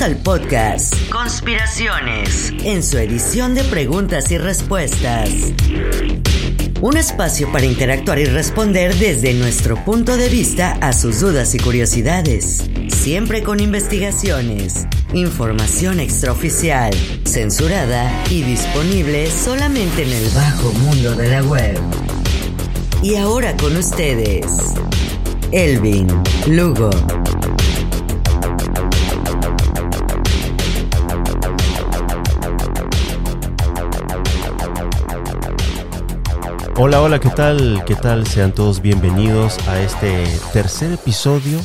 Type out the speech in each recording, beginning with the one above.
Bienvenidos al podcast Conspiraciones, en su edición de preguntas y respuestas. Un espacio para interactuar y responder desde nuestro punto de vista a sus dudas y curiosidades, siempre con investigaciones, información extraoficial, censurada y disponible solamente en el bajo mundo de la web. Y ahora con ustedes, Elvin Lugo. Hola, hola, ¿qué tal? ¿Qué tal? Sean todos bienvenidos a este tercer episodio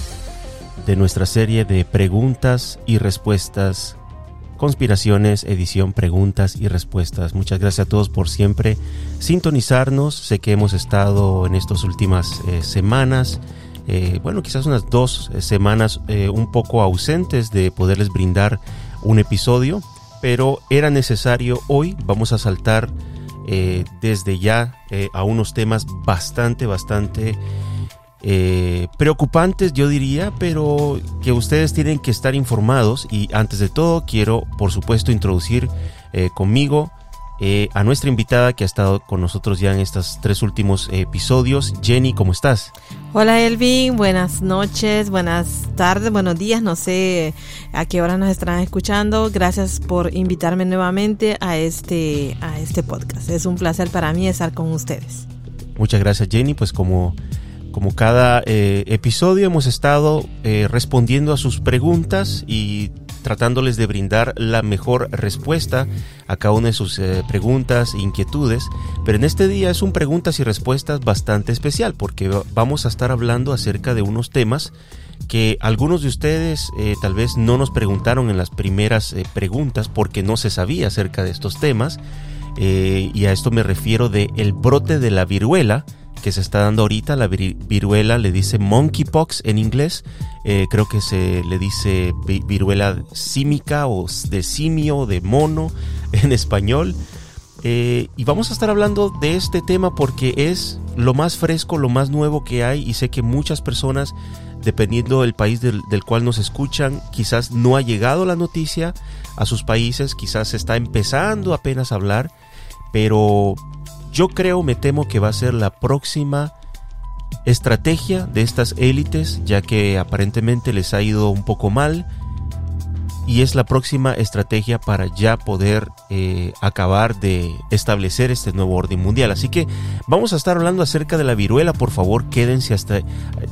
de nuestra serie de preguntas y respuestas, conspiraciones, edición preguntas y respuestas. Muchas gracias a todos por siempre sintonizarnos. Sé que hemos estado en estas últimas eh, semanas, eh, bueno, quizás unas dos eh, semanas un poco ausentes de poderles brindar un episodio, pero era necesario hoy. Vamos a saltar eh, desde ya eh, a unos temas bastante, bastante eh, preocupantes, yo diría, pero que ustedes tienen que estar informados. Y antes de todo, quiero, por supuesto, introducir conmigo eh, a nuestra invitada que ha estado con nosotros ya en estos tres últimos episodios. Jenny, ¿cómo estás? Hola Elvin, buenas noches, buenas tardes, buenos días, no sé a qué hora nos estarán escuchando. Gracias por invitarme nuevamente a este, a este podcast. Es un placer para mí estar con ustedes. Muchas gracias Jenny, pues como, como cada eh, episodio hemos estado eh, respondiendo a sus preguntas y tratándoles de brindar la mejor respuesta a cada una de sus eh, preguntas e inquietudes. Pero en este día es un preguntas y respuestas bastante especial porque vamos a estar hablando acerca de unos temas que algunos de ustedes eh, tal vez no nos preguntaron en las primeras eh, preguntas porque no se sabía acerca de estos temas. y a esto me refiero de el brote de la viruela que se está dando ahorita, la viruela le dice monkeypox en inglés, eh, creo que se le dice viruela símica o de simio, de mono en español. Eh, y vamos a estar hablando de este tema porque es lo más fresco, lo más nuevo que hay y sé que muchas personas, dependiendo del país del, del cual nos escuchan, quizás no ha llegado la noticia a sus países, quizás está empezando apenas a hablar, pero yo creo, me temo que va a ser la próxima estrategia de estas élites, ya que aparentemente les ha ido un poco mal y es la próxima estrategia para ya poder eh, acabar de establecer este nuevo orden mundial. Así que vamos a estar hablando acerca de la viruela, por favor quédense hasta eh,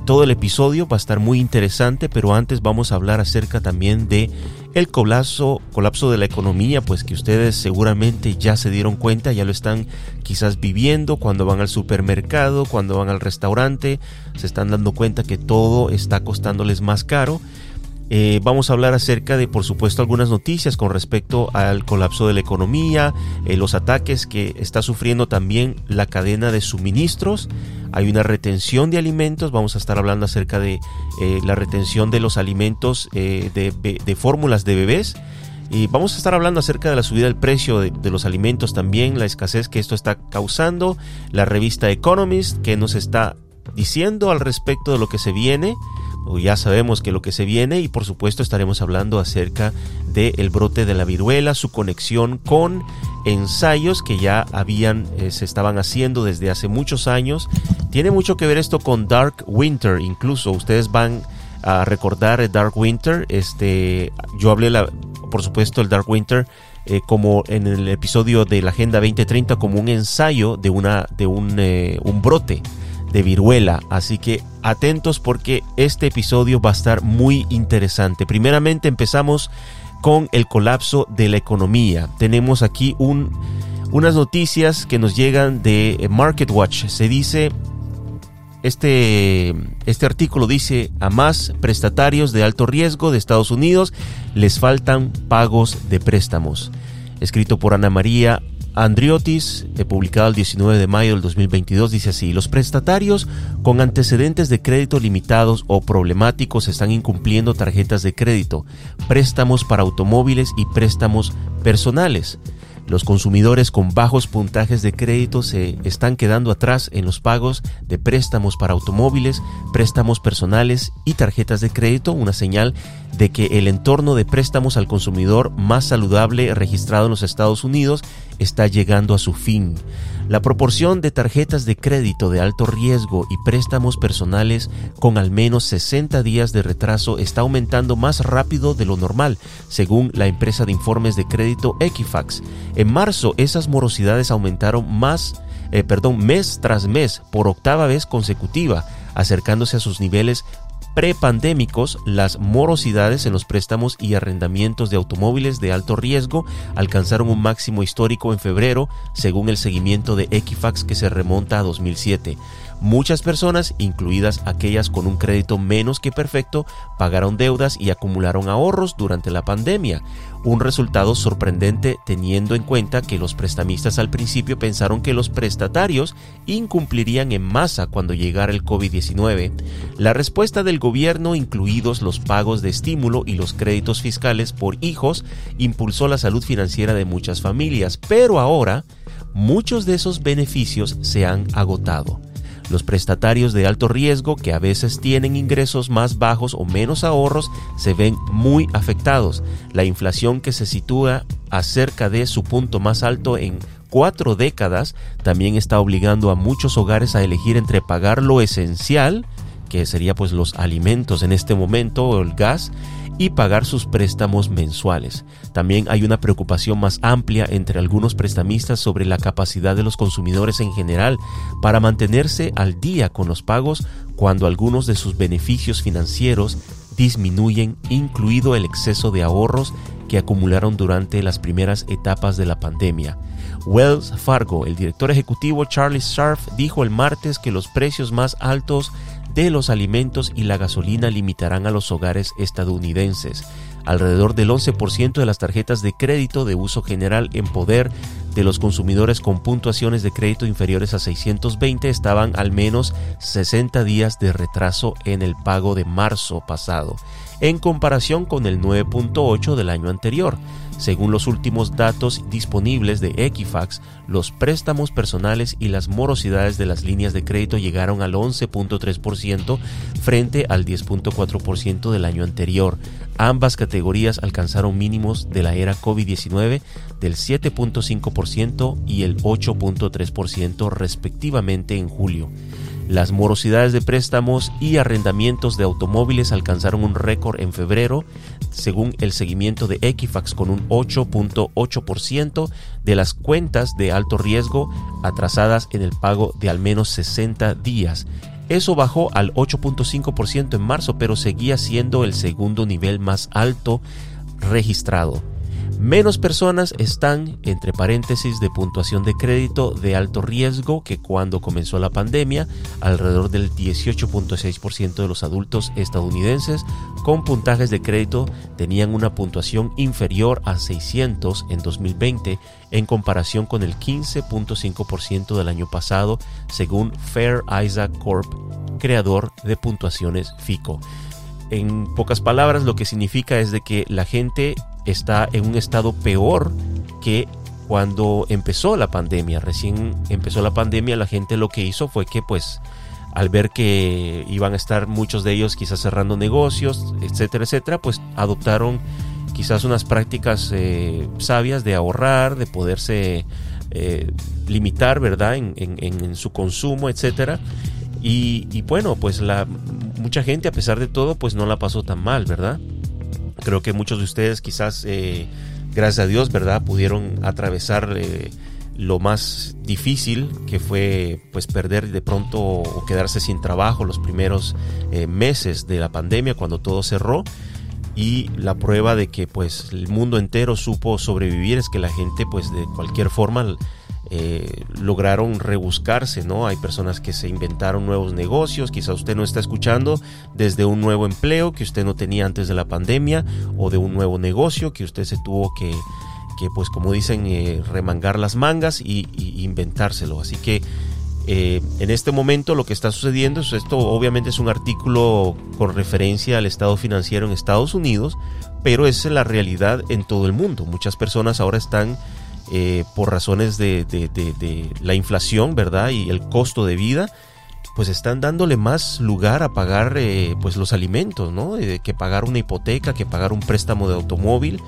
todo el episodio, va a estar muy interesante, pero antes vamos a hablar acerca también de el colapso, colapso de la economía, pues que ustedes seguramente ya se dieron cuenta, ya lo están quizás viviendo cuando van al supermercado, cuando van al restaurante, se están dando cuenta que todo está costándoles más caro eh, vamos a hablar acerca de, por supuesto, algunas noticias con respecto al colapso de la economía, eh, los ataques que está sufriendo también la cadena de suministros. Hay una retención de alimentos, vamos a estar hablando acerca de eh, la retención de los alimentos de, fórmulas de bebés. Y vamos a estar hablando acerca de la subida del precio de, de, los alimentos también, la escasez que esto está causando, la revista Economist que nos está diciendo al respecto de lo que se viene ya sabemos que lo que se viene y por supuesto estaremos hablando acerca del brote de la viruela, su conexión con ensayos que ya habían, eh, se estaban haciendo desde hace muchos años. Tiene mucho que ver esto con Dark Winter, incluso ustedes van a recordar Dark Winter, este, yo hablé la, por supuesto el Dark Winter eh, como en el episodio de la Agenda 2030 como un ensayo de una de un, eh, un brote de viruela. Así que atentos porque este episodio va a estar muy interesante. Primeramente empezamos con el colapso de la economía. Tenemos aquí un, unas noticias que nos llegan de Market Watch. Se dice, este, este artículo dice, a más prestatarios de alto riesgo de Estados Unidos les faltan pagos de préstamos. Escrito por Ana María Andriotis, eh, publicado el 19 de mayo del 2022, dice así, los prestatarios con antecedentes de crédito limitados o problemáticos están incumpliendo tarjetas de crédito, préstamos para automóviles y préstamos personales. Los consumidores con bajos puntajes de crédito se están quedando atrás en los pagos de préstamos para automóviles, préstamos personales y tarjetas de crédito, una señal de que el entorno de préstamos al consumidor más saludable registrado en los Estados Unidos está llegando a su fin. La proporción de tarjetas de crédito de alto riesgo y préstamos personales con al menos 60 días de retraso está aumentando más rápido de lo normal, según la empresa de informes de crédito Equifax. En marzo, esas morosidades aumentaron más, eh, perdón, mes tras mes por octava vez consecutiva, acercándose a sus niveles prepandémicos, las morosidades en los préstamos y arrendamientos de automóviles de alto riesgo alcanzaron un máximo histórico en febrero, según el seguimiento de Equifax que se remonta a 2007. Muchas personas, incluidas aquellas con un crédito menos que perfecto, pagaron deudas y acumularon ahorros durante la pandemia, un resultado sorprendente teniendo en cuenta que los prestamistas al principio pensaron que los prestatarios incumplirían en masa cuando llegara el COVID-19. La respuesta del gobierno, incluidos los pagos de estímulo y los créditos fiscales por hijos, impulsó la salud financiera de muchas familias, pero ahora muchos de esos beneficios se han agotado. Los prestatarios de alto riesgo, que a veces tienen ingresos más bajos o menos ahorros, se ven muy afectados. La inflación que se sitúa acerca de su punto más alto en cuatro décadas también está obligando a muchos hogares a elegir entre pagar lo esencial, que sería pues los alimentos en este momento o el gas, y pagar sus préstamos mensuales. También hay una preocupación más amplia entre algunos prestamistas sobre la capacidad de los consumidores en general para mantenerse al día con los pagos cuando algunos de sus beneficios financieros disminuyen, incluido el exceso de ahorros que acumularon durante las primeras etapas de la pandemia. Wells Fargo, el director ejecutivo Charlie Scharf, dijo el martes que los precios más altos de los alimentos y la gasolina limitarán a los hogares estadounidenses. Alrededor del 11% de las tarjetas de crédito de uso general en poder de los consumidores con puntuaciones de crédito inferiores a 620 estaban al menos 60 días de retraso en el pago de marzo pasado, en comparación con el 9.8 del año anterior. Según los últimos datos disponibles de Equifax, los préstamos personales y las morosidades de las líneas de crédito llegaron al 11.3% frente al 10.4% del año anterior. Ambas categorías alcanzaron mínimos de la era COVID-19 del 7.5% y el 8.3% respectivamente en julio. Las morosidades de préstamos y arrendamientos de automóviles alcanzaron un récord en febrero, según el seguimiento de Equifax, con un 8.8% de las cuentas de alto riesgo atrasadas en el pago de al menos 60 días. Eso bajó al 8.5% en marzo, pero seguía siendo el segundo nivel más alto registrado. Menos personas están, entre paréntesis, de puntuación de crédito de alto riesgo que cuando comenzó la pandemia. Alrededor del 18.6% de los adultos estadounidenses con puntajes de crédito tenían una puntuación inferior a 600 en 2020 en comparación con el 15.5% del año pasado, según Fair Isaac Corp, creador de puntuaciones FICO. En pocas palabras, lo que significa es de que la gente está en un estado peor que cuando empezó la pandemia. Recién empezó la pandemia, la gente lo que hizo fue que pues al ver que iban a estar muchos de ellos quizás cerrando negocios, etcétera, etcétera, pues adoptaron quizás unas prácticas eh, sabias de ahorrar, de poderse eh, limitar, ¿verdad?, en, su consumo, etcétera. Y, bueno, pues la mucha gente a pesar de todo, pues no la pasó tan mal, ¿verdad? Creo que muchos de ustedes quizás, eh, gracias a Dios, ¿verdad? Pudieron atravesar lo más difícil que fue pues perder de pronto o quedarse sin trabajo los primeros meses de la pandemia cuando todo cerró y la prueba de que pues el mundo entero supo sobrevivir es que la gente pues de cualquier forma eh, lograron rebuscarse, ¿no? Hay personas que se inventaron nuevos negocios, quizá usted no está escuchando desde un nuevo empleo que usted no tenía antes de la pandemia o de un nuevo negocio que usted se tuvo que, que pues como dicen, eh, remangar las mangas y, inventárselo. Así que eh, en este momento lo que está sucediendo es esto obviamente es un artículo con referencia al estado financiero en Estados Unidos, pero es la realidad en todo el mundo. Muchas personas ahora están por razones de, la inflación, ¿verdad? Y el costo de vida, pues están dándole más lugar a pagar pues los alimentos, ¿no? que pagar una hipoteca, que pagar un préstamo de automóvil.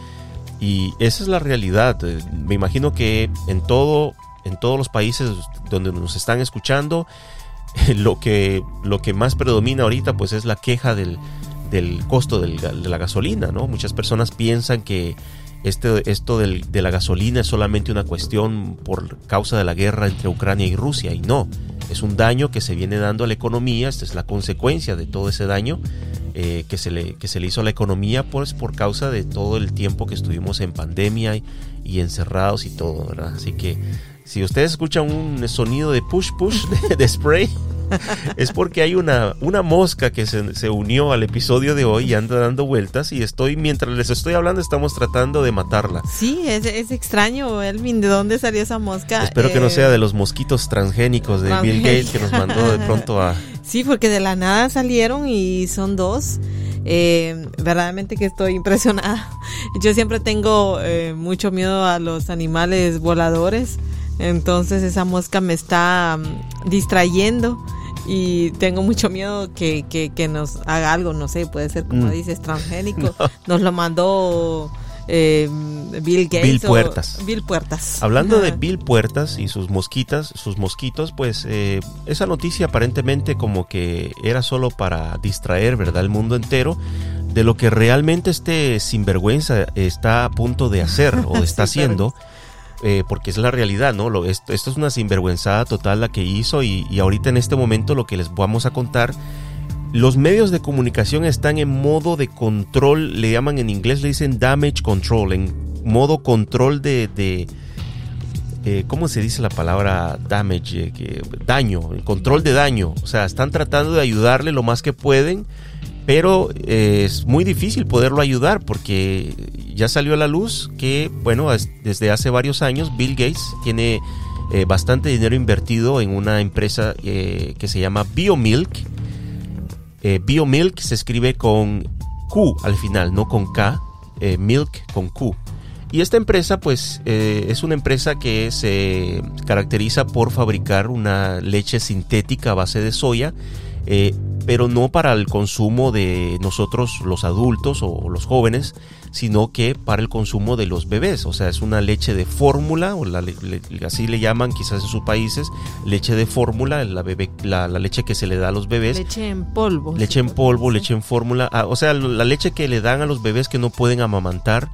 Y esa es la realidad. Me imagino que en todo, en todos los países donde nos están escuchando, lo que, lo que más predomina ahorita pues es la queja del, del costo de la gasolina, ¿no? Muchas personas piensan que este, esto del, de la gasolina es solamente una cuestión por causa de la guerra entre Ucrania y Rusia y no, es un daño que se viene dando a la economía, esta es la consecuencia de todo ese daño eh, que, se le, que se le hizo a la economía pues, por causa de todo el tiempo que estuvimos en pandemia y, y encerrados y todo, ¿verdad? Así que si ustedes escuchan un sonido de push push de, spray, es porque hay una, una mosca que se, unió al episodio de hoy y anda dando vueltas y estoy, mientras les estoy hablando, estamos tratando de matarla. Sí, es, es extraño, Elvin, ¿de dónde salió esa mosca? Espero que no sea de los mosquitos transgénicos de Bill Gates que nos mandó de pronto a... Sí, porque de la nada salieron y son dos. Eh, verdaderamente que estoy impresionada. Yo siempre tengo eh, mucho miedo a los animales voladores. Entonces esa mosca me está mm, distrayendo y tengo mucho miedo que, que, nos haga algo, no sé, puede ser como mm. dices, transgénico. Nos lo mandó eh, Bill Gates. Bill Puertas. Bill Puertas. Hablando de Bill Puertas y sus mosquitas, sus mosquitos, pues eh, esa noticia aparentemente como que era solo para distraer, ¿verdad? El mundo entero de lo que realmente este sinvergüenza está a punto de hacer o está haciendo. Eh, porque es la realidad, ¿no? Esto, es una sinvergüenzada total la que hizo y, ahorita en este momento lo que les vamos a contar, los medios de comunicación están en modo de control, le llaman en inglés, le dicen damage control, en modo control de... eh, ¿Cómo se dice la palabra damage? que, daño, control de daño. O sea, están tratando de ayudarle lo más que pueden pero eh, es muy difícil poderlo ayudar porque ya salió a la luz que, bueno, desde hace varios años Bill Gates tiene eh, bastante dinero invertido en una empresa eh, que se llama BioMilk. BioMilk se escribe con Q al final, no con K, Milk con Q. Y esta empresa, pues, es una empresa que se caracteriza por fabricar una leche sintética a base de soya pero no para el consumo de nosotros los adultos o los jóvenes, sino que para el consumo de los bebés. O sea, es una leche de fórmula, o así le llaman quizás en sus países, leche de fórmula, la, bebé, la, leche que se le da a los bebés. Leche en polvo. Leche en polvo, leche en fórmula, ah, o sea, la leche que le dan a los bebés que no pueden amamantar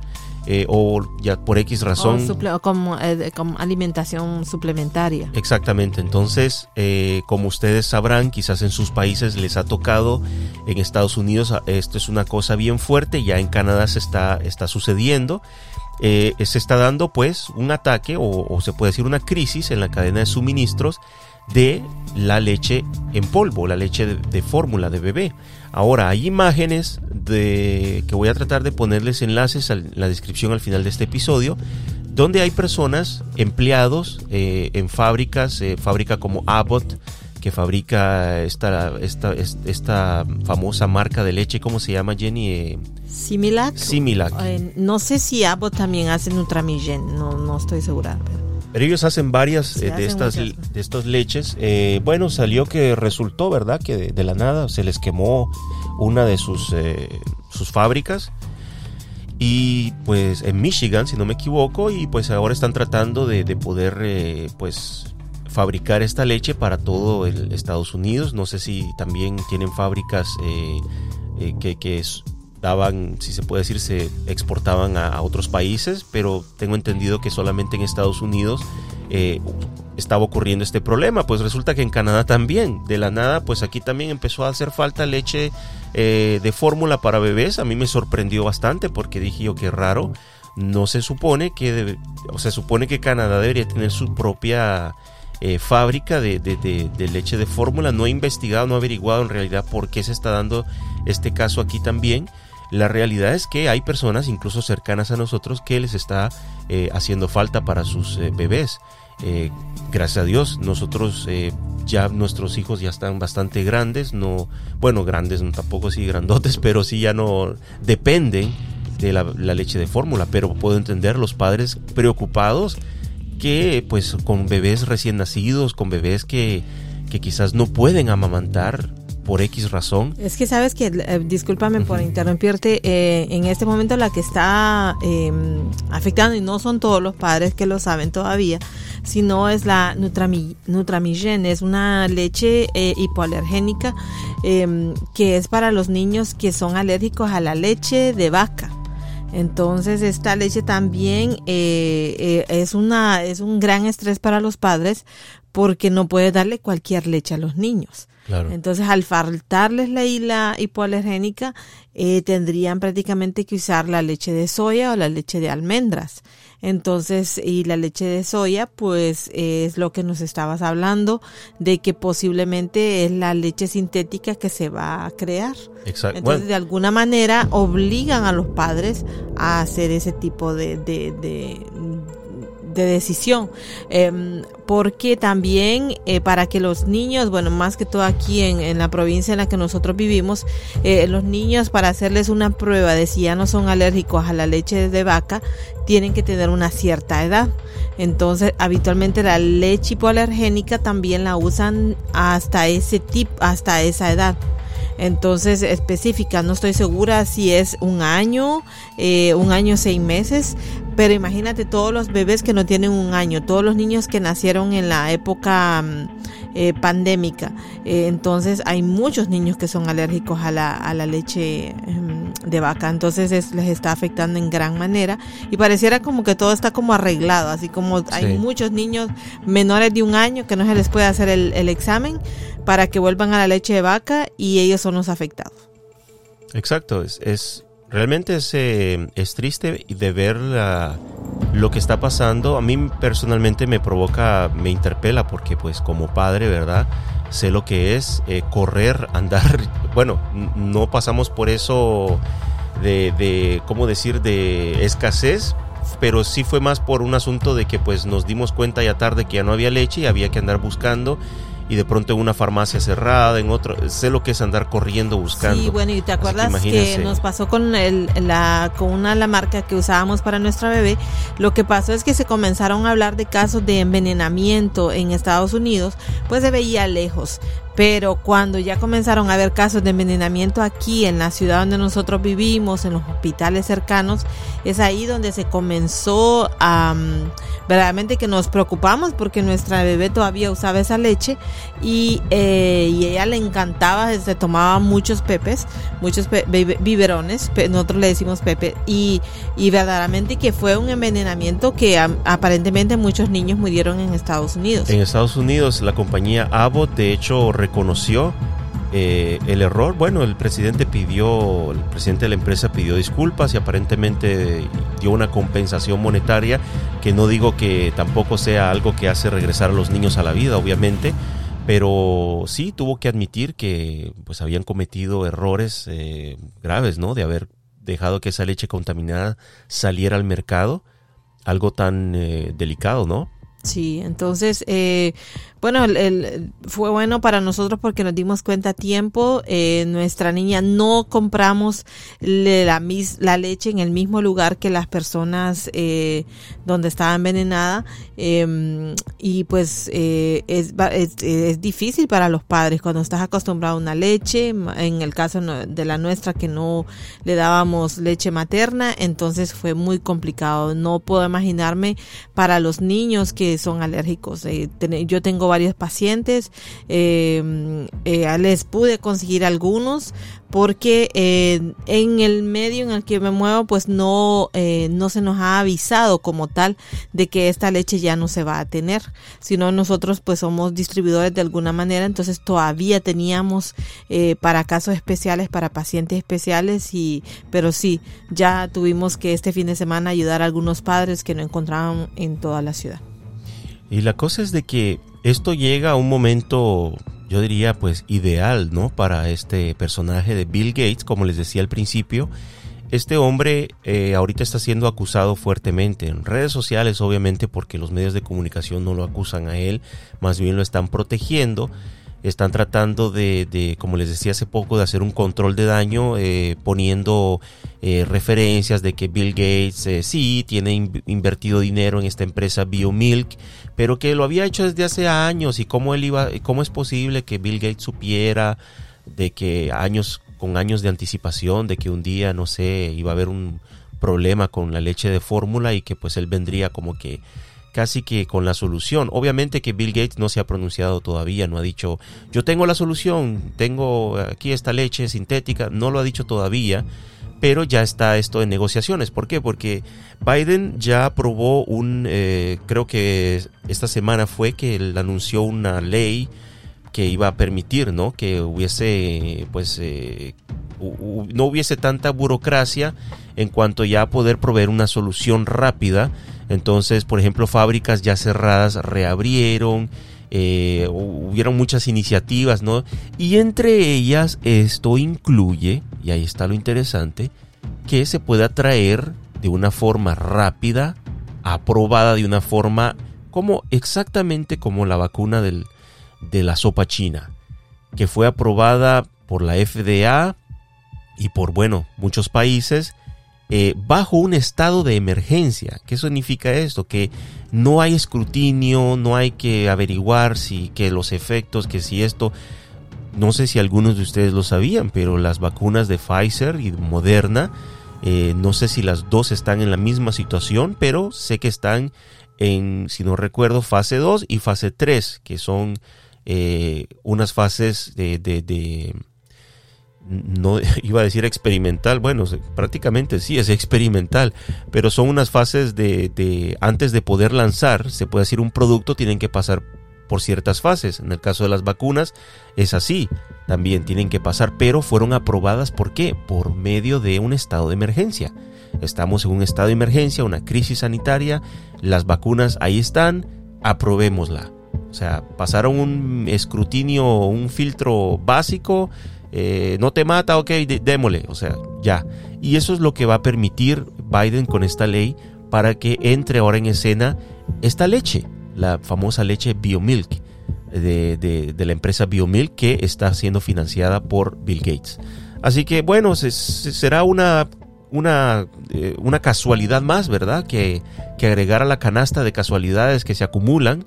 eh, o ya por X razón. O, como, eh, como, alimentación suplementaria. Exactamente, entonces, eh, como ustedes sabrán, quizás en sus países les ha tocado, en Estados Unidos ah, esto es una cosa bien fuerte, ya en Canadá se está, está sucediendo. se está dando pues un ataque o, se puede decir una crisis en la cadena de suministros de la leche en polvo, la leche de fórmula de bebé. Ahora, hay imágenes de que voy a tratar de ponerles enlaces en la descripción al final de este episodio, donde hay personas, empleados eh, en fábricas, eh, fábrica como Abbott, que fabrica esta, esta, esta, famosa marca de leche, ¿cómo se llama Jenny? Eh, Similac. Similac. no sé si Abbott también hace Nutramigen, no, no estoy segura. Pero ellos hacen varias de, estas, de estas leches. Eh, bueno, salió que resultó, ¿verdad? Que de, la nada se les quemó una de sus, eh, sus fábricas. Y pues en Michigan, si no me equivoco, y pues ahora están tratando de, poder eh, pues fabricar esta leche para todo el Estados Unidos. No sé si también tienen fábricas que, que daban, si se puede decir, se exportaban a, otros países, pero tengo entendido que solamente en Estados Unidos eh, estaba ocurriendo este problema. Pues resulta que en Canadá también, de la nada, pues aquí también empezó a hacer falta leche eh, de fórmula para bebés. A mí me sorprendió bastante porque dije yo qué raro. No se supone que, o se supone que Canadá debería tener su propia eh, fábrica de, de, leche de fórmula. No he investigado, no he averiguado en realidad por qué se está dando este caso aquí también. La realidad es que hay personas incluso cercanas a nosotros que les está eh, haciendo falta para sus eh, bebés. Eh, gracias a Dios, nosotros ya nuestros hijos ya están bastante grandes, no, bueno, grandes, tampoco así grandotes, pero sí ya no dependen de la, leche de fórmula, pero puedo entender los padres preocupados que pues con bebés recién nacidos, con bebés que, que quizás no pueden amamantar por X razón. Es que sabes que, eh, discúlpame por interrumpirte, eh, en este momento la que está em, afectando, y no son todos los padres que lo saben todavía, sino es la Nutramigen, es una leche eh, hipoalergénica em, que es para los niños que son alérgicos a la leche de vaca. Entonces esta leche también es una es un gran estrés para los padres porque no puede darle cualquier leche a los niños. Entonces, al faltarles la isla hipoalergénica, eh, tendrían prácticamente que usar la leche de soya o la leche de almendras. Entonces, y la leche de soya, pues es lo que nos estabas hablando, de que posiblemente es la leche sintética que se va a crear. Exacto. Entonces, de alguna manera, obligan a los padres a hacer ese tipo de, de, de de decisión, em, porque también eh, para que los niños, bueno, más que todo aquí en, en la provincia en la que nosotros vivimos, eh, los niños para hacerles una prueba de si ya no son alérgicos a la leche de vaca, tienen que tener una cierta edad. Entonces, habitualmente la leche hipoalergénica también la usan hasta ese tipo, hasta esa edad entonces específica. No estoy segura si es un año, eh, un año seis meses, pero imagínate todos los bebés que no tienen un año, todos los niños que nacieron en la época mm, eh, pandémica. Eh, entonces hay muchos niños que son alérgicos a la, a la leche em, de vaca, entonces les está afectando en gran manera y pareciera como que todo está como arreglado, así como hay muchos niños menores de un año que no se les puede hacer el, el examen para que vuelvan a la leche de vaca y ellos son los afectados. Exacto, es, es realmente es, eh, es triste de ver lo que está pasando. A mí personalmente me provoca, me interpela porque pues como padre, ¿verdad? Sé lo que es eh, correr, andar. Bueno, no pasamos por eso de, de, ¿cómo decir?, de escasez, pero sí fue más por un asunto de que pues nos dimos cuenta ya tarde que ya no había leche y había que andar buscando y de pronto en una farmacia cerrada, en otro, sé lo que es andar corriendo buscando. Sí, bueno, y te acuerdas que, nos pasó con el, la con una la marca que usábamos para nuestra bebé, lo que pasó es que se comenzaron a hablar de casos de envenenamiento en Estados Unidos, pues se veía lejos, pero cuando ya comenzaron a haber casos de envenenamiento aquí en la ciudad donde nosotros vivimos, en los hospitales cercanos, es ahí donde se comenzó a mm, verdaderamente que nos preocupamos porque nuestra bebé todavía usaba esa leche y, eh, ella le encantaba, se tomaba muchos pepes, muchos biberones, nosotros le decimos pepe, y, y verdaderamente que fue un envenenamiento que aparentemente muchos niños murieron en Estados Unidos. En Estados Unidos la compañía Abbott de hecho reconoció eh, el error. Bueno, el presidente pidió, el presidente de la empresa pidió disculpas y aparentemente dio una compensación monetaria que no digo que tampoco sea algo que hace regresar a los niños a la vida, obviamente, pero sí tuvo que admitir que pues habían cometido errores eh, graves, ¿no? De haber dejado que esa leche contaminada saliera al mercado, algo tan eh, delicado, ¿no? Sí, entonces, eh, bueno, fue bueno para nosotros porque nos dimos cuenta a tiempo. Eh, nuestra niña no compramos la, la leche en el mismo lugar que las personas eh, donde estaba envenenada. Em, y pues eh, es, es, difícil para los padres cuando estás acostumbrado a una leche. En el caso de la nuestra que no le dábamos leche materna, entonces fue muy complicado. No puedo imaginarme para los niños que son alérgicos. yo tengo varios pacientes, eh, eh, les pude conseguir algunos porque eh, en el medio en el que me muevo pues no, no se nos ha avisado como tal de que esta leche ya no se va a tener, sino nosotros pues somos distribuidores de alguna manera, entonces todavía teníamos para casos especiales, para pacientes especiales, y pero sí, ya tuvimos que este fin de semana ayudar a algunos padres que no encontraban en toda la ciudad. Y la cosa es de que esto llega a un momento, yo diría, pues ideal, ¿no? Para este personaje de Bill Gates, como les decía al principio. Este hombre eh, ahorita está siendo acusado fuertemente en redes sociales, obviamente, porque los medios de comunicación no lo acusan a él, más bien lo están protegiendo. Están tratando de, como les decía hace poco, de hacer un control de daño, eh, poniendo eh, referencias de que Bill Gates eh, sí tiene invertido dinero en esta empresa BioMilk, pero que lo había hecho desde hace años y cómo él iba, cómo es posible que Bill Gates supiera de que años con años de anticipación de que un día no sé iba a haber un problema con la leche de fórmula y que pues él vendría como que casi que con la solución. Obviamente que Bill Gates no se ha pronunciado todavía, no ha dicho, yo tengo la solución, tengo aquí esta leche sintética, no lo ha dicho todavía, pero ya está esto en negociaciones. ¿Por qué? Porque Biden ya aprobó un, eh, creo que esta semana fue que él anunció una ley que iba a permitir, ¿no? Que hubiese, pues, eh, no hubiese tanta burocracia en cuanto ya a poder proveer una solución rápida entonces, por ejemplo, fábricas ya cerradas reabrieron, eh, hubieron muchas iniciativas, ¿no? Y entre ellas esto incluye, y ahí está lo interesante, que se pueda traer de una forma rápida, aprobada de una forma como exactamente como la vacuna de la sopa china, que fue aprobada por la FDA y por, bueno, muchos países eh, bajo un estado de emergencia. ¿Qué significa esto? Que no hay escrutinio, no hay que averiguar si que los efectos, que si esto, no sé si algunos de ustedes lo sabían, pero las vacunas de Pfizer y Moderna, eh, no sé si las dos están en la misma situación, pero sé que están en, si no recuerdo, fase 2 y fase 3, que son eh, unas fases de no iba a decir experimental, bueno, prácticamente sí es experimental, pero son unas fases de, antes de poder lanzar, se puede decir un producto, tienen que pasar por ciertas fases. En el caso de las vacunas es así, también tienen que pasar, pero fueron aprobadas ¿por qué? Por medio de un estado de emergencia. Estamos en un estado de emergencia, una crisis sanitaria, las vacunas ahí están, aprobémosla. O sea, pasaron un escrutinio, un filtro básico, eh, no te mata, ok, démosle, o sea, ya. Y eso es lo que va a permitir Biden con esta ley para que entre ahora en escena esta leche, la famosa leche Biomilk de, de, la empresa Biomilk que está siendo financiada por Bill Gates. Así que bueno, será una, una, eh, una casualidad más, ¿verdad? Que, que agregar a la canasta de casualidades que se acumulan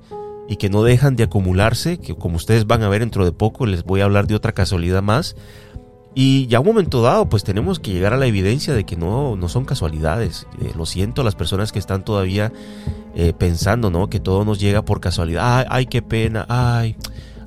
y que no dejan de acumularse, que como ustedes van a ver dentro de poco les voy a hablar de otra casualidad más. Y ya un momento dado, pues tenemos que llegar a la evidencia de que no, no son casualidades. Eh, lo siento a las personas que están todavía eh, pensando, ¿no? Que todo nos llega por casualidad. Ay, ay, qué pena. Ay,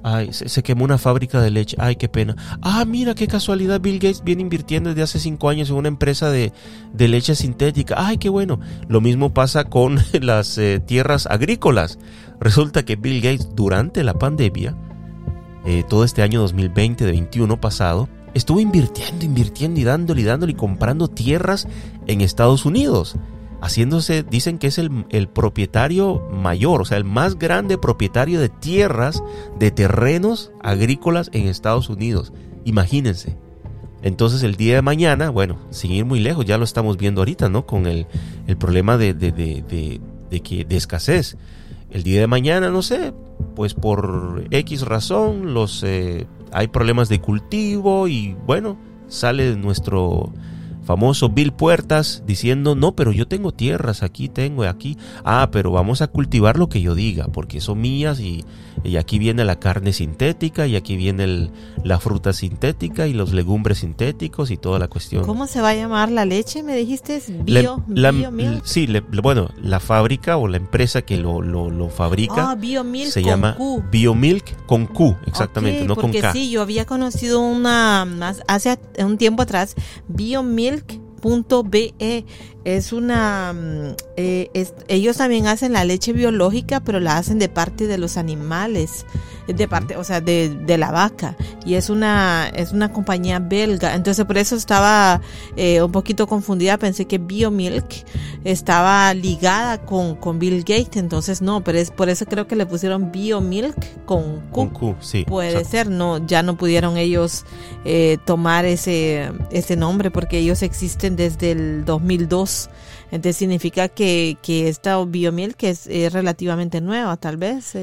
Ay, se, quemó una fábrica de leche. Ay, qué pena. Ah, mira qué casualidad. Bill Gates viene invirtiendo desde hace cinco años en una empresa de, leche sintética. Ay, qué bueno. Lo mismo pasa con las eh, tierras agrícolas. Resulta que Bill Gates durante la pandemia, eh, todo este año 2020, de 21 pasado, estuvo invirtiendo, invirtiendo y dándole y dándole y comprando tierras en Estados Unidos haciéndose, dicen que es el, el, propietario mayor, o sea, el más grande propietario de tierras, de terrenos agrícolas en Estados Unidos. Imagínense. Entonces el día de mañana, bueno, sin ir muy lejos, ya lo estamos viendo ahorita, ¿no? Con el, el problema de, de, de, de, que, de escasez. El día de mañana, no sé, pues por X razón, los, eh, hay problemas de cultivo y bueno, sale nuestro famoso Bill Puertas diciendo, no, pero yo tengo tierras, aquí tengo, aquí, ah, pero vamos a cultivar lo que yo diga, porque son mías y, aquí viene la carne sintética y aquí viene la fruta sintética y los legumbres sintéticos y toda la cuestión. ¿Cómo se va a llamar la leche? Me dijiste, bio, Sí, bueno, la fábrica o la empresa que lo, lo, fabrica ah, se llama Biomilk con Q, exactamente, no con K. Sí, yo había conocido una, hace un tiempo atrás, Biomilk Be es una mm, eh, ellos también hacen la leche biológica pero la hacen de parte de los animales de parte o sea de, de la vaca. Y es una es una compañía belga. Entonces por eso estaba eh, un poquito confundida. Pensé que Biomilk estaba ligada con, con Bill Gates. Entonces no pero es por eso creo que le pusieron Biomilk con Q, con Q sí, puede ser no ya no pudieron ellos eh, tomar ese ese nombre porque ellos existen desde el 2002 entonces significa que, que esta biomiel que es, relativamente nueva, tal vez.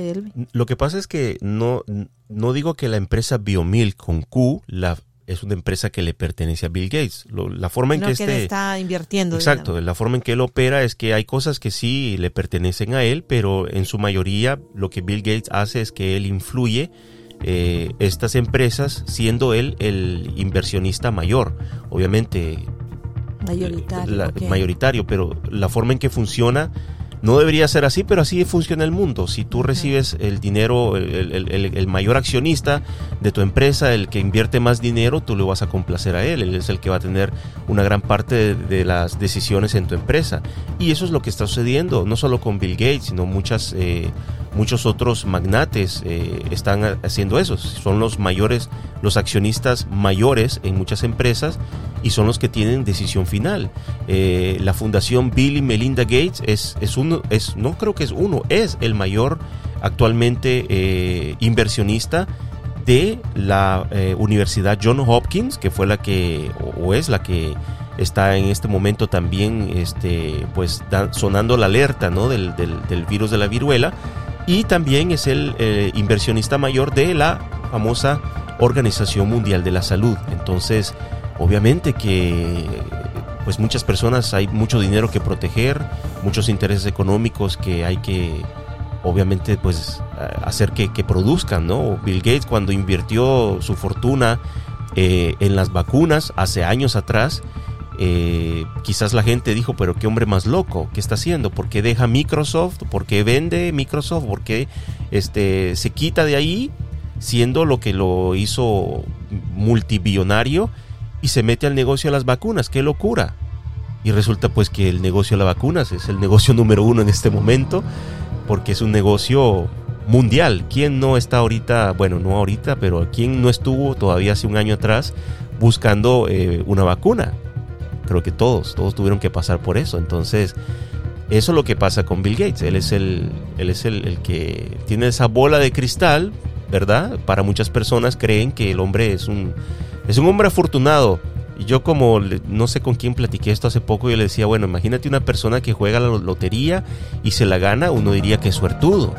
Lo que pasa es que no no digo que la empresa Biomil con Q la, es una empresa que le pertenece a Bill Gates. la forma en que, este, está invirtiendo. Exacto, la forma en que él opera es que hay cosas que sí le pertenecen a él, pero en su mayoría lo que Bill Gates hace es que él influye eh, estas empresas siendo él el inversionista mayor. Obviamente mayoritario, mayoritario, pero la forma en que funciona no debería ser así, pero así funciona el mundo. Si tú recibes el dinero, el, mayor accionista de tu empresa, el que invierte más dinero, tú le vas a complacer a él. Él es el que va a tener una gran parte de, las decisiones en tu empresa. Y eso es lo que está sucediendo, no solo con Bill Gates, sino muchas, eh, muchos otros magnates eh, están haciendo eso. Son los mayores, los accionistas mayores en muchas empresas y son los que tienen decisión final. Eh, la fundación Bill y Melinda Gates es, es uno, es, no creo que es uno, es el mayor actualmente eh, inversionista de la eh, Universidad John Hopkins, que fue la que, o, es la que está en este momento también este, pues, sonando la alerta ¿no? del, del, virus de la viruela. Y también es el inversionista mayor de la famosa Organización Mundial de la Salud. Entonces, obviamente que pues muchas personas hay mucho dinero que proteger, muchos intereses económicos que hay que obviamente pues hacer que, produzcan, ¿no? Bill Gates cuando invirtió su fortuna eh, en las vacunas hace años atrás, eh, quizás la gente dijo, pero qué hombre más loco, ¿qué está haciendo? ¿Por qué deja Microsoft? ¿Por qué vende Microsoft? ¿Por qué este, se quita de ahí siendo lo que lo hizo multibillonario? Y se mete al negocio de las vacunas. ¡Qué locura! Y resulta pues que el negocio de las vacunas es el negocio número uno en este momento porque es un negocio mundial. ¿Quién no está ahorita, bueno, no ahorita, pero quién no estuvo todavía hace un año atrás buscando eh, una vacuna? Creo que todos, todos tuvieron que pasar por eso. Entonces, eso es lo que pasa con Bill Gates. Él es el, él es el, el que tiene esa bola de cristal, ¿verdad? Para muchas personas creen que el hombre es un es un hombre afortunado. Y yo como no sé con quién platiqué esto hace poco, yo le decía, bueno, imagínate una persona que juega la lotería y se la gana, uno diría que es suertudo.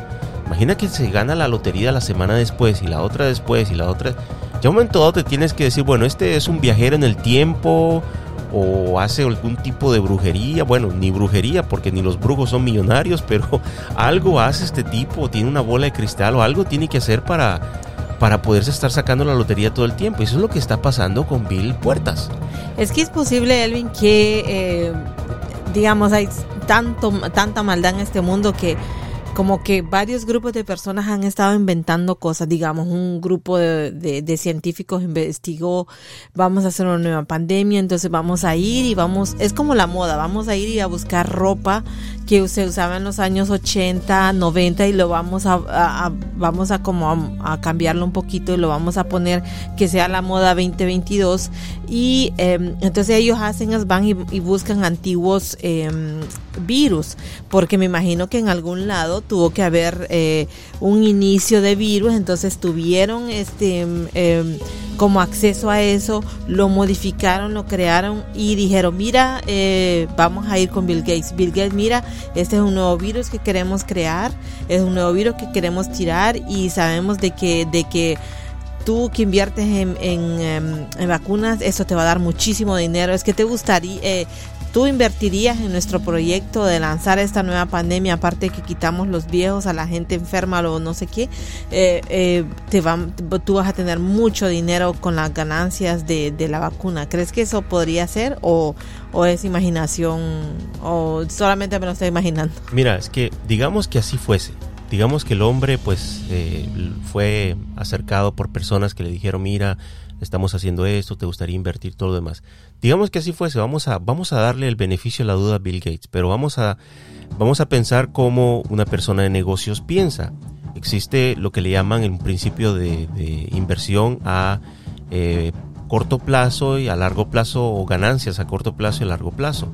Imagina que se gana la lotería la semana después y la otra después y la otra. Ya un momento dado te tienes que decir, bueno, este es un viajero en el tiempo o hace algún tipo de brujería. Bueno, ni brujería porque ni los brujos son millonarios, pero algo hace este tipo, tiene una bola de cristal o algo tiene que hacer para para poderse estar sacando la lotería todo el tiempo. Eso es lo que está pasando con Bill Puertas. Es que es posible, Elvin, que, eh, digamos, hay tanto, tanta maldad en este mundo que como que varios grupos de personas han estado inventando cosas, digamos, un grupo de, de, científicos investigó, vamos a hacer una nueva pandemia, entonces vamos a ir y vamos, es como la moda, vamos a ir y a buscar ropa que se usaba en los años 80, 90 y lo vamos a, vamos a como a, cambiarlo un poquito y lo vamos a poner que sea la moda 2022 y em, entonces ellos hacen, van y, buscan antiguos em, virus porque me imagino que en algún lado tuvo que haber eh, un inicio de virus, entonces tuvieron este em, como acceso a eso, lo modificaron, lo crearon y dijeron, mira, eh, vamos a ir con Bill Gates. Bill Gates, mira, este es un nuevo virus que queremos crear, es un nuevo virus que queremos tirar y sabemos de que, de que tú que inviertes en, en, em, vacunas, eso te va a dar muchísimo dinero. Es que te gustaría, eh, tú invertirías en nuestro proyecto de lanzar esta nueva pandemia, aparte que quitamos los viejos a la gente enferma o no sé qué, eh, eh, te van, tú vas a tener mucho dinero con las ganancias de, la vacuna. ¿Crees que eso podría ser o, o es imaginación o solamente me lo estoy imaginando? Mira, es que digamos que así fuese digamos que el hombre pues eh, fue acercado por personas que le dijeron mira estamos haciendo esto te gustaría invertir todo lo demás digamos que así fuese, vamos a, vamos a darle el beneficio a la duda a Bill Gates, pero vamos a, vamos a pensar cómo una persona de negocios piensa. Existe lo que le llaman un principio de, inversión a eh, corto plazo y a largo plazo o ganancias a corto plazo y a largo plazo.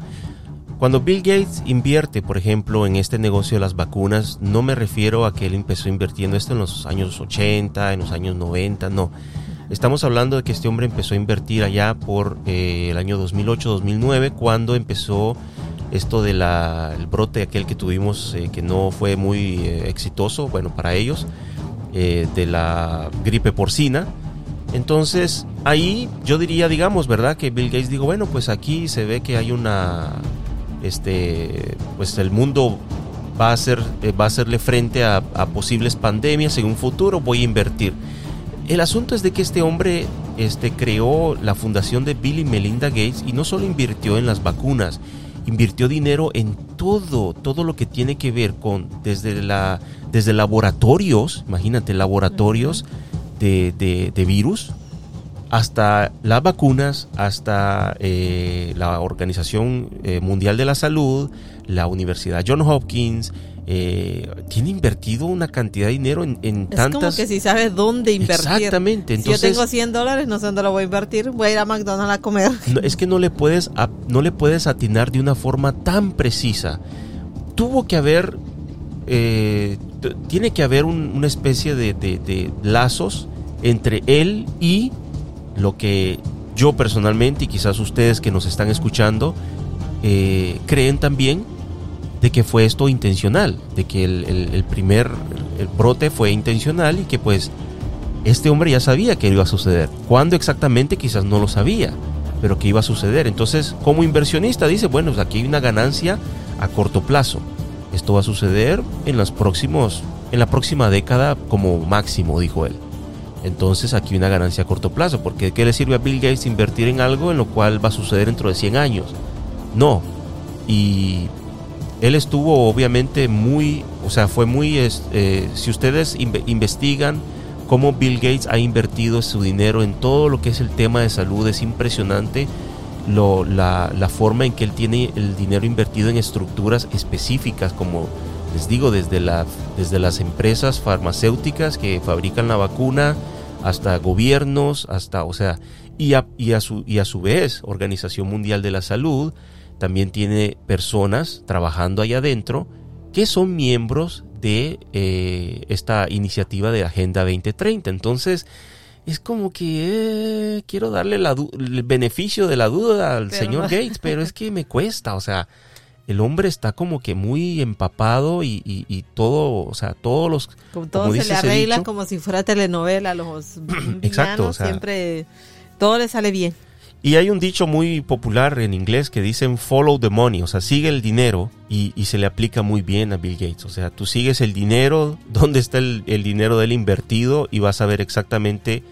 Cuando Bill Gates invierte, por ejemplo, en este negocio de las vacunas, no me refiero a que él empezó invirtiendo esto en los años 80, en los años 90, no Estamos hablando de que este hombre empezó a invertir allá por eh, el año 2008-2009, cuando empezó esto del brote aquel que tuvimos, eh, que no fue muy eh, exitoso, bueno, para ellos. de la gripe porcina. Entonces, ahí yo diría, digamos, ¿verdad? Que Bill Gates dijo, bueno, pues aquí se ve que hay una, este, pues el mundo va a, hacer, va a hacerle frente a, a, posibles pandemias en un futuro, voy a invertir. El asunto es de que este hombre este, creó la fundación de Bill y Melinda Gates y no solo invirtió en las vacunas, invirtió dinero en todo, todo lo que tiene que ver con, desde, la, desde laboratorios, imagínate, laboratorios de, de, de virus, hasta las vacunas, hasta eh, la Organización eh, Mundial de la Salud, la Universidad John Hopkins, eh, tiene invertido una cantidad de dinero en, en Es tantas... como que si sabes dónde invertir. Exactamente, si yo entonces- tengo 100 dólares, no sé dónde lo voy a invertir. Voy a ir a McDonald's a comer. No, es que no le puedes no le puedes atinar de una forma tan precisa. Tuvo que haber eh, tiene que haber un- una especie de, de- de lazos entre él y lo que yo personalmente y quizás ustedes que nos están escuchando eh, creen también de que fue esto intencional, de que el, el- primer el brote fue intencional y que pues este hombre ya sabía que iba a suceder. ¿Cuándo exactamente? Quizás no lo sabía, pero que iba a suceder. Entonces, como inversionista dice, bueno, pues aquí hay una ganancia a corto plazo. Esto va a suceder en los próximos, en la próxima década como máximo, dijo él. Entonces aquí una ganancia a corto plazo, porque ¿qué le sirve a Bill Gates invertir en algo en lo cual va a suceder dentro de 100 años? No. Y él estuvo obviamente muy, o sea, fue muy, eh, si ustedes inve- investigan cómo Bill Gates ha invertido su dinero en todo lo que es el tema de salud, es impresionante la, forma en que él tiene el dinero invertido en estructuras específicas, como les digo, desde, desde las empresas farmacéuticas que fabrican la vacuna, hasta gobiernos, hasta, o sea, y a, y a, su, y a su vez, Organización Mundial de la Salud también tiene personas trabajando ahí adentro que son miembros de eh, esta iniciativa de Agenda 2030. Entonces, es como que eh, quiero darle la el beneficio de la duda al Pero señor no. Gates, pero es que me cuesta, o sea, el hombre está como que muy empapado y, y- y todo, o sea, todos los... Como todo como se dice le arregla dicho, como si fuera telenovela. Los Exacto, o sea- siempre todo le sale bien. Y hay un dicho muy popular en inglés que dicen follow the money, o sea, sigue el dinero y, se le aplica muy bien a Bill Gates. O sea, tú sigues el dinero, dónde está el, dinero de él invertido y vas a ver exactamente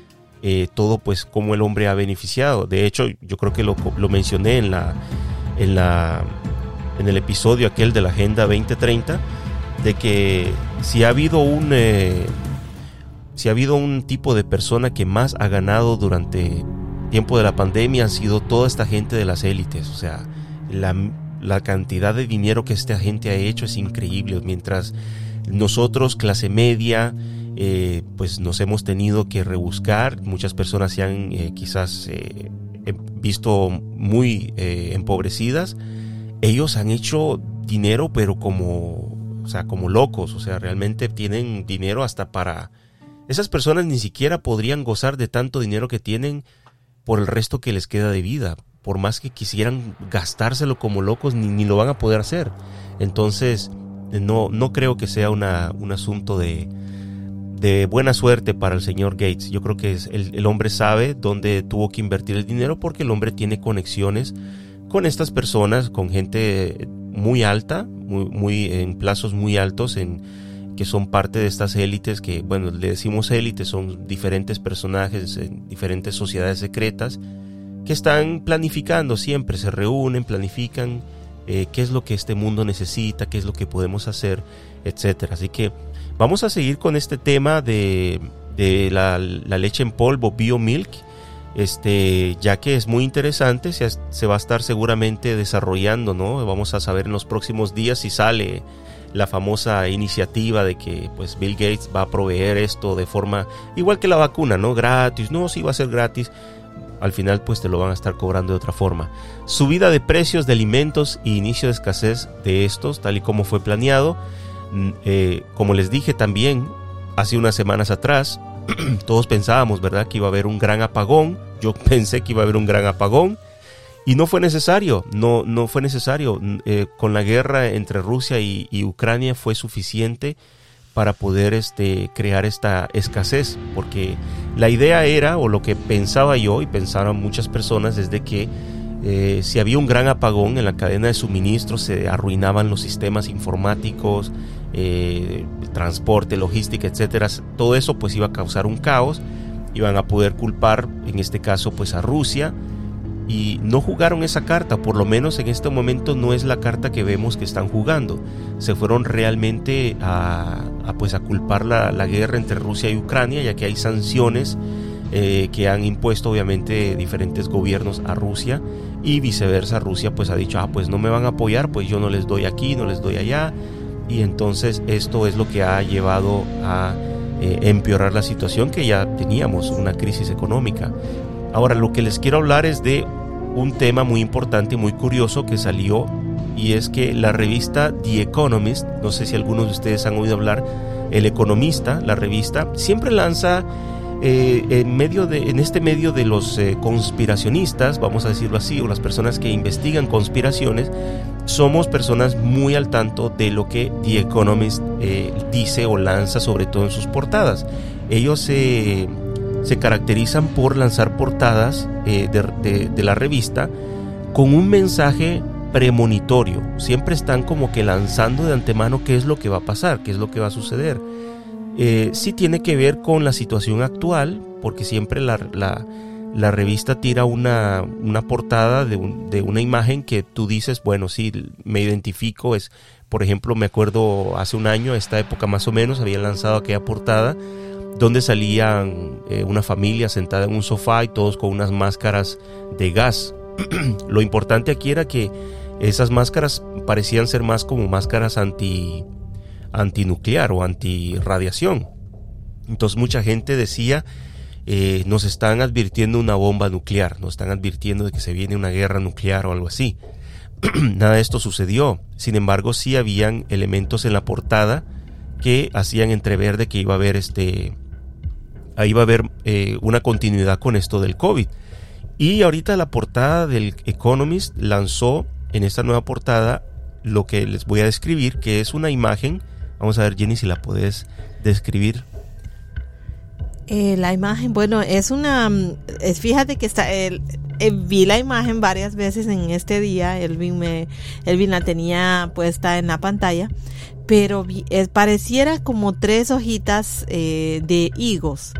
eh, todo, pues, cómo el hombre ha beneficiado. De hecho, yo creo que lo, lo mencioné en la, en la, en el episodio aquel de la Agenda 2030, de que si ha habido un, eh, si ha habido un tipo de persona que más ha ganado durante tiempo de la pandemia han sido toda esta gente de las élites. O sea, la, la cantidad de dinero que esta gente ha hecho es increíble. Mientras nosotros, clase media, eh, pues nos hemos tenido que rebuscar. Muchas personas se han eh, quizás eh, em- visto muy empobrecidas. Ellos han hecho dinero, pero como, o sea, como locos. O sea, realmente tienen dinero hasta para... Esas personas ni siquiera podrían gozar de tanto dinero que tienen por el resto que les queda de vida. Por más que quisieran gastárselo como locos, ni, lo van a poder hacer. Entonces, no, no creo que sea una, un asunto de, de buena suerte para el señor Gates. Yo creo que es- el, el hombre sabe dónde tuvo que invertir el dinero porque el hombre tiene conexiones con estas personas, con gente muy alta, muy en plazos muy altos, en, que son parte de estas élites que, bueno, le decimos élites, son diferentes personajes en diferentes sociedades secretas que están planificando siempre, se reúnen, planifican eh, qué es lo que este mundo necesita, qué es lo que podemos hacer, etcétera. Así que vamos a seguir con este tema de, de la, la leche en polvo, BioMilk, este, ya que es muy interesante, se, se va a estar seguramente desarrollando, ¿no? Vamos a saber en los próximos días si sale la famosa iniciativa de que pues Bill Gates va a proveer esto de forma igual que la vacuna, ¿no? Gratis, no, sí va a ser gratis. Al final pues te lo van a estar cobrando de otra forma. Subida de precios de alimentos y inicio de escasez de estos, tal y como fue planeado. Mm, eh, como les dije también hace unas semanas atrás, todos pensábamos, ¿verdad?, que iba a haber un gran apagón. Yo pensé que iba a haber un gran apagón. Y no fue necesario, no, no fue necesario. Eh, con la guerra entre Rusia y, Ucrania fue suficiente para poder este, crear esta escasez, porque la idea era, o lo que pensaba yo y pensaban muchas personas, es de que eh, si había un gran apagón en la cadena de suministro, se arruinaban los sistemas informáticos, eh, transporte, logística, etcétera. Todo eso pues iba a causar un caos. Iban a poder culpar, en este caso, pues a Rusia. Y no jugaron esa carta, por lo menos en este momento no es la carta que vemos que están jugando. Se fueron realmente a, pues culpar la, la guerra entre Rusia y Ucrania, ya que hay sanciones eh, que han impuesto obviamente diferentes gobiernos a Rusia y viceversa Rusia pues ha dicho ah pues no me van a apoyar pues yo no les doy aquí no les doy allá y entonces esto es lo que ha llevado a eh, empeorar la situación que ya teníamos una crisis económica ahora lo que les quiero hablar es de un tema muy importante y muy curioso que salió y es que la revista The Economist no sé si algunos de ustedes han oído hablar el economista la revista siempre lanza eh, en, medio de, en este medio de los eh, conspiracionistas, vamos a decirlo así, o las personas que investigan conspiraciones, somos personas muy al tanto de lo que The Economist eh, dice o lanza, sobre todo en sus portadas. Ellos se caracterizan por lanzar portadas de, de la revista con un mensaje premonitorio. Siempre están como que lanzando de antemano qué es lo que va a pasar, qué es lo que va a suceder. Eh, sí tiene que ver con la situación actual, porque siempre la, revista tira una, portada de, una imagen que tú dices, bueno, sí, me identifico, es, por ejemplo, me acuerdo hace un año, esta época más o menos, había lanzado aquella portada donde salían eh, una familia sentada en un sofá y todos con unas máscaras de gas. Lo importante aquí era que esas máscaras parecían ser más como máscaras anti antinuclear o antirradiación. Entonces mucha gente decía, eh, nos están advirtiendo una bomba nuclear, nos están advirtiendo de que se viene una guerra nuclear o algo así. Nada de esto sucedió. Sin embargo, sí habían elementos en la portada que hacían entrever de que iba a haber este, va a haber eh, una continuidad con esto del COVID. Y ahorita la portada del Economist lanzó en esta nueva portada lo que les voy a describir, que es una imagen Vamos a ver, Jenny, si la puedes describir. Eh, la imagen, bueno, es una, mm, es, fíjate que está, el, eh, vi la imagen varias veces en este día, Elvin, me, Elvin la tenía puesta en la pantalla, pero pareciera como tres hojitas eh, de higos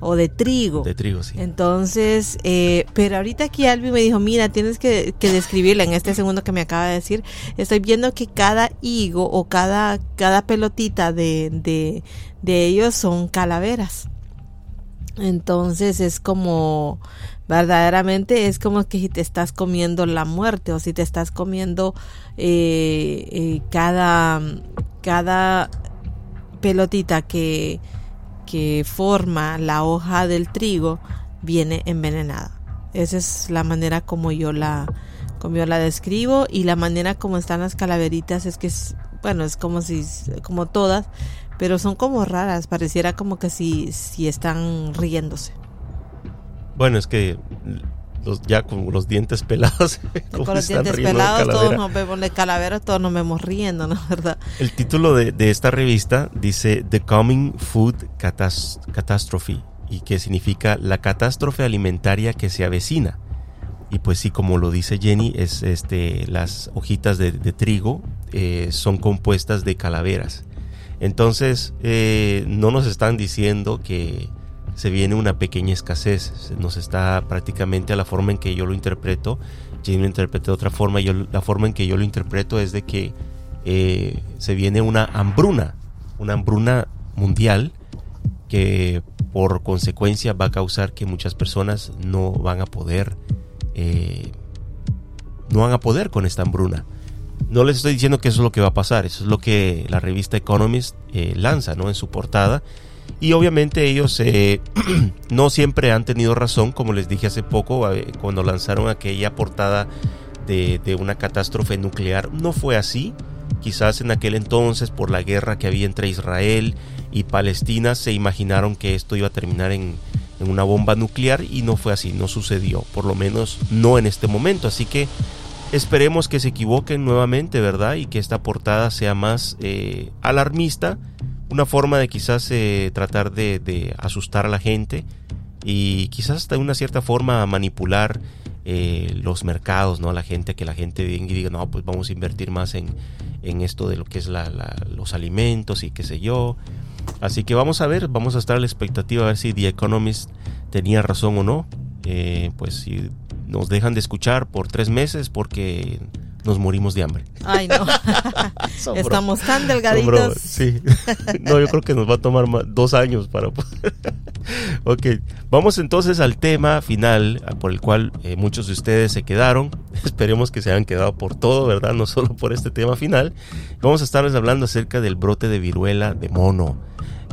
o de trigo. De trigo, sí. Entonces, eh, pero ahorita aquí Albi me dijo, mira, tienes que, que, describirla en este segundo que me acaba de decir. Estoy viendo que cada higo o cada, cada pelotita de, de, de ellos son calaveras. Entonces es como, verdaderamente es como que si te estás comiendo la muerte o si te estás comiendo eh, eh, cada, cada pelotita que que forma la hoja del trigo viene envenenada. Esa es la manera como yo la, como yo la describo y la manera como están las calaveritas es que es, bueno, es como si, como todas, pero son como raras, pareciera como que si, si están riéndose. Bueno, es que ya con los dientes pelados. Con los dientes pelados, todos nos vemos de calavera, todos nos vemos riendo, ¿no? ¿verdad? El título de, esta revista dice The Coming Food Catastrophe, y que significa la catástrofe alimentaria que se avecina. Y pues sí, como lo dice Jenny, es este, las hojitas de, trigo eh, son compuestas de calaveras. Entonces, eh, no nos están diciendo que se viene una pequeña escasez. Nos está prácticamente a la forma en que yo lo interpreto. Jane lo interpreta de otra forma. Yo, la forma en que yo lo interpreto es de que eh, se viene una hambruna, una hambruna mundial que por consecuencia va a causar que muchas personas no van a poder, eh, no van a poder con esta hambruna. No les estoy diciendo que eso es lo que va a pasar, eso es lo que la revista Economist eh, lanza ¿no? en su portada y obviamente ellos eh, no siempre han tenido razón, como les dije hace poco, cuando lanzaron aquella portada de, una catástrofe nuclear. No fue así. Quizás en aquel entonces, por la guerra que había entre Israel y Palestina, se imaginaron que esto iba a terminar en, una bomba nuclear y no fue así, no sucedió, por lo menos no en este momento. Así que esperemos que se equivoquen nuevamente, ¿verdad? Y que esta portada sea más eh, alarmista una forma de quizás eh, tratar de, asustar a la gente y quizás de una cierta forma manipular eh, los mercados, ¿no? La gente, que la gente diga, no, pues vamos a invertir más en, esto de lo que es los alimentos y qué sé yo. Así que vamos a ver, vamos a estar a la expectativa a ver si The Economist tenía razón o no. Eh, pues si nos dejan de escuchar por tres meses porque nos morimos de hambre. Ay, no. Estamos tan delgaditos. Sí. no, yo creo que nos va a tomar dos años para poder. ok, vamos entonces al tema final por el cual eh, muchos de ustedes se quedaron. Esperemos que se hayan quedado por todo, ¿verdad? No solo por este tema final. Vamos a estarles hablando acerca del brote de viruela de mono.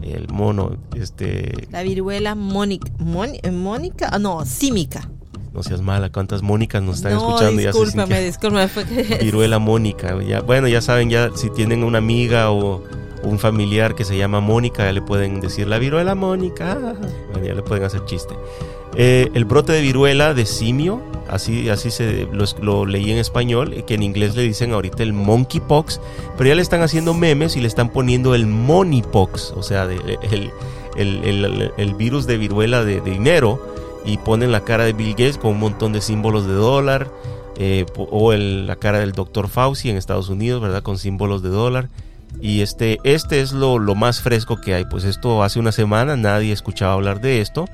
El mono, este... La viruela mónica, mónica, no, símica no seas mala, cuántas Mónicas nos están escuchando. Discúlpame, discúlpame. Viruela Mónica. Ya, bueno, ya saben, ya si tienen una amiga o un familiar que se llama Mónica, ya le pueden decir la viruela Mónica. Bueno, ya le pueden hacer chiste. Eh, el brote de viruela de simio, así, así se lo, leí en español, que en inglés le dicen ahorita el monkeypox, pero ya le están haciendo memes y le están poniendo el moneypox, o sea, el, el, virus de viruela de dinero y ponen la cara de Bill Gates con un montón de símbolos de dólar. Eh, o la cara del Dr. Fauci en Estados Unidos, ¿verdad? Con símbolos de dólar. Y este, este es lo, lo, más fresco que hay. Pues esto hace una semana nadie escuchaba hablar de esto.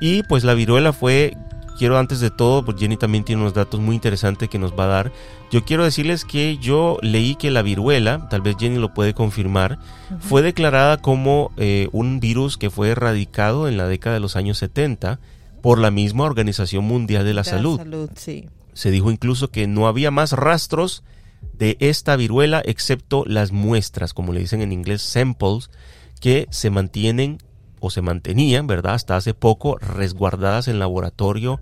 Y pues la viruela fue, quiero antes de todo, pues Jenny también tiene unos datos muy interesantes que nos va a dar. Yo quiero decirles que yo leí que la viruela, tal vez Jenny lo puede confirmar, fue declarada como eh, un virus que fue erradicado en la década de los años 70 por la misma Organización Mundial de la, Salud. Se dijo incluso que no había más rastros de esta viruela excepto las muestras, como le dicen en inglés, samples, que se mantienen o se mantenían, ¿verdad? Hasta hace poco resguardadas en laboratorio,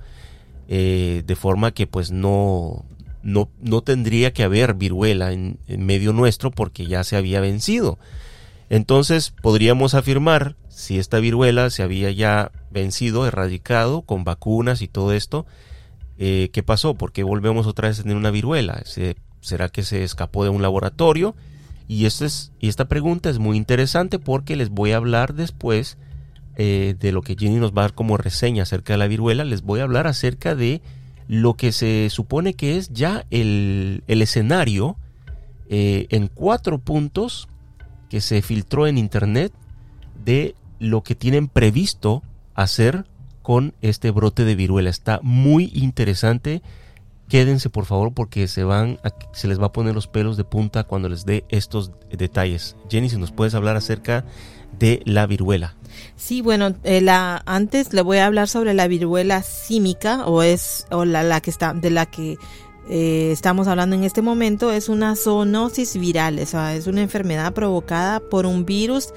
eh, de forma que pues no, no, no, tendría que haber viruela en, en medio nuestro porque ya se había vencido. Entonces podríamos afirmar, si esta viruela se había ya vencido, erradicado, con vacunas y todo esto, eh, ¿qué pasó? ¿Por qué volvemos otra vez a tener una viruela? ¿Será que se escapó de un laboratorio? Y, esto es, y esta pregunta es muy interesante porque les voy a hablar después eh, de lo que Jenny nos va a dar como reseña acerca de la viruela. Les voy a hablar acerca de lo que se supone que es ya el, escenario eh, en cuatro puntos que se filtró en internet de lo que tienen previsto hacer con este brote de viruela. Está muy interesante. Quédense por favor porque se van se les va a poner los pelos de punta cuando les dé estos detalles. Jenny, si nos puedes hablar acerca de la viruela. Sí, bueno, eh, la, antes le voy a hablar sobre la viruela símica o es o la, la que está de la que eh, estamos hablando en este momento es una zoonosis viral, o sea, es una enfermedad provocada por un virus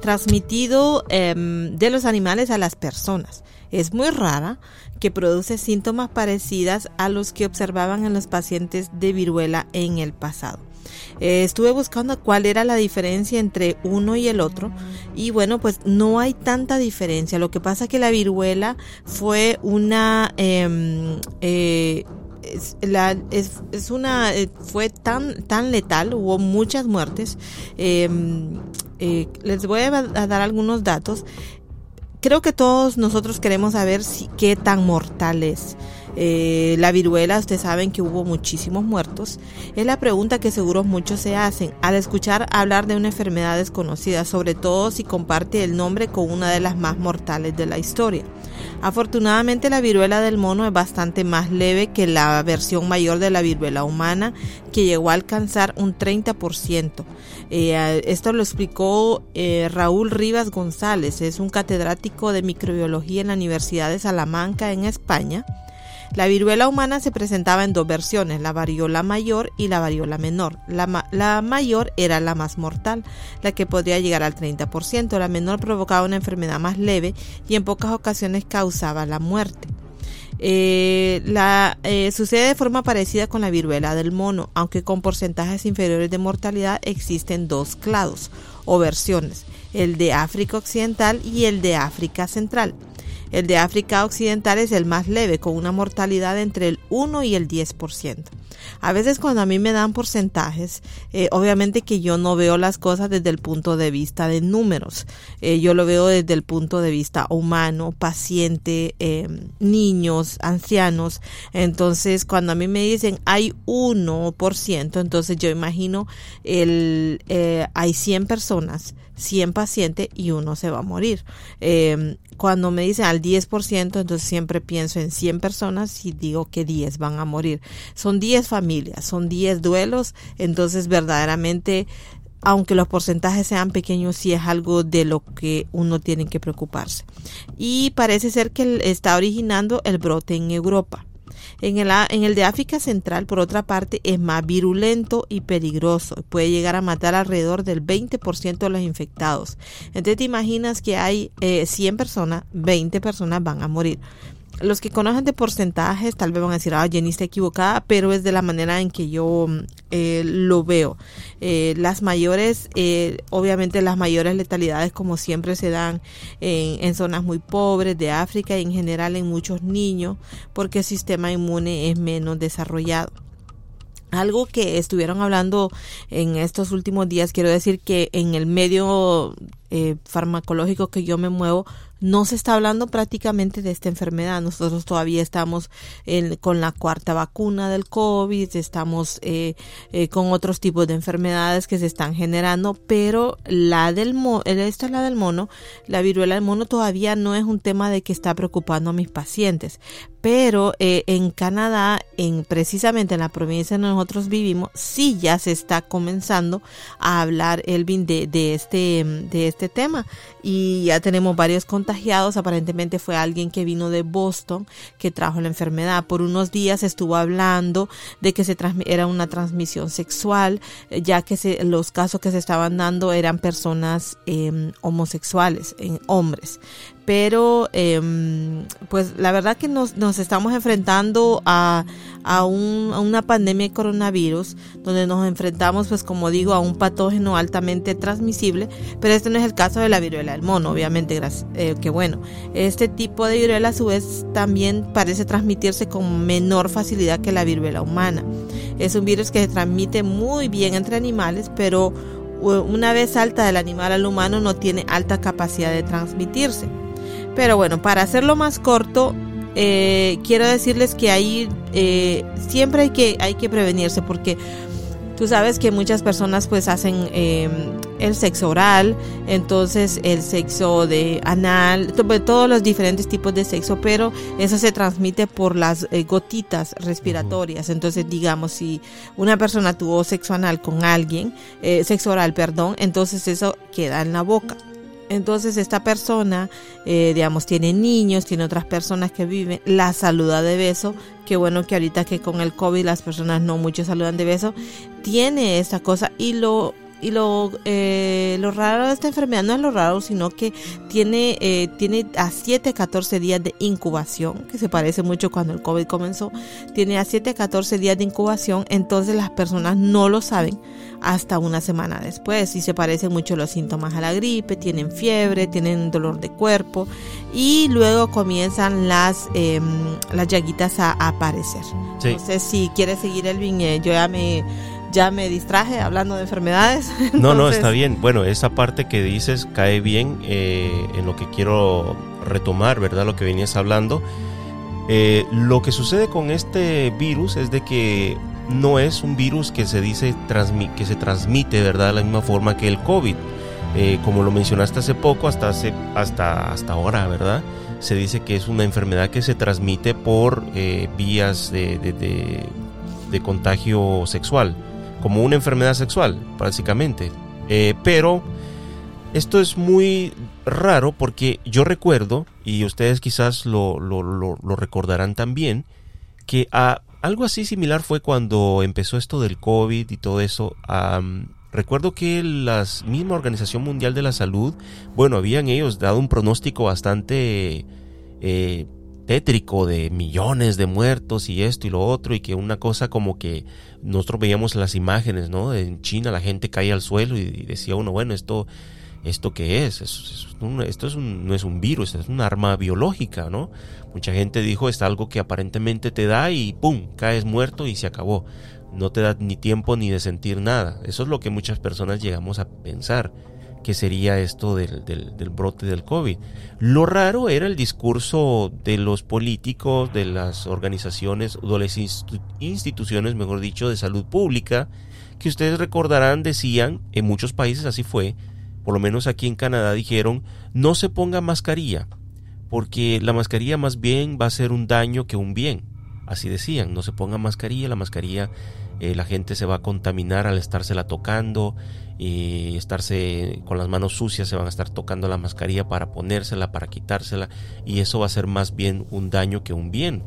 transmitido em, de los animales a las personas. Es muy rara, que produce síntomas parecidos a los que observaban en los pacientes de viruela en el pasado. Eh, estuve buscando cuál era la diferencia entre uno y el otro y bueno pues no hay tanta diferencia lo que pasa es que la viruela fue una em, eh, es, la, es, es, una eh, fue tan tan letal hubo muchas muertes. Em, eh, les voy a, dar algunos datos. Creo que todos nosotros queremos saber si qué tan mortal es eh, la viruela, ustedes saben que hubo muchísimos muertos. Es la pregunta que seguro muchos se hacen al escuchar hablar de una enfermedad desconocida, sobre todo si comparte el nombre con una de las más mortales de la historia. Afortunadamente la viruela del mono es bastante más leve que la versión mayor de la viruela humana que llegó a alcanzar un 30%. Eh, esto lo explicó eh, Raúl Rivas González, es un catedrático de microbiología en la Universidad de Salamanca en España. La viruela humana se presentaba en dos versiones, la variola mayor y la variola menor. La, mayor era la más mortal, la que podría llegar al 30%. La menor provocaba una enfermedad más leve y en pocas ocasiones causaba la muerte. Eh, la, eh, sucede de forma parecida con la viruela del mono, aunque con porcentajes inferiores de mortalidad existen dos clados o versiones, el de África Occidental y el de África Central. El de África Occidental es el más leve, con una mortalidad entre el 1 y el 10%. A veces cuando a mí me dan porcentajes, eh, obviamente que yo no veo las cosas desde el punto de vista de números, eh, yo lo veo desde el punto de vista humano, paciente, em, niños, ancianos. Entonces, cuando a mí me dicen hay 1%, entonces yo imagino el, eh, hay 100 personas 100 pacientes y uno se va a morir. Em, cuando me dicen al 10%, entonces siempre pienso en 100 personas y digo que 10 van a morir. Son 10 familias, son 10 duelos, entonces verdaderamente aunque los porcentajes sean pequeños, sí es algo de lo que uno tiene que preocuparse. Y parece ser que está originando el brote en Europa. En el, de África Central, por otra parte, es más virulento y peligroso. Puede llegar a matar alrededor del 20% de los infectados. Entonces te imaginas que hay 100 eh, personas, 20 personas van a morir los que conocen de porcentajes tal vez van a decir, ah, Jenny está equivocada, pero es de la manera en que yo eh, lo veo. Eh, las mayores, eh, obviamente las mayores letalidades como siempre se dan en, en, zonas muy pobres de África y en general en muchos niños porque el sistema inmune es menos desarrollado. Algo que estuvieron hablando en estos últimos días, quiero decir que en el medio eh, farmacológico que yo me muevo, no se está hablando prácticamente de esta enfermedad. Nosotros todavía estamos con la cuarta vacuna del COVID, estamos eh, eh, con otros tipos de enfermedades que se están generando, pero la del mono, esta es la del mono, la viruela del mono todavía no es un tema de que está preocupando a mis pacientes. Pero eh, en Canadá, en precisamente en la provincia donde nosotros vivimos, sí ya se está comenzando a hablar, Elvin, de, de este, de este tema. Y ya tenemos varios contagiados. Aparentemente fue alguien que vino de Boston que trajo la enfermedad. Por unos días estuvo hablando de que se era una transmisión sexual, eh, ya que se, los casos que se estaban dando eran personas eh, homosexuales, en hombres pero eh, pues la verdad que nos, estamos enfrentando a, a, un, a, una pandemia de coronavirus donde nos enfrentamos pues como digo a un patógeno altamente transmisible pero este no es el caso de la viruela del mono obviamente eh, que bueno. Este tipo de viruela a su vez también parece transmitirse con menor facilidad que la viruela humana. Es un virus que se transmite muy bien entre animales pero una vez salta del animal al humano no tiene alta capacidad de transmitirse pero bueno, para hacerlo más corto, eh, quiero decirles que ahí eh, siempre hay que, hay que prevenirse porque tú sabes que muchas personas pues hacen em, el sexo oral, entonces el sexo de anal, todos los diferentes tipos de sexo, pero eso se transmite por las eh, gotitas respiratorias. Entonces, digamos, si una persona tuvo sexo anal con alguien, sexo oral, perdón, entonces eso queda en la boca. Entonces esta persona, eh, digamos, tiene niños, tiene otras personas que viven, la saluda de beso, qué bueno que ahorita que con el COVID las personas no mucho saludan de beso, tiene esta cosa y lo y lo, eh, lo raro de esta enfermedad no es lo raro, sino que tiene, eh, tiene a 7 a 14 días de incubación, que se parece mucho cuando el COVID comenzó. Tiene a 7 a 14 días de incubación, entonces las personas no lo saben hasta una semana después. Y se parecen mucho los síntomas a la gripe, tienen fiebre, tienen dolor de cuerpo y luego comienzan las, em, las llaguitas a, aparecer. Entonces, si quieres seguir el viñedo, yo ya me ya me distraje hablando de enfermedades. No, no, está bien. Bueno, esa parte que dices cae bien eh, en lo que quiero retomar, ¿verdad? Lo que venías hablando. Eh, lo que sucede con este virus es de que no es un virus que se dice que se transmite, ¿verdad? De la misma forma que el COVID. Eh, como lo mencionaste hace poco, hasta, hace, hasta, hasta ahora, ¿verdad? Se dice que es una enfermedad que se transmite por vías de, de contagio sexual como una enfermedad sexual, básicamente. Eh, pero esto es muy raro porque yo recuerdo, y ustedes quizás lo, recordarán también, que a, algo así similar fue cuando empezó esto del COVID y todo eso. recuerdo que la misma Organización Mundial de la Salud, bueno, habían ellos dado un pronóstico bastante eh, tétrico de millones de muertos y esto y lo otro y que una cosa como que nosotros veíamos las imágenes, ¿no? En China la gente caía al suelo y decía uno, bueno, esto ¿esto qué es? esto es no es un virus, es un arma biológica, ¿no? Mucha gente dijo, es algo que aparentemente te da y ¡pum! caes muerto y se acabó. No te da ni tiempo ni de sentir nada. Eso es lo que muchas personas llegamos a pensar que sería esto del, del, brote del COVID. Lo raro era el discurso de los políticos, de las organizaciones, de las instituciones, mejor dicho, de salud pública, que ustedes recordarán decían, en muchos países así fue, por lo menos aquí en Canadá dijeron, no se ponga mascarilla, porque la mascarilla más bien va a ser un daño que un bien. Así decían, no se ponga mascarilla, la mascarilla eh, la gente se va a contaminar al estársela tocando, y estarse con las manos sucias, se van a estar tocando la mascarilla para ponérsela, para quitársela, y eso va a ser más bien un daño que un bien.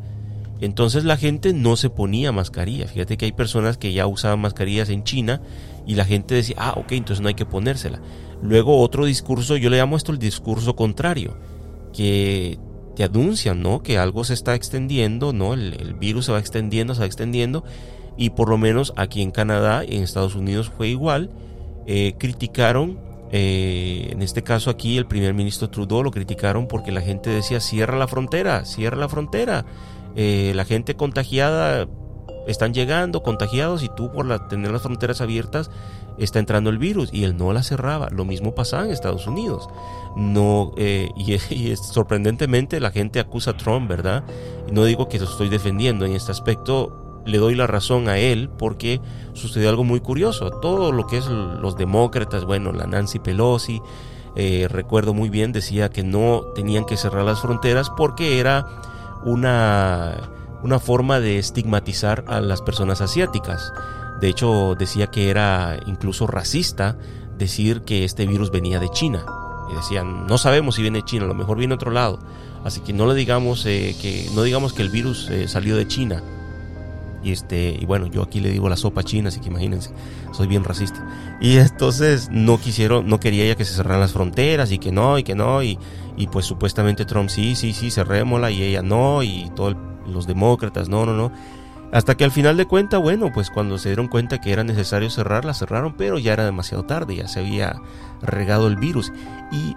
Entonces la gente no se ponía mascarilla. Fíjate que hay personas que ya usaban mascarillas en China y la gente decía, ah, ok, entonces no hay que ponérsela. Luego otro discurso, yo le llamo esto el discurso contrario, que te anuncian, ¿no? Que algo se está extendiendo, ¿no? El, virus se va extendiendo, se va extendiendo. Y por lo menos aquí en Canadá y en Estados Unidos fue igual eh, criticaron, eh, en este caso aquí el primer ministro Trudeau lo criticaron porque la gente decía cierra la frontera, cierra la frontera, eh, la gente contagiada están llegando contagiados y tú por la, tener las fronteras abiertas está entrando el virus y él no la cerraba. Lo mismo pasaba en Estados Unidos. No, y, y, sorprendentemente la gente acusa a Trump, ¿verdad? No digo que lo estoy defendiendo en este aspecto le doy la razón a él porque sucedió algo muy curioso. Todo lo que es los demócratas, bueno, la Nancy Pelosi, eh, recuerdo muy bien, decía que no tenían que cerrar las fronteras porque era una, una forma de estigmatizar a las personas asiáticas. De hecho, decía que era incluso racista decir que este virus venía de China. Y decían, no sabemos si viene de China, a lo mejor viene de otro lado. Así que no le digamos eh, que no digamos que el virus eh, salió de China. Y este, y bueno, yo aquí le digo la sopa china, así que imagínense, soy bien racista. Y entonces no quisieron, no quería ya que se cerraran las fronteras y que no, y que no, y, y pues supuestamente Trump sí, sí, sí, cerrémosla y ella no, y todos los demócratas, no, no, no. Hasta que al final de cuenta, bueno, pues cuando se dieron cuenta que era necesario cerrarla, cerraron, pero ya era demasiado tarde, ya se había regado el virus. Y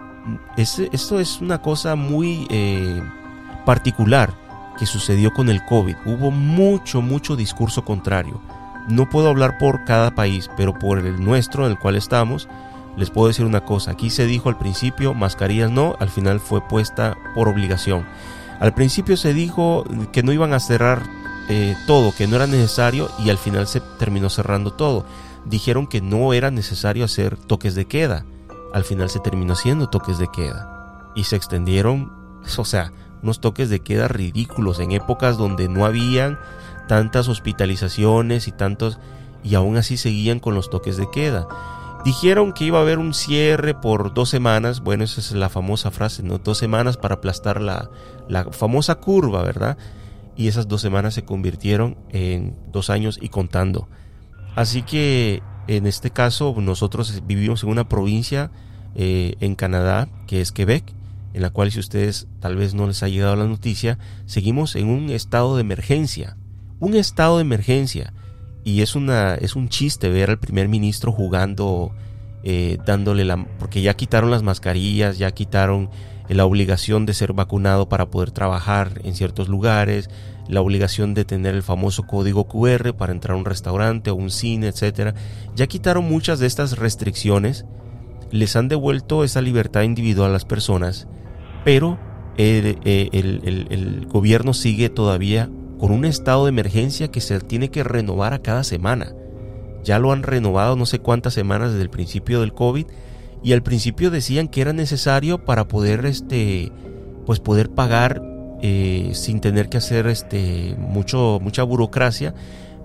ese, esto es una cosa muy eh, particular que sucedió con el COVID. Hubo mucho, mucho discurso contrario. No puedo hablar por cada país, pero por el nuestro, en el cual estamos, les puedo decir una cosa. Aquí se dijo al principio, mascarillas no, al final fue puesta por obligación. Al principio se dijo que no iban a cerrar eh, todo, que no era necesario y al final se terminó cerrando todo. Dijeron que no era necesario hacer toques de queda. Al final se terminó haciendo toques de queda. Y se extendieron, o sea, unos toques de queda ridículos en épocas donde no habían tantas hospitalizaciones y tantos y aún así seguían con los toques de queda. Dijeron que iba a haber un cierre por dos semanas, bueno, esa es la famosa frase, ¿no? Dos semanas para aplastar la, la famosa curva, ¿verdad? Y esas dos semanas se convirtieron en dos años y contando. Así que en este caso nosotros vivimos en una provincia eh, en Canadá que es Quebec en la cual si ustedes tal vez no les ha llegado la noticia, seguimos en un estado de emergencia, un estado de emergencia. Y es, una, es un chiste ver al primer ministro jugando, eh, dándole la... porque ya quitaron las mascarillas, ya quitaron la obligación de ser vacunado para poder trabajar en ciertos lugares, la obligación de tener el famoso código QR para entrar a un restaurante o un cine, etc. Ya quitaron muchas de estas restricciones, les han devuelto esa libertad individual a las personas pero el, el, gobierno sigue todavía con un estado de emergencia que se tiene que renovar a cada semana. Ya lo han renovado no sé cuántas semanas desde el principio del COVID y al principio decían que era necesario para poder este pues poder pagar eh, sin tener que hacer este mucho mucha burocracia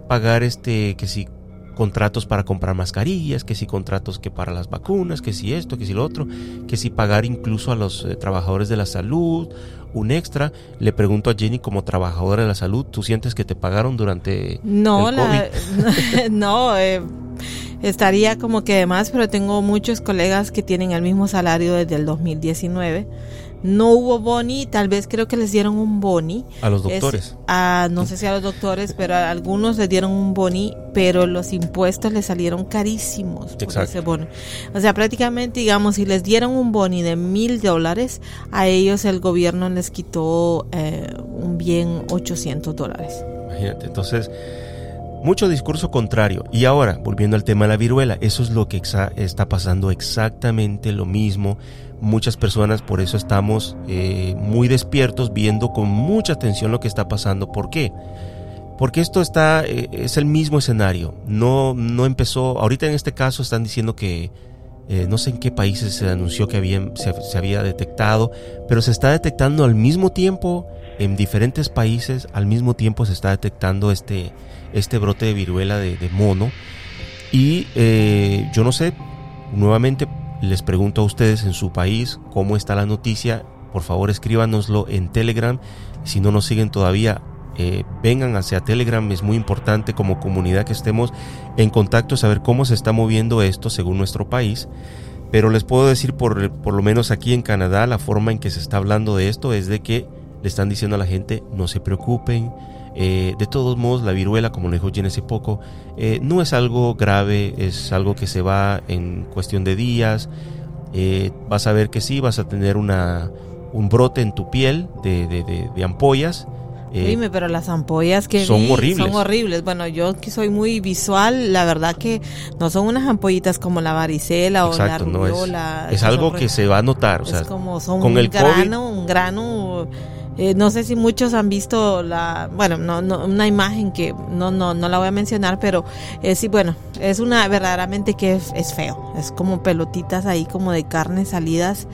pagar este que si contratos para comprar mascarillas, que si contratos que para las vacunas, que si esto, que si lo otro, que si pagar incluso a los eh, trabajadores de la salud un extra. Le pregunto a Jenny como trabajadora de la salud, ¿tú sientes que te pagaron durante no, La, no, eh, estaría como que de más, pero tengo muchos colegas que tienen el mismo salario desde el 2019 no hubo boni, tal vez creo que les dieron un boni. A los doctores. a, no sé si a los doctores, pero a algunos les dieron un boni, pero los impuestos les salieron carísimos por Exacto. ese bono. O sea, prácticamente, digamos, si les dieron un boni de mil dólares, a ellos el gobierno les quitó eh, un bien 800 dólares. Imagínate, entonces, mucho discurso contrario. Y ahora, volviendo al tema de la viruela, eso es lo que está pasando exactamente lo mismo. Muchas personas, por eso estamos eh, muy despiertos, viendo con mucha atención lo que está pasando. ¿Por qué? Porque esto está, eh, es el mismo escenario. No, no empezó, ahorita en este caso están diciendo que, eh, no sé en qué países se anunció que se, había detectado, pero se está detectando al mismo tiempo en diferentes países, al mismo tiempo se está detectando este, este brote de viruela de, de mono. Y eh, yo no sé, nuevamente les pregunto a ustedes en su país cómo está la noticia. Por favor, escríbanoslo en Telegram. Si no nos siguen todavía, eh, vengan hacia Telegram. Es muy importante como comunidad que estemos en contacto, saber cómo se está moviendo esto según nuestro país. Pero les puedo decir, por, por lo menos aquí en Canadá, la forma en que se está hablando de esto es de que le están diciendo a la gente, no se preocupen. Eh, de todos modos, la viruela, como lo dijo Jen hace poco, eh, no es algo grave, es algo que se va en cuestión de días. Vas a ver que sí, vas a tener una, un brote en tu piel de ampollas. Eh, Dime, pero las ampollas que son vi horribles. son horribles. Bueno, yo que soy muy visual, la verdad que no son unas ampollitas como la varicela exacto, o la no es, rubiola. es algo que se va a notar. O es sea, como son con un el COVID- grano, un grano. Eh, no sé si muchos han visto la, bueno, no, no, una imagen que no, no, no la voy a mencionar, pero eh, sí, bueno, es una verdaderamente que es, feo, es como pelotitas ahí como de carne salidas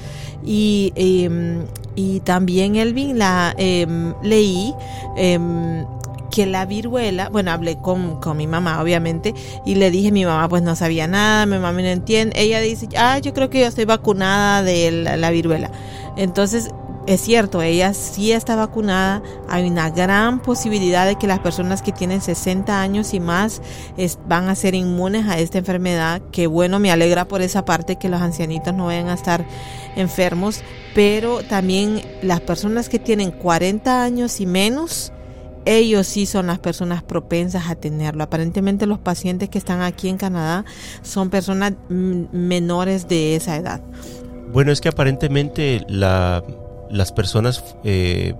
y, em, y también Elvin la em, leí em, que la viruela, bueno, hablé con, con mi mamá, obviamente, y le dije, mi mamá pues no sabía nada, mi mamá no entiende. Ella dice, ah, yo creo que yo estoy vacunada de la viruela. Entonces, es cierto, ella sí está vacunada. Hay una gran posibilidad de que las personas que tienen 60 años y más van a ser inmunes a esta enfermedad. Que bueno, me alegra por esa parte que los ancianitos no vayan a estar enfermos. Pero también las personas que tienen 40 años y menos, ellos sí son las personas propensas a tenerlo. Aparentemente los pacientes que están aquí en Canadá son personas mm, menores de esa edad. Bueno, es que aparentemente la, las personas, eh,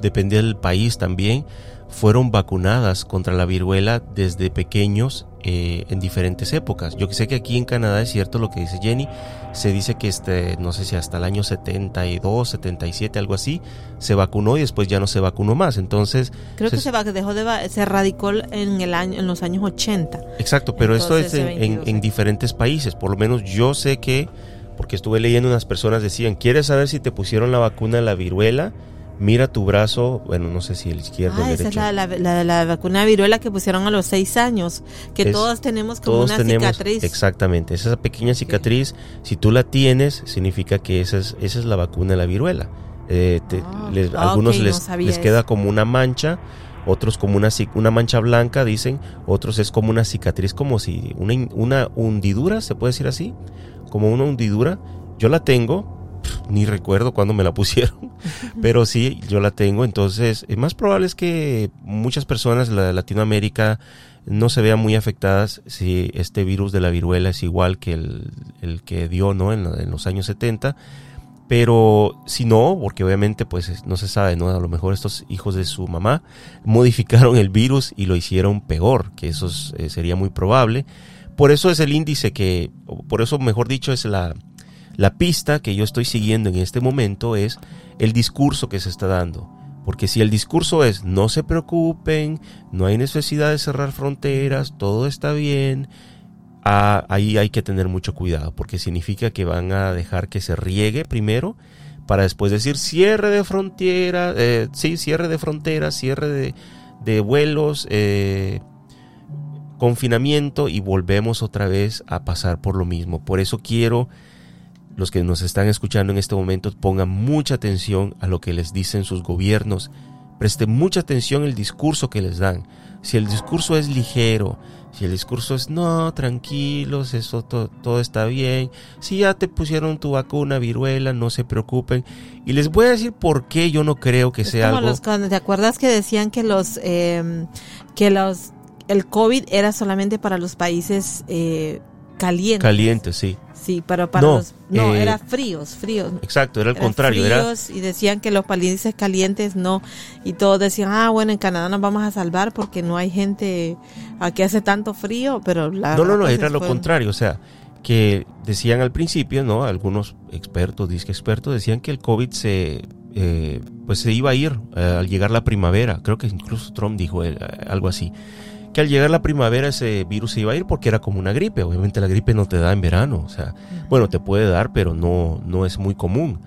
depende del país también, fueron vacunadas contra la viruela desde pequeños eh, en diferentes épocas. Yo sé que aquí en Canadá es cierto lo que dice Jenny, se dice que este, no sé si hasta el año 72, 77, algo así, se vacunó y después ya no se vacunó más. Entonces, Creo que se- dejó de, se radicó en, el año, en los años 80. Exacto, pero esto es en, en- 22 en años. diferentes países. Por lo menos yo sé que, porque estuve leyendo unas personas decían, ¿quieres saber si te pusieron la vacuna de la viruela? Mira tu brazo, bueno, no sé si el izquierdo o Ah, el esa es derecho. la, la, la- la vacuna de viruela que pusieron a los seis años, que Es- todos tenemos como Todos una tenemos, cicatriz. exactamente, esa pequeña cicatriz, si tú la tienes, significa que esa es, esa es la vacuna de la viruela. Eh, te- Ah, les- algunos no les, les queda eso. como una mancha, otros como una, una mancha blanca, dicen, otros es como una cicatriz, como si una, una hundidura, se puede decir así, como una hundidura. Yo la tengo, ni recuerdo cuándo me la pusieron, pero sí, yo la tengo. Entonces, es más probable es que muchas personas de la- Latinoamérica no se vean muy afectadas si este virus de la viruela es igual que el, el que dio ¿no? en, los años 70. Pero si no, porque obviamente pues es- no se sabe, ¿no? A lo mejor estos hijos de su mamá modificaron el virus y lo hicieron peor, que eso es- eh, sería muy probable. Por eso es el índice que, por eso mejor dicho es la, la pista que yo estoy siguiendo en este momento es el discurso que se está dando. Porque si el discurso es no se preocupen, no hay necesidad de cerrar fronteras, todo está bien, ah, ahí hay que tener mucho cuidado, porque significa que van a dejar que se riegue primero para después decir cierre de fronteras, eh, sí, cierre de fronteras, cierre de, de vuelos, eh, confinamiento y volvemos otra vez a pasar por lo mismo. Por eso quiero los que nos están escuchando en este momento pongan mucha atención a lo que les dicen sus gobiernos, preste mucha atención el discurso que les dan. Si el discurso es ligero, si el discurso es no, tranquilos, eso todo está bien. Si ya te pusieron tu vacuna viruela, no se preocupen. Y les voy a decir por qué yo no creo que sea algo. ¿Te acuerdas que decían que los eh, que los el COVID era solamente para los países eh, calientes? Calientes, sí. Sí, pero para los no eh, era fríos, fríos. Exacto, era el contrario, fríos, y decían que los países calientes no y todos decían, "Ah, bueno, en Canadá nos vamos a salvar porque no hay gente aquí hace tanto frío", pero la No, no, no, era lo contrario, o sea, que decían al principio, ¿no? Algunos expertos, disque expertos decían que el COVID se eh, pues se iba a ir eh, al llegar la primavera. Creo que incluso Trump dijo algo así que al llegar la primavera ese virus se iba a ir porque era como una gripe. Obviamente la gripe no te da en verano, o sea, bueno, te puede dar, pero no, no es muy común.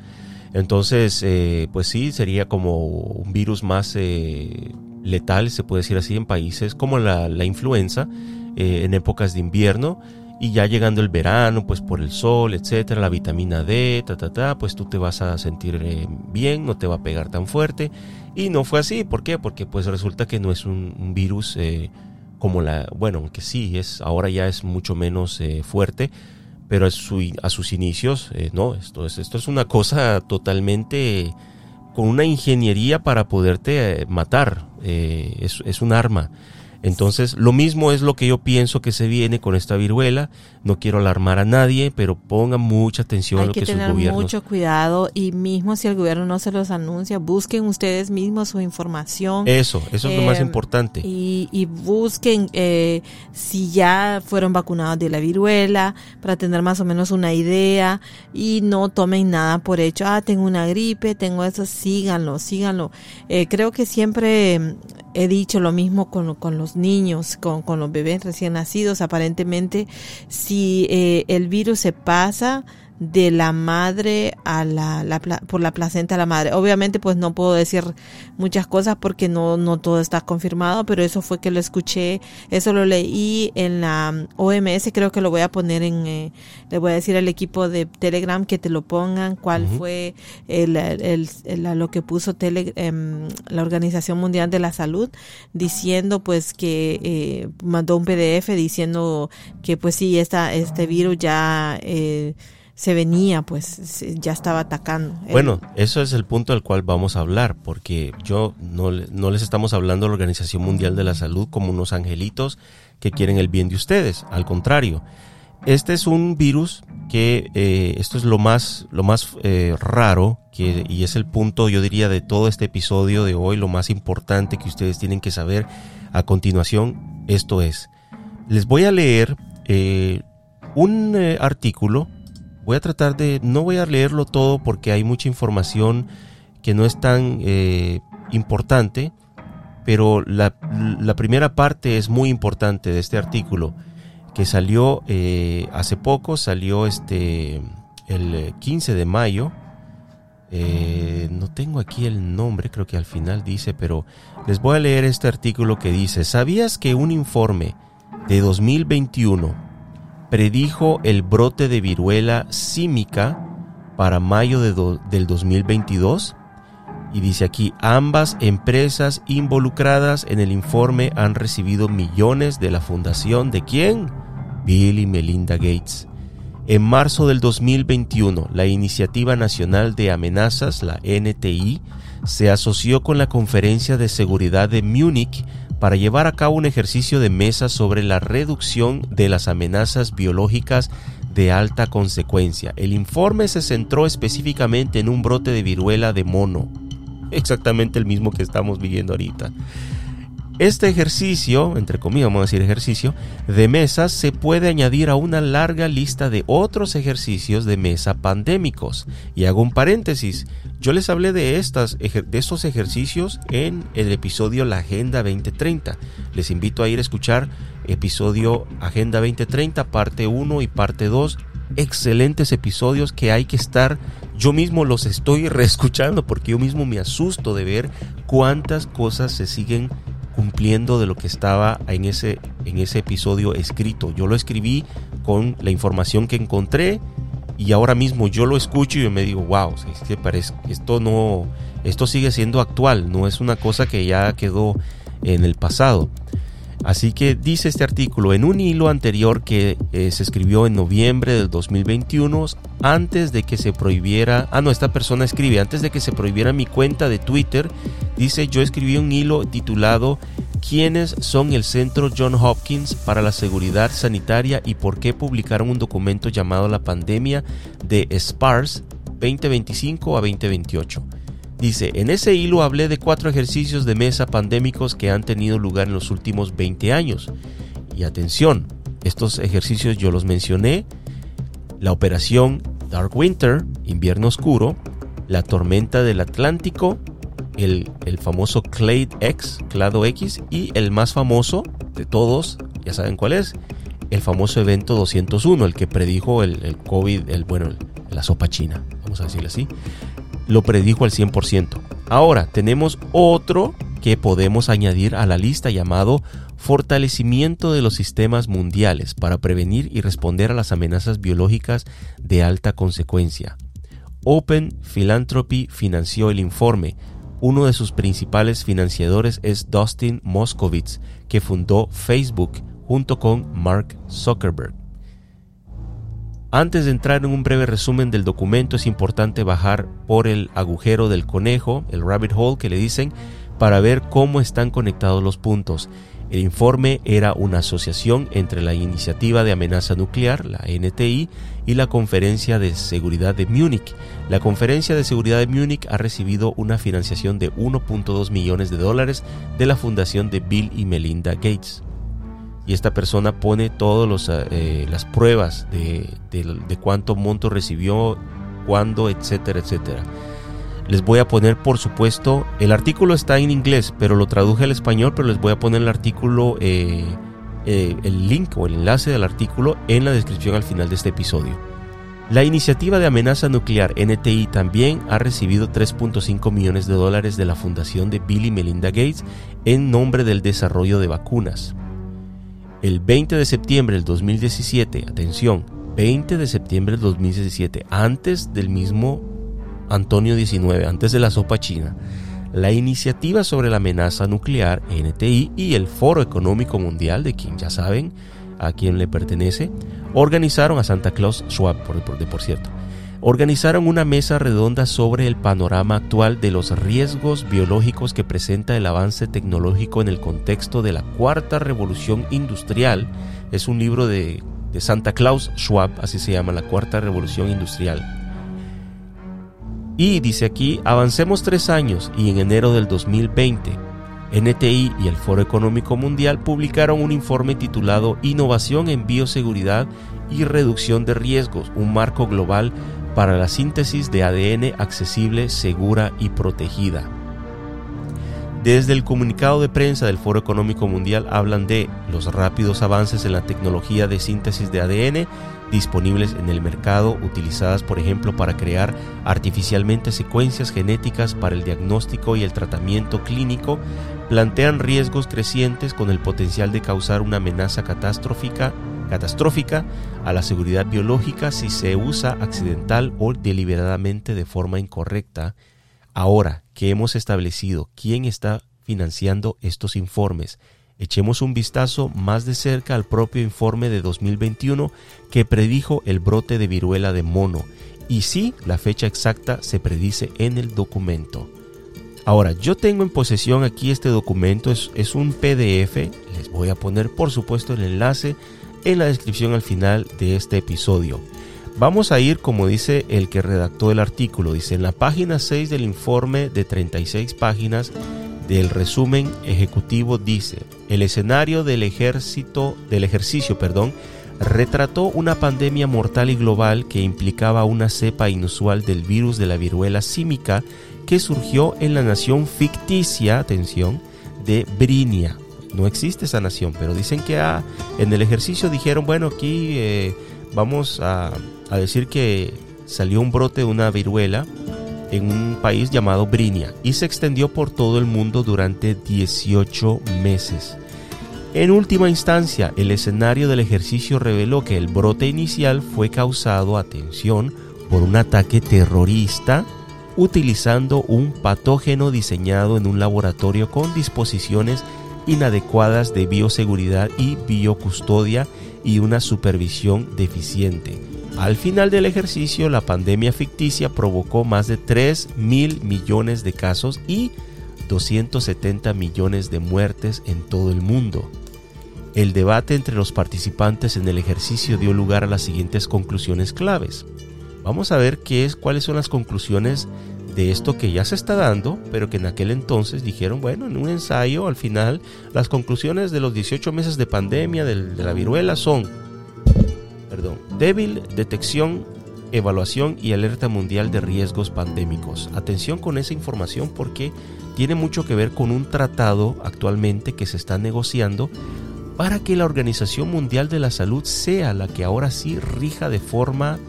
Entonces, eh, pues sí, sería como un virus más eh, letal, se puede decir así, en países como la, influenza, eh, en épocas de invierno. Y ya llegando el verano, pues por el sol, etcétera, la vitamina D, ta, ta, ta, pues tú te vas a sentir bien, no te va a pegar tan fuerte. Y no fue así, ¿por qué? Porque pues resulta que no es un, un virus como la, bueno, aunque sí, es, ahora ya es mucho menos eh, fuerte, pero a, sus inicios, eh, no, esto es, esto es una cosa totalmente con una ingeniería para poderte eh, matar, es, es un arma. Entonces, lo mismo es lo que yo pienso que se viene con esta viruela. No quiero alarmar a nadie, pero pongan mucha atención a lo que, que tener mucho cuidado y mismo si el gobierno no se los anuncia, busquen ustedes mismos su información. Eso, eso es lo más em, importante. Y, busquen eh, si ya fueron vacunados de la viruela para tener más o menos una idea y no tomen nada por hecho. Ah, tengo una gripe, tengo eso, síganlo, síganlo. Eh, creo que siempre he dicho lo mismo con, con los niños, con, con, los bebés recién nacidos. Aparentemente, si eh, el virus se pasa, de la madre a la, la, por la placenta a la madre. Obviamente pues no puedo decir muchas cosas porque no, no todo está confirmado, pero eso fue que lo escuché, eso lo leí en la OMS, creo que lo voy a poner en, eh, le voy a decir al equipo de Telegram que te lo pongan, cuál fue el, el, lo que puso tele, em, la Organización Mundial de la Salud diciendo pues que eh, mandó un PDF diciendo que pues sí, esta, este virus ya... Eh, se venía, pues ya estaba atacando. Bueno, eso es el punto del cual vamos a hablar, porque yo no, no, les estamos hablando a la Organización Mundial de la Salud como unos angelitos que quieren el bien de ustedes, al contrario. Este es un virus que eh, esto es lo más, lo más eh, raro que, y es el punto, yo diría, de todo este episodio de hoy, lo más importante que ustedes tienen que saber a continuación. Esto es, les voy a leer eh, un artículo Voy a tratar de, no voy a leerlo todo porque hay mucha información que no es tan eh, importante, pero la, primera parte es muy importante de este artículo que salió eh, hace poco, salió este el 15 de mayo. Eh, no tengo aquí el nombre, creo que al final dice, pero les voy a leer este artículo que dice, ¿sabías que un informe de 2021 predijo el brote de viruela símica para mayo de del 2022. Y dice aquí, ambas empresas involucradas en el informe han recibido millones de la fundación de quién? Bill y Melinda Gates. En marzo del 2021, la Iniciativa Nacional de Amenazas, la NTI, se asoció con la Conferencia de Seguridad de Múnich para llevar a cabo un ejercicio de mesa sobre la reducción de las amenazas biológicas de alta consecuencia. El informe se centró específicamente en un brote de viruela de mono, exactamente el mismo que estamos viviendo ahorita. Este ejercicio, entre comillas vamos a decir ejercicio, de mesa se puede añadir a una larga lista de otros ejercicios de mesa pandémicos. Y hago un paréntesis, yo les hablé de, estas, de estos ejercicios en el episodio La Agenda 2030. Les invito a ir a escuchar episodio Agenda 2030, parte 1 y parte 2 excelentes episodios que hay que estar, yo mismo los estoy reescuchando porque yo mismo me asusto de ver cuántas cosas se siguen cumpliendo de lo que estaba en ese, en ese episodio escrito. Yo lo escribí con la información que encontré y ahora mismo yo lo escucho y me digo, wow, parece, esto no, esto sigue siendo actual, no es una cosa que ya quedó en el pasado. Así que dice este artículo, en un hilo anterior que eh, se escribió en noviembre del 2021, antes de que se prohibiera, ah no, esta persona escribe, antes de que se prohibiera mi cuenta de Twitter, dice, yo escribí un hilo titulado ¿Quiénes son el Centro John Hopkins para la Seguridad Sanitaria y por qué publicaron un documento llamado La Pandemia de SPARS 2025 a 2028? Dice, en ese hilo hablé de cuatro ejercicios de mesa pandémicos que han tenido lugar en los últimos 20 años. Y atención, estos ejercicios yo los mencioné. La operación Dark Winter, invierno oscuro, la tormenta del Atlántico el, famoso Clade X, Clado X, y el más famoso de todos, ya saben cuál es, el famoso evento 201, el que predijo el, COVID, el, bueno, la sopa china, vamos a decirlo así, lo predijo al 100%. Ahora tenemos otro que podemos añadir a la lista llamado fortalecimiento de los sistemas mundiales para prevenir y responder a las amenazas biológicas de alta consecuencia. Open Philanthropy financió el informe, uno de sus principales financiadores es Dustin Moskovitz, que fundó Facebook junto con Mark Zuckerberg. Antes de entrar en un breve resumen del documento es importante bajar por el agujero del conejo, el rabbit hole que le dicen, para ver cómo están conectados los puntos. El informe era una asociación entre la Iniciativa de Amenaza Nuclear, la NTI, y la Conferencia de Seguridad de Múnich. La Conferencia de Seguridad de Múnich ha recibido una financiación de 1.2 millones de dólares de la fundación de Bill y Melinda Gates. Y esta persona pone todas eh, las pruebas de, de cuánto monto recibió, cuándo, etcétera, etcétera. Les voy a poner, por supuesto, el artículo está en inglés, pero lo traduje al español, pero les voy a poner el artículo, eh, eh, el link o el enlace del artículo en la descripción al final de este episodio. La iniciativa de amenaza nuclear NTI también ha recibido 3.5 millones de dólares de la fundación de Bill y Melinda Gates en nombre del desarrollo de vacunas. El 20 de septiembre del 2017, atención, 20 de septiembre del 2017, antes del mismo Antonio 19, antes de la sopa china, la iniciativa sobre la amenaza nuclear, NTI, y el Foro Económico Mundial, de quien ya saben a quién le pertenece, organizaron a Santa Claus Schwab, por, por cierto, organizaron una mesa redonda sobre el panorama actual de los riesgos biológicos que presenta el avance tecnológico en el contexto de la cuarta revolución industrial. Es un libro de, de Santa Claus Schwab, así se llama, la cuarta revolución industrial y dice aquí, avancemos tres años y en enero del 2020, NTI y el Foro Económico Mundial publicaron un informe titulado Innovación en Bioseguridad y Reducción de Riesgos, un marco global para la síntesis de ADN accesible, segura y protegida. Desde el comunicado de prensa del Foro Económico Mundial hablan de los rápidos avances en la tecnología de síntesis de ADN disponibles en el mercado, utilizadas por ejemplo para crear artificialmente secuencias genéticas para el diagnóstico y el tratamiento clínico, plantean riesgos crecientes con el potencial de causar una amenaza catastrófica, a la seguridad biológica si se usa accidental o deliberadamente de forma incorrecta. Ahora que hemos establecido quién está financiando estos informes, Echemos un vistazo más de cerca al propio informe de 2021 que predijo el brote de viruela de mono. Y sí, la fecha exacta se predice en el documento. Ahora, yo tengo en posesión aquí este documento, es, es un PDF, les voy a poner por supuesto el enlace en la descripción al final de este episodio. Vamos a ir como dice el que redactó el artículo, dice en la página 6 del informe de 36 páginas, del resumen ejecutivo dice, el escenario del ejército del ejercicio, perdón, retrató una pandemia mortal y global que implicaba una cepa inusual del virus de la viruela símica que surgió en la nación ficticia, atención, de Brinia. No existe esa nación, pero dicen que ah, en el ejercicio dijeron, bueno, aquí eh, vamos a, a decir que salió un brote de una viruela en un país llamado Brinia y se extendió por todo el mundo durante 18 meses. En última instancia, el escenario del ejercicio reveló que el brote inicial fue causado, atención, por un ataque terrorista utilizando un patógeno diseñado en un laboratorio con disposiciones inadecuadas de bioseguridad y biocustodia y una supervisión deficiente. Al final del ejercicio, la pandemia ficticia provocó más de 3 mil millones de casos y 270 millones de muertes en todo el mundo. El debate entre los participantes en el ejercicio dio lugar a las siguientes conclusiones claves. Vamos a ver qué es, cuáles son las conclusiones de esto que ya se está dando, pero que en aquel entonces dijeron, bueno, en un ensayo al final las conclusiones de los 18 meses de pandemia de, la viruela son, débil detección, evaluación y alerta mundial de riesgos pandémicos. Atención con esa información porque tiene mucho que ver con un tratado actualmente que se está negociando para que la Organización Mundial de la Salud sea la que ahora sí rija de forma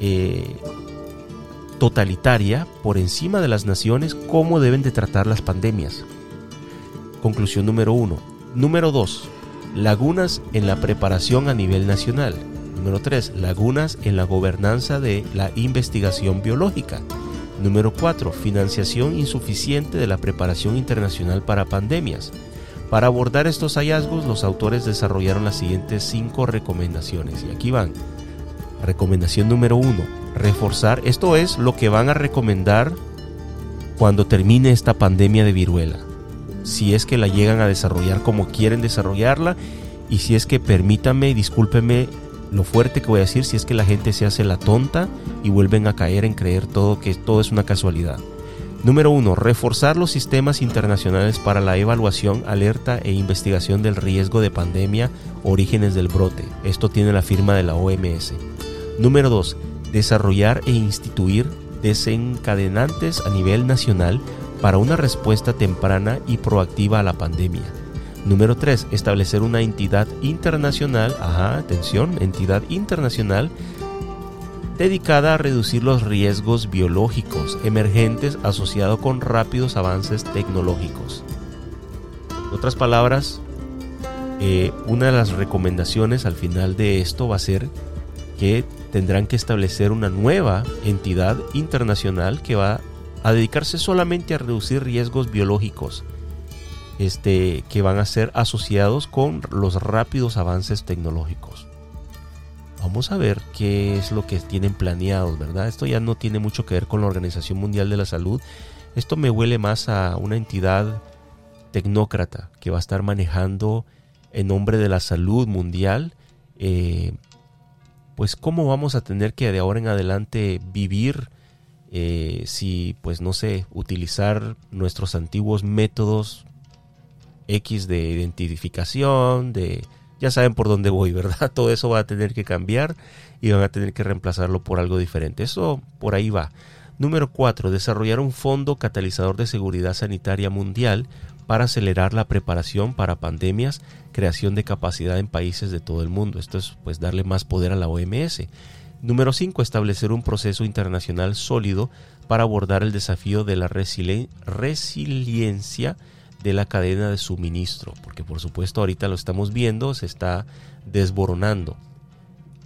eh, totalitaria por encima de las naciones cómo deben de tratar las pandemias. Conclusión número uno. Número dos. Lagunas en la preparación a nivel nacional. Número tres. Lagunas en la gobernanza de la investigación biológica. Número 4. Financiación insuficiente de la preparación internacional para pandemias. Para abordar estos hallazgos, los autores desarrollaron las siguientes cinco recomendaciones. Y aquí van. Recomendación número uno, reforzar. Esto es lo que van a recomendar cuando termine esta pandemia de viruela. Si es que la llegan a desarrollar como quieren desarrollarla y si es que permítanme, discúlpeme lo fuerte que voy a decir, si es que la gente se hace la tonta y vuelven a caer en creer todo que todo es una casualidad. Número uno, reforzar los sistemas internacionales para la evaluación, alerta e investigación del riesgo de pandemia, orígenes del brote. Esto tiene la firma de la OMS. Número 2. Desarrollar e instituir desencadenantes a nivel nacional para una respuesta temprana y proactiva a la pandemia. Número 3. Establecer una entidad internacional, ajá, atención, entidad internacional dedicada a reducir los riesgos biológicos emergentes asociados con rápidos avances tecnológicos. En otras palabras, eh, una de las recomendaciones al final de esto va a ser que tendrán que establecer una nueva entidad internacional que va a dedicarse solamente a reducir riesgos biológicos este, que van a ser asociados con los rápidos avances tecnológicos. Vamos a ver qué es lo que tienen planeados, ¿verdad? Esto ya no tiene mucho que ver con la Organización Mundial de la Salud. Esto me huele más a una entidad tecnócrata que va a estar manejando en nombre de la salud mundial eh, pues cómo vamos a tener que de ahora en adelante vivir eh, si, pues no sé, utilizar nuestros antiguos métodos X de identificación, de... Ya saben por dónde voy, ¿verdad? Todo eso va a tener que cambiar y van a tener que reemplazarlo por algo diferente. Eso por ahí va. Número 4. Desarrollar un fondo catalizador de seguridad sanitaria mundial para acelerar la preparación para pandemias, creación de capacidad en países de todo el mundo. Esto es pues darle más poder a la OMS. Número 5. Establecer un proceso internacional sólido para abordar el desafío de la resiliencia de la cadena de suministro, porque por supuesto ahorita lo estamos viendo, se está desboronando.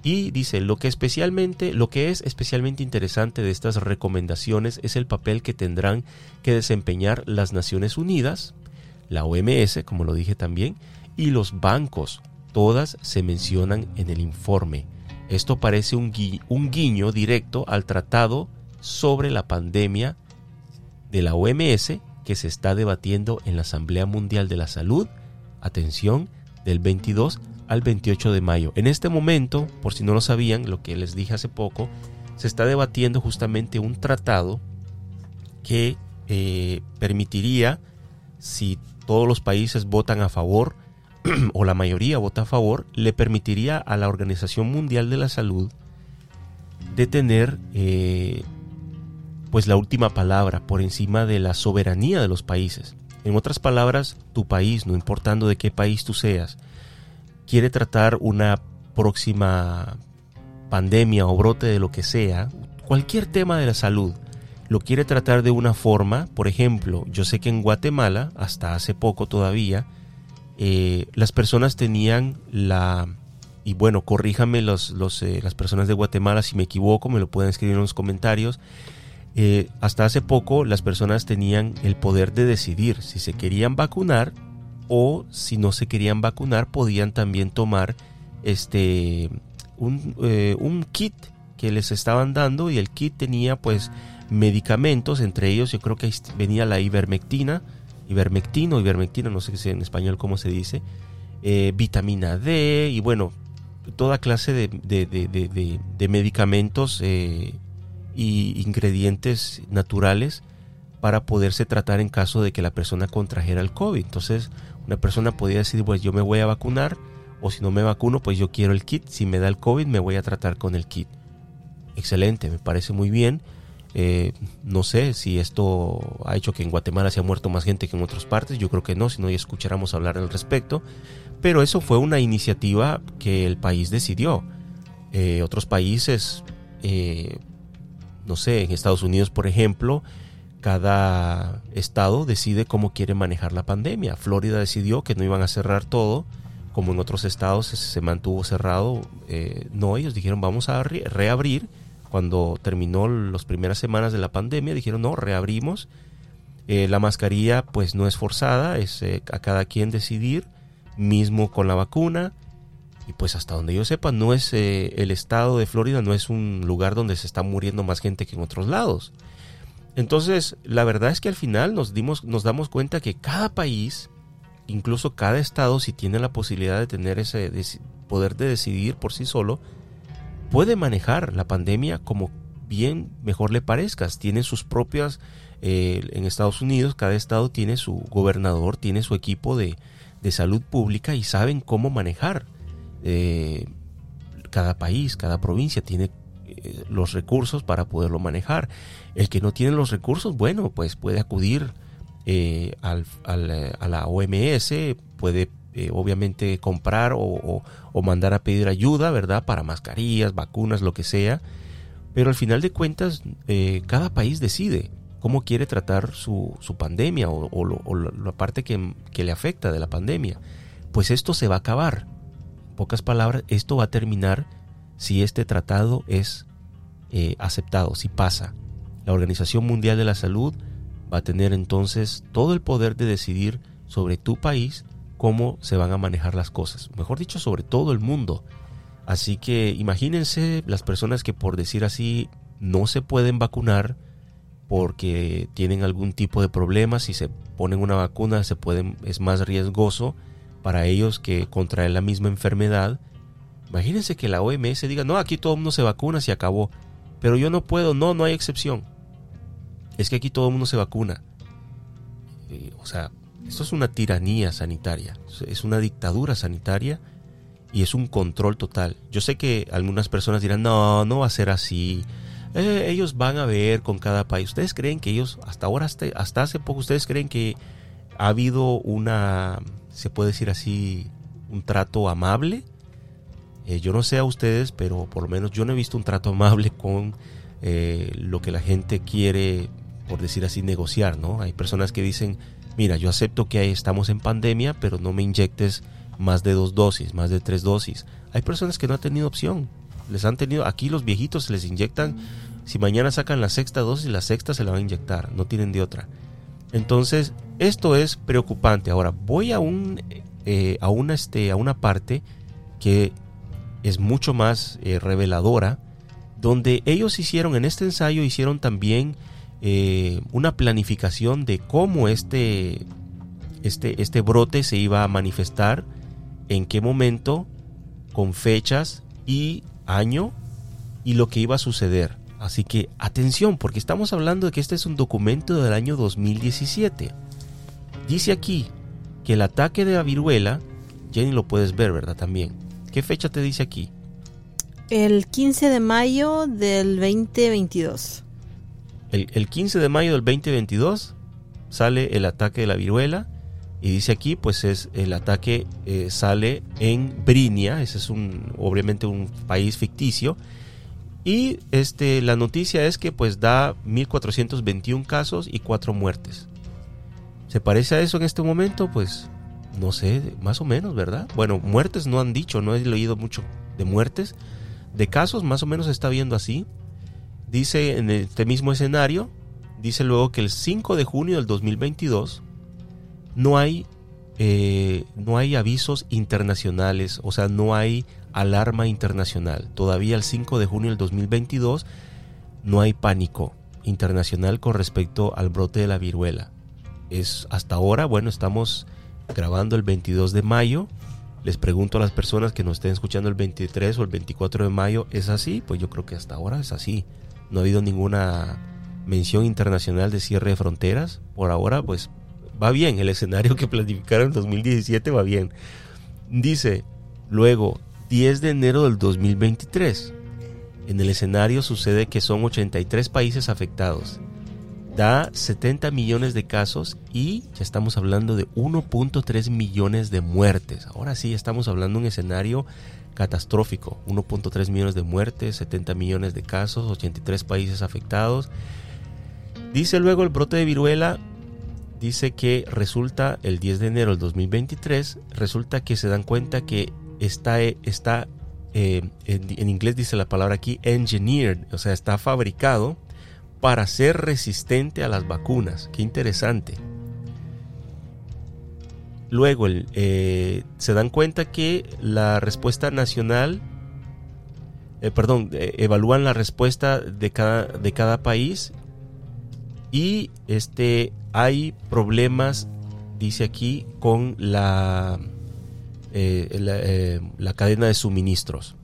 Y dice, lo que especialmente, lo que es especialmente interesante de estas recomendaciones es el papel que tendrán que desempeñar las Naciones Unidas, la OMS, como lo dije también, y los bancos. Todas se mencionan en el informe. Esto parece un, guiño directo al tratado sobre la pandemia de la OMS que se está debatiendo en la Asamblea Mundial de la Salud, atención, del 22 al 28 de mayo. En este momento, por si no lo sabían, lo que les dije hace poco, se está debatiendo justamente un tratado que eh, permitiría, si todos los países votan a favor, o la mayoría vota a favor, le permitiría a la Organización Mundial de la Salud de tener eh, pues la última palabra por encima de la soberanía de los países. En otras palabras, tu país, no importando de qué país tú seas, quiere tratar una próxima pandemia o brote de lo que sea, cualquier tema de la salud, lo quiere tratar de una forma, por ejemplo, yo sé que en Guatemala, hasta hace poco todavía, eh, las personas tenían la... Y bueno, corríjame los, los, eh, las personas de Guatemala si me equivoco, me lo pueden escribir en los comentarios. Eh, hasta hace poco las personas tenían el poder de decidir si se querían vacunar o si no se querían vacunar podían también tomar este un, un kit que les estaban dando y el kit tenía pues medicamentos, entre ellos yo creo que venía la ivermectina, ivermectino, ivermectina, no sé en español cómo se dice, eh, vitamina D y bueno, toda clase de, de, medicamentos eh, y ingredientes naturales para poderse tratar en caso de que la persona contrajera el COVID. Entonces, una persona podía decir, pues yo me voy a vacunar, o si no me vacuno, pues yo quiero el kit. Si me da el COVID, me voy a tratar con el kit. Excelente, me parece muy bien. Eh, no sé si esto ha hecho que en Guatemala se ha muerto más gente que en otras partes. Yo creo que no, si no ya escucháramos hablar al respecto. Pero eso fue una iniciativa que el país decidió. Eh, otros países, eh, no sé, en Estados Unidos, por ejemplo, cada estado decide cómo quiere manejar la pandemia. Florida decidió que no iban a cerrar todo, como en otros estados se mantuvo cerrado. no, ellos dijeron vamos a reabrir cuando terminó las primeras semanas de la pandemia, dijeron, no, reabrimos. Eh, la mascarilla pues no es forzada, es eh, a cada quien decidir, mismo con la vacuna. Y pues hasta donde yo sepa, no es eh, el estado de Florida, no es un lugar donde se está muriendo más gente que en otros lados. Entonces, la verdad es que al final nos, dimos, nos damos cuenta que cada país, incluso cada estado, si tiene la posibilidad de tener ese poder de decidir por sí solo, puede manejar la pandemia como bien mejor le parezca. Tiene sus propias, eh, en Estados Unidos cada estado tiene su gobernador, tiene su equipo de, salud pública y saben cómo manejar. Eh, cada país, cada provincia tiene eh, los recursos para poderlo manejar. El que no tiene los recursos, bueno, pues puede acudir al, a la OMS, puede eh, obviamente comprar o, mandar a pedir ayuda, ¿verdad? Para mascarillas, vacunas, lo que sea. Pero al final de cuentas, eh, cada país decide cómo quiere tratar su, pandemia o, la parte que, le afecta de la pandemia. Pues esto se va a acabar. Pocas palabras, esto va a terminar si este tratado es eh, aceptado, si pasa. La Organización Mundial de la Salud va a tener entonces todo el poder de decidir sobre tu país cómo se van a manejar las cosas. Mejor dicho, sobre todo el mundo. Así que imagínense las personas que por decir así no se pueden vacunar porque tienen algún tipo de problema. Si se ponen una vacuna se pueden, es más riesgoso para ellos que contraer la misma enfermedad. Imagínense que la OMS diga, no, aquí todo el mundo se vacuna, se acabó. Pero yo no puedo, no, no hay excepción. Es que aquí todo el mundo se vacuna. Eh, o sea, esto es una tiranía sanitaria, es una dictadura sanitaria y es un control total. Yo sé que algunas personas dirán, no, no va a ser así. Eh, ellos van a ver con cada país. ¿Ustedes creen que ellos, hasta ahora, hasta, hace poco, ustedes creen que ha habido una, se puede decir así, un trato amable? Eh, yo no sé a ustedes, pero por lo menos yo no he visto un trato amable con eh, lo que la gente quiere, por decir así, negociar, ¿no? Hay personas que dicen, mira, yo acepto que estamos en pandemia, pero no me inyectes más de dos dosis, más de tres dosis. Hay personas que no han tenido opción. Les han tenido, aquí los viejitos se les inyectan, si mañana sacan la sexta dosis, la sexta se la van a inyectar, no tienen de otra. Entonces, esto es preocupante. Ahora, voy a, un, eh, a, una, este, a una parte que es mucho más eh, reveladora, donde ellos hicieron, en este ensayo hicieron también eh, una planificación de cómo este, este, este brote se iba a manifestar, en qué momento, con fechas y año y lo que iba a suceder. Así que atención, porque estamos hablando de que este es un documento del año 2017. Dice aquí que el ataque de la viruela, Jenny lo puedes ver, ¿verdad? También. ¿Qué fecha te dice aquí? El 15 de mayo del 2022. El, 15 de mayo del 2022 sale el ataque de la viruela y dice aquí pues es el ataque eh, sale en Brinia, ese es un obviamente un país ficticio y este la noticia es que pues da 1421 casos y 4 muertes. ¿Se parece a eso en este momento? Pues no sé, más o menos, ¿verdad? Bueno, muertes no han dicho, no he leído mucho de muertes. De casos, más o menos está viendo así. Dice en este mismo escenario, dice luego que el 5 de junio del 2022 no hay, eh, no hay avisos internacionales, o sea, no hay alarma internacional. Todavía el 5 de junio del 2022 no hay pánico internacional con respecto al brote de la viruela. Es hasta ahora, bueno, estamos grabando el 22 de mayo. Les pregunto a las personas que nos estén escuchando el 23 o el 24 de mayo, ¿es así? Pues yo creo que hasta ahora es así. No ha habido ninguna mención internacional de cierre de fronteras. Por ahora, pues va bien. El escenario que planificaron en 2017 va bien. Dice, luego, 10 de enero del 2023. En el escenario sucede que son 83 países afectados. Da 70 millones de casos y ya estamos hablando de 1.3 millones de muertes. Ahora sí, estamos hablando de un escenario catastrófico. 1.3 millones de muertes, 70 millones de casos, 83 países afectados. Dice luego el brote de viruela, dice que resulta el 10 de enero del 2023, resulta que se dan cuenta que está, está eh, en, inglés dice la palabra aquí, engineered, o sea, está fabricado para ser resistente a las vacunas. Qué interesante. Luego eh, se dan cuenta que la respuesta nacional, eh, perdón, evalúan la respuesta de cada, de cada país y este, hay problemas, dice aquí, con la, la, la cadena de suministros.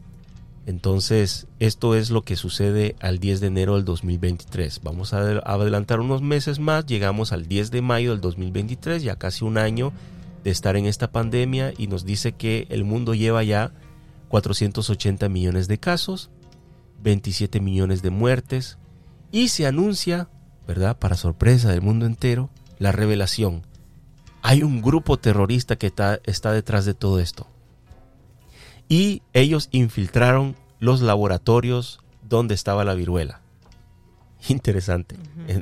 Entonces, esto es lo que sucede al 10 de enero del 2023. Vamos a adelantar unos meses más, llegamos al 10 de mayo del 2023, ya casi un año de estar en esta pandemia y nos dice que el mundo lleva ya 480 millones de casos, 27 millones de muertes y se anuncia, ¿verdad? Para sorpresa del mundo entero, la revelación. Hay un grupo terrorista que está, está detrás de todo esto. Y ellos infiltraron los laboratorios donde estaba la viruela. Interesante.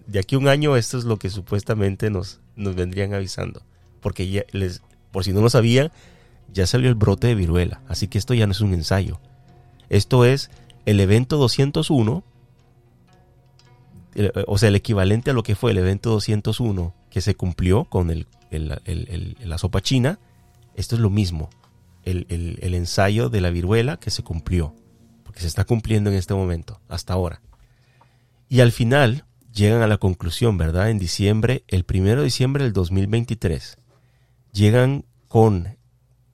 De aquí a un año esto es lo que supuestamente nos, nos vendrían avisando porque ya les, por si no lo sabían, ya salió el brote de viruela. Así que esto ya no es un ensayo. Esto es el evento 201, o sea, el equivalente a lo que fue el evento 201 que se cumplió con el, la sopa china. Esto es lo mismo. El, ensayo de la viruela que se cumplió. Porque se está cumpliendo en este momento, hasta ahora. Y al final llegan a la conclusión, ¿verdad? En diciembre, el primero de diciembre del 2023 llegan con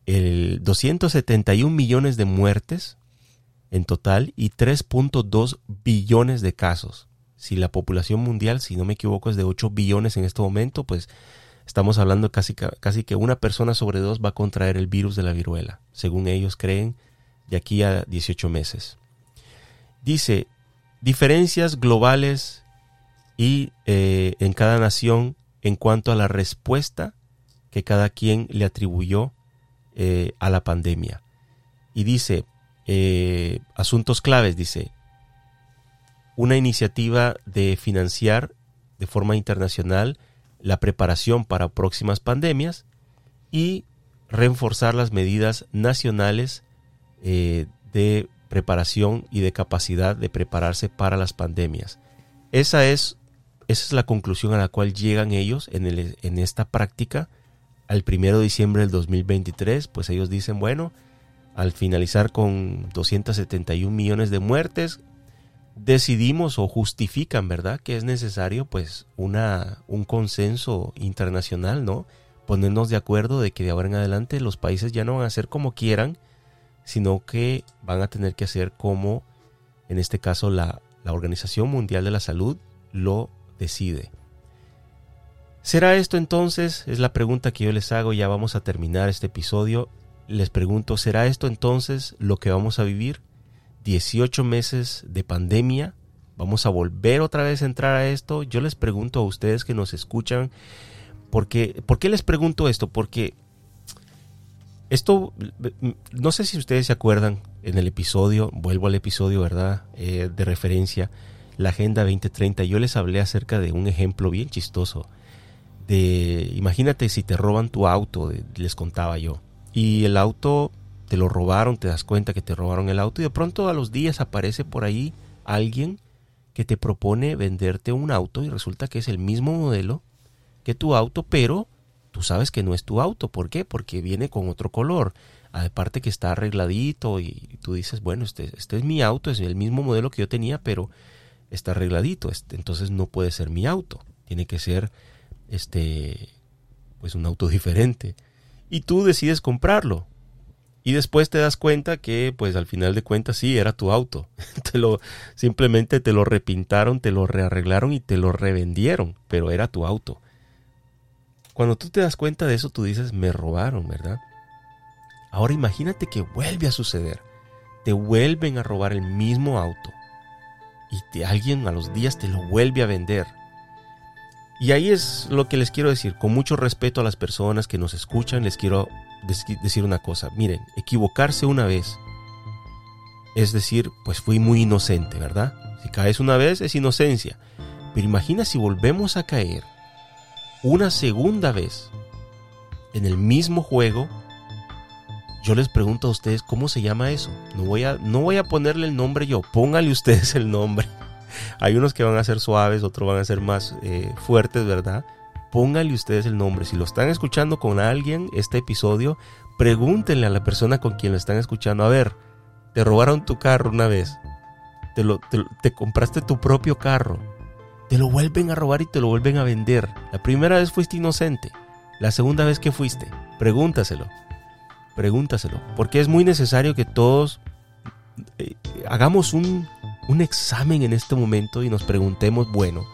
el 271 millones de muertes en total y 3.2 billones de casos. Si la población mundial, si no me equivoco, es de 8 billones en este momento, pues estamos hablando casi, casi que una persona sobre dos va a contraer el virus de la viruela, según ellos creen, de aquí a 18 meses. Dice, diferencias globales y eh, en cada nación en cuanto a la respuesta que cada quien le atribuyó eh, a la pandemia. Y dice, eh, asuntos claves, dice, una iniciativa de financiar de forma internacional la preparación para próximas pandemias y reforzar las medidas nacionales eh, de preparación y de capacidad de prepararse para las pandemias. Esa es, esa es la conclusión a la cual llegan ellos en, el, en esta práctica al primero de diciembre del 2023, pues ellos dicen, bueno, al finalizar con 271 millones de muertes, decidimos o justifican, ¿verdad?, que es necesario pues una, un consenso internacional, ¿no? Ponernos de acuerdo de que de ahora en adelante los países ya no van a hacer como quieran, sino que van a tener que hacer como, en este caso, la, la Organización Mundial de la Salud lo decide. ¿Será esto entonces? Es la pregunta que yo les hago, ya vamos a terminar este episodio. Les pregunto, ¿será esto entonces lo que vamos a vivir? 18 meses de pandemia. ¿Vamos a volver otra vez a entrar a esto? Yo les pregunto a ustedes que nos escuchan, porque, ¿por qué les pregunto esto? Porque esto, no sé si ustedes se acuerdan en el episodio, vuelvo al episodio, ¿verdad? Eh, de referencia, la Agenda 2030, yo les hablé acerca de un ejemplo bien chistoso de, imagínate si te roban tu auto, les contaba yo, y el auto te lo robaron, te das cuenta que te robaron el auto y de pronto a los días aparece por ahí alguien que te propone venderte un auto y resulta que es el mismo modelo que tu auto, pero tú sabes que no es tu auto. ¿Por qué? Porque viene con otro color. Aparte que está arregladito y tú dices, bueno, este, este es mi auto, es el mismo modelo que yo tenía, pero está arregladito. Este, entonces no puede ser mi auto. Tiene que ser este pues un auto diferente. Y tú decides comprarlo. Y después te das cuenta que, pues al final de cuentas, sí, era tu auto. te lo, simplemente te lo repintaron, te lo rearreglaron y te lo revendieron, pero era tu auto. Cuando tú te das cuenta de eso, tú dices, me robaron, ¿verdad? Ahora imagínate que vuelve a suceder. Te vuelven a robar el mismo auto. Y te, alguien a los días te lo vuelve a vender. Y ahí es lo que les quiero decir. Con mucho respeto a las personas que nos escuchan, les quiero decir una cosa. Miren, equivocarse una vez es decir, pues fui muy inocente, ¿verdad? Si caes una vez es inocencia. Pero imagina si volvemos a caer una segunda vez en el mismo juego. Yo les pregunto a ustedes cómo se llama eso. No voy a, no voy a ponerle el nombre yo, póngale ustedes el nombre. Hay unos que van a ser suaves, otros van a ser más eh, fuertes, ¿verdad? Pónganle ustedes el nombre. Si lo están escuchando con alguien, este episodio, pregúntenle a la persona con quien lo están escuchando, a ver, te robaron tu carro una vez, te, lo, te, compraste tu propio carro, te lo vuelven a robar y te lo vuelven a vender. La primera vez fuiste inocente, la segunda vez que fuiste, pregúntaselo, pregúntaselo, porque es muy necesario que todos eh, hagamos un, un examen en este momento y nos preguntemos, bueno,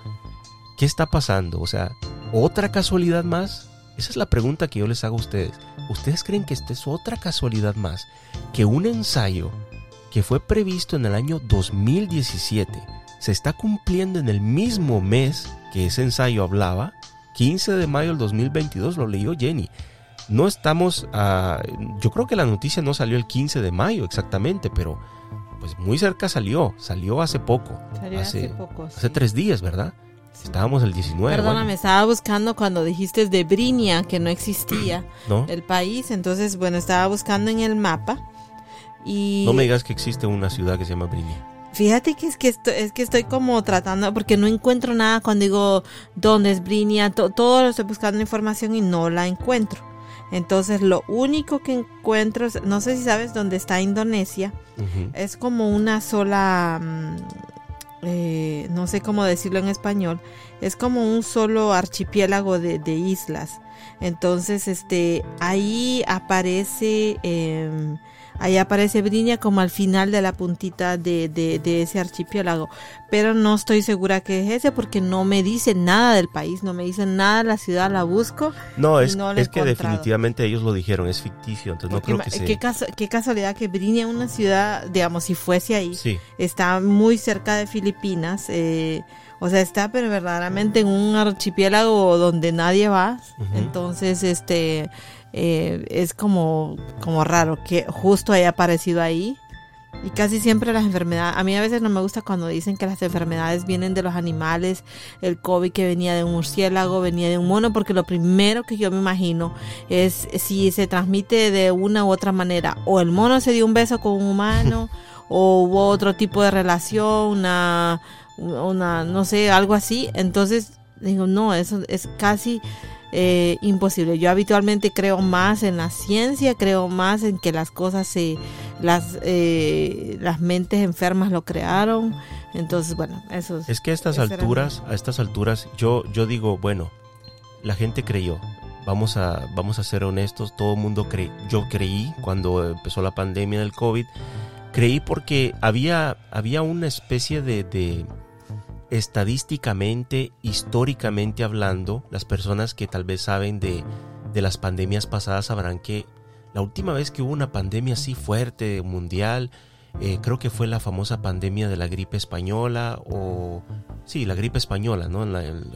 ¿qué está pasando? O sea, ¿Otra casualidad más? Esa es la pregunta que yo les hago a ustedes. ¿Ustedes creen que esta es otra casualidad más? Que un ensayo que fue previsto en el año 2017 se está cumpliendo en el mismo mes que ese ensayo hablaba, 15 de mayo del 2022, lo leyó Jenny. No estamos, a, yo creo que la noticia no salió el 15 de mayo exactamente, pero pues muy cerca salió, salió hace poco. Salió hace, poco. Hace tres días, ¿verdad? Estábamos el 19. Perdóname, estaba buscando cuando dijiste de Brinia, que no existía el país. Entonces, bueno, estaba buscando en el mapa. Y... No me digas que existe una ciudad que se llama Brinia. Fíjate que es que estoy, es que estoy como tratando, porque no encuentro nada cuando digo dónde es Brinia, todo lo estoy buscando información y no la encuentro. Entonces lo único que encuentro, no sé si sabes dónde está Indonesia, es como una sola, mm, eh, no sé cómo decirlo en español, es como un solo archipiélago de, de islas. Entonces, este, ahí aparece eh, Ahí aparece Brinia como al final de la puntita de, de, ese archipiélago. Pero no estoy segura que es ese porque no me dicen nada del país, no me dicen nada de la ciudad, la busco. No, es, es que definitivamente ellos lo dijeron, es ficticio, entonces no creo que sea. Qué, qué casualidad que Brinia, una ciudad, digamos, si fuese ahí, está muy cerca de Filipinas. Eh, o sea, está pero verdaderamente en un archipiélago donde nadie va. Entonces, este eh, es como, como raro que justo haya aparecido ahí. Y casi siempre las enfermedades, a mí a veces no me gusta cuando dicen que las enfermedades vienen de los animales, el COVID que venía de un murciélago, venía de un mono, porque lo primero que yo me imagino es si se transmite de una u otra manera, o el mono se dio un beso con un humano, o hubo otro tipo de relación, una, una, no sé, algo así. Entonces, digo, no, eso es casi eh, imposible. Yo habitualmente creo más en la ciencia, creo más en que las cosas se, las, eh, las mentes enfermas lo crearon. Entonces, bueno, eso es. que a estas alturas, a estas alturas, yo, yo digo, bueno, la gente creyó. Vamos a, vamos a ser honestos, todo el mundo cree. Yo creí cuando empezó la pandemia del COVID, creí porque había, había una especie de estadísticamente, históricamente hablando, las personas que tal vez saben de, las pandemias pasadas sabrán que la última vez que hubo una pandemia así fuerte, mundial, eh, creo que fue la famosa pandemia de la gripe española o... Sí, la gripe española, ¿no?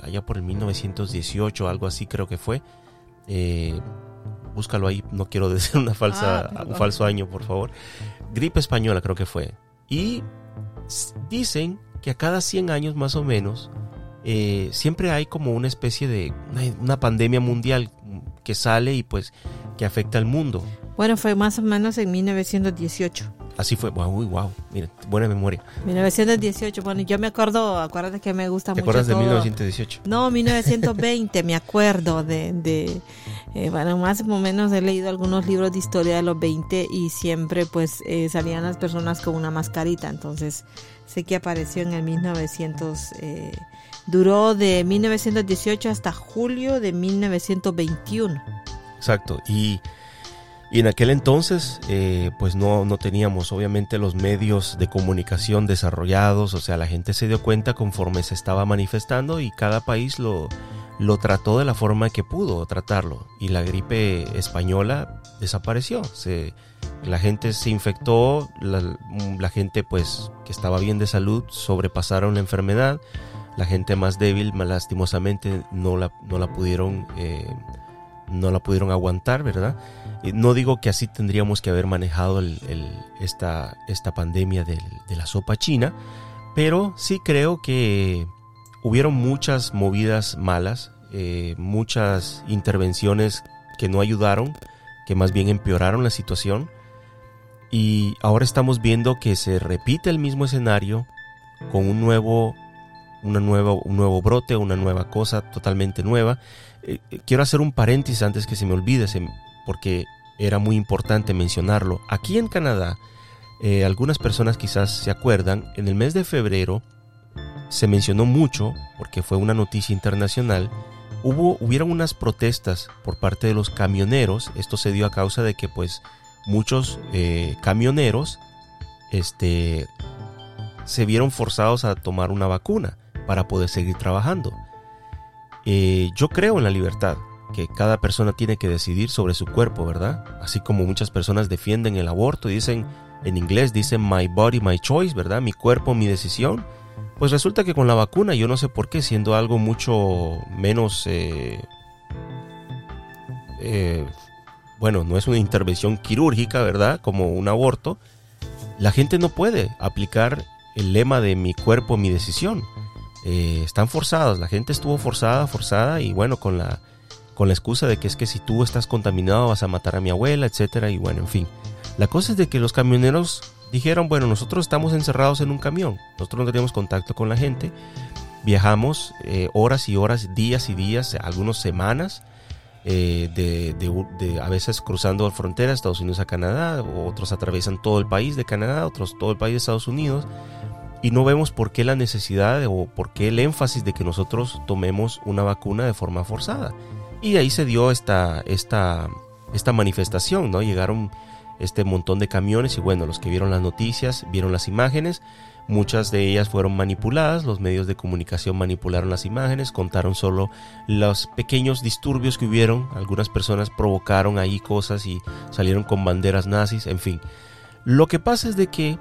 allá por el 1918, algo así creo que fue. Eh, búscalo ahí, no quiero decir una falsa, ah, un falso año, por favor. Gripe española creo que fue. Y dicen que a cada 100 años más o menos eh, siempre hay como una especie de una, pandemia mundial que sale y pues que afecta al mundo. Bueno, fue más o menos en 1918. Así fue, wow, wow, mira, buena memoria. 1918, bueno, yo me acuerdo, acuérdate que me gusta mucho. ¿Te acuerdas de 1918? No, 1920, me acuerdo de, de eh, bueno, más o menos he leído algunos libros de historia de los 20 y siempre pues eh, salían las personas con una mascarita, entonces que apareció en el 1900, eh, duró de 1918 hasta julio de 1921. Exacto, y y en aquel entonces, eh, pues no, no teníamos obviamente los medios de comunicación desarrollados, o sea, la gente se dio cuenta conforme se estaba manifestando y cada país lo, lo trató de la forma que pudo tratarlo. Y la gripe española desapareció. Se, la gente se infectó, la, gente pues que estaba bien de salud sobrepasaron la enfermedad. La gente más débil, lastimosamente, no la, no la pudieron... Eh, no la pudieron aguantar, ¿verdad? No digo que así tendríamos que haber manejado esta, esta, pandemia de la sopa china, pero sí creo que hubieron muchas movidas malas, eh, muchas intervenciones que no ayudaron, que más bien empeoraron la situación. Y ahora estamos viendo que se repite el mismo escenario con un nuevo, una nueva, un nuevo brote, una nueva cosa totalmente nueva. Eh, eh, quiero hacer un paréntesis antes que se me olvide, porque era muy importante mencionarlo. Aquí en Canadá, algunas personas quizás se acuerdan, en el mes de febrero se mencionó mucho, porque fue una noticia internacional, hubo, hubieron unas protestas por parte de los camioneros, esto se dio a causa de que pues muchos camioneros este, se vieron forzados a tomar una vacuna para poder seguir trabajando. Eh, yo creo en la libertad, que cada persona tiene que decidir sobre su cuerpo, ¿verdad? Así como muchas personas defienden el aborto y dicen, en inglés dicen my body, my choice, ¿verdad? Mi cuerpo, mi decisión. Pues resulta que con la vacuna, yo no sé por qué, siendo algo mucho menos... Eh, eh, bueno, no es una intervención quirúrgica, ¿verdad? Como un aborto. La gente no puede aplicar el lema de mi cuerpo, mi decisión. Eh, están forzados, la gente estuvo forzada, forzada y bueno, con la, con la excusa de que es que si tú estás contaminado vas a matar a mi abuela, etcétera y bueno, en fin. La cosa es de que los camioneros dijeron, bueno, nosotros estamos encerrados en un camión, nosotros no tenemos contacto con la gente, viajamos eh, horas y horas, días y días, algunas semanas, eh, de, a veces cruzando fronteras, Estados Unidos a Canadá, otros atraviesan todo el país de Canadá, otros todo el país de Estados Unidos, y no vemos por qué la necesidad o por qué el énfasis de que nosotros tomemos una vacuna de forma forzada. Y ahí se dio esta, esta, esta manifestación, ¿no? Llegaron este montón de camiones y bueno, los que vieron las noticias, vieron las imágenes, muchas de ellas fueron manipuladas, los medios de comunicación manipularon las imágenes, contaron solo los pequeños disturbios que hubieron, algunas personas provocaron ahí cosas y salieron con banderas nazis, en fin. Lo que pasa es de que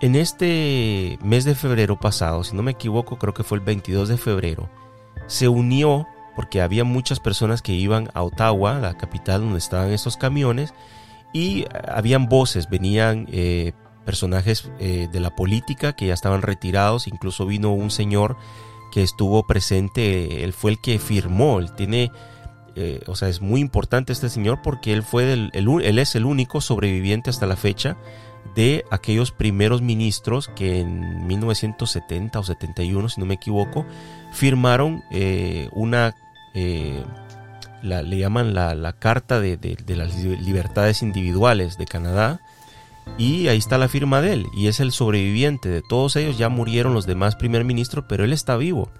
en este mes de febrero pasado, si no me equivoco, creo que fue el 22 de febrero, se unió, porque había muchas personas que iban a Ottawa, la capital donde estaban estos camiones, y habían voces, venían eh, personajes eh, de la política que ya estaban retirados, incluso vino un señor que estuvo presente, él fue el que firmó, él tiene... Eh, o sea, es muy importante este señor porque él fue el, él es el único sobreviviente hasta la fecha de aquellos primeros ministros que en 1970 o 71, si no me equivoco, firmaron eh, una, eh, le llaman la, Carta de, de, las Libertades Individuales de Canadá, y ahí está la firma de él, y es el sobreviviente de todos ellos, ya murieron los demás primer ministros, pero él está vivo.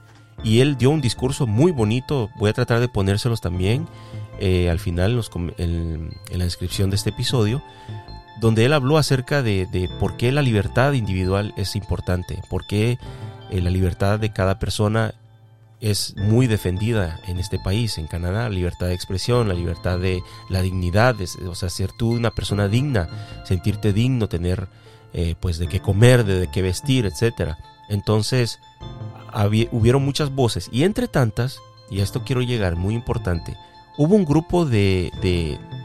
Y él dio un discurso muy bonito, voy a tratar de ponérselos también eh, al final en la descripción de este episodio, donde él habló acerca de, por qué la libertad individual es importante, por qué eh, la libertad de cada persona es muy defendida en este país, en Canadá, la libertad de expresión, la libertad de la dignidad, o sea, ser tú una persona digna, sentirte digno, tener eh, pues de qué comer, de, qué vestir, etc. Entonces, hubieron muchas voces y entre tantas, y a esto quiero llegar, muy importante, hubo un grupo de,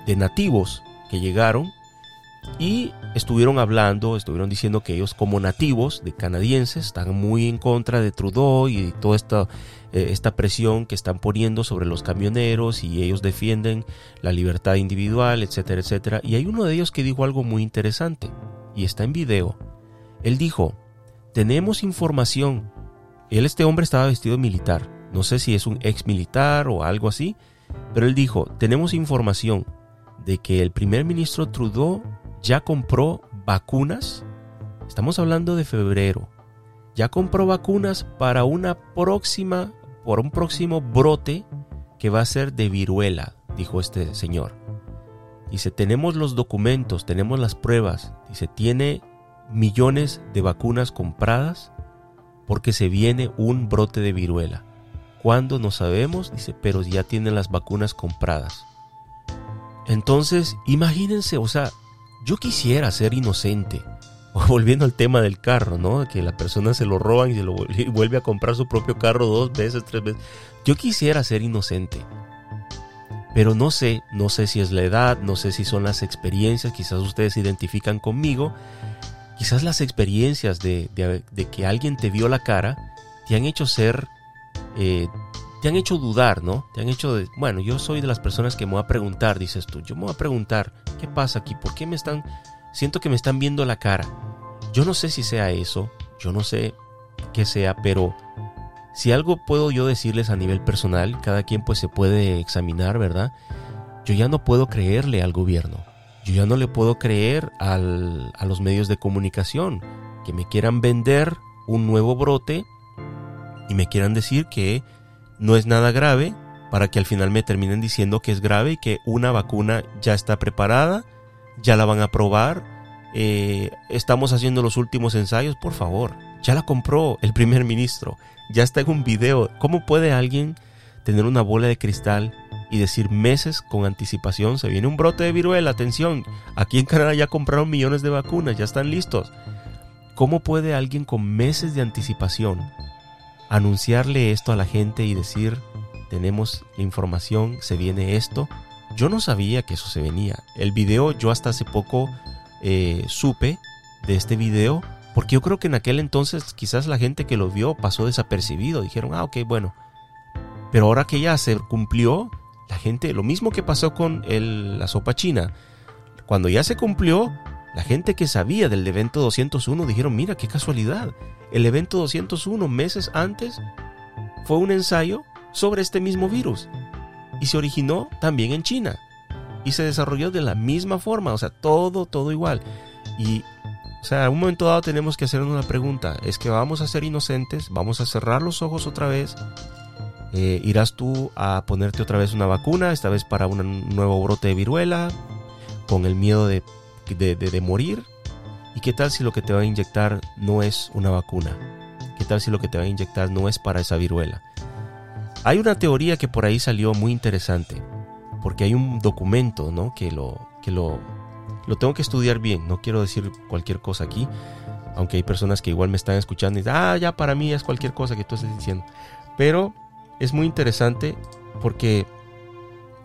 de nativos que llegaron y estuvieron hablando, estuvieron diciendo que ellos como nativos de canadienses están muy en contra de Trudeau y toda esta, eh, esta presión que están poniendo sobre los camioneros y ellos defienden la libertad individual, etcétera, etcétera. Y hay uno de ellos que dijo algo muy interesante y está en video. Él dijo, tenemos información. Él, este hombre estaba vestido militar. No sé si es un ex militar o algo así, pero él dijo, tenemos información de que el primer ministro Trudeau ya compró vacunas. Estamos hablando de febrero. Ya compró vacunas para una próxima, por un próximo brote que va a ser de viruela, dijo este señor. Dice, tenemos los documentos, tenemos las pruebas. Dice, tiene millones de vacunas compradas porque se viene un brote de viruela. ¿Cuándo? No sabemos, dice, pero ya tienen las vacunas compradas. Entonces, imagínense, o sea, yo quisiera ser inocente. volviendo al tema del carro, ¿no? Que la persona se lo roban y se lo vuelve a comprar su propio carro dos veces, tres veces. Yo quisiera ser inocente. Pero no sé, no sé si es la edad, no sé si son las experiencias, quizás ustedes se identifican conmigo. Quizás las experiencias de, que alguien te vio la cara te han hecho ser, eh, te han hecho dudar, ¿no? Te han hecho, bueno, yo soy de las personas que me voy a preguntar, dices tú, yo me voy a preguntar, ¿qué pasa aquí? ¿Por qué me están, siento que me están viendo la cara? Yo no sé si sea eso, yo no sé qué sea, pero si algo puedo yo decirles a nivel personal, cada quien pues se puede examinar, ¿verdad? Yo ya no puedo creerle al gobierno, yo ya no le puedo creer al, a los medios de comunicación que me quieran vender un nuevo brote y me quieran decir que no es nada grave para que al final me terminen diciendo que es grave y que una vacuna ya está preparada, ya la van a probar, eh, estamos haciendo los últimos ensayos, por favor, ya la compró el primer ministro, ya está en un video. ¿Cómo puede alguien tener una bola de cristal y decir meses con anticipación, se viene un brote de viruela, atención, aquí en Canadá ya compraron millones de vacunas, ya están listos? ¿Cómo puede alguien con meses de anticipación anunciarle esto a la gente y decir, tenemos información, se viene esto. Yo no sabía que eso se venía. El video, yo hasta hace poco eh, supe de este video, porque yo creo que en aquel entonces quizás la gente que lo vio pasó desapercibido. Dijeron, ah, ok, bueno. Pero ahora que ya se cumplió, la gente, lo mismo que pasó con la sopa china, cuando ya se cumplió, la gente que sabía del evento 201 dijeron, mira, qué casualidad. El evento 201 meses antes fue un ensayo sobre este mismo virus y se originó también en China y se desarrolló de la misma forma, o sea, todo, todo igual. Y, o sea, a un momento dado tenemos que hacernos una pregunta, ¿es que vamos a ser inocentes? ¿Vamos a cerrar los ojos otra vez? Eh, ¿Irás tú a ponerte otra vez una vacuna, esta vez para un nuevo brote de viruela, con el miedo de, de, morir? ¿Y qué tal si lo que te va a inyectar no es una vacuna? ¿Qué tal si lo que te va a inyectar no es para esa viruela? Hay una teoría que por ahí salió muy interesante, porque hay un documento, ¿no? Que lo, que lo, lo tengo que estudiar bien, no quiero decir cualquier cosa aquí, aunque hay personas que igual me están escuchando y dicen, ah, ya para mí es cualquier cosa que tú estés diciendo. Pero es muy interesante porque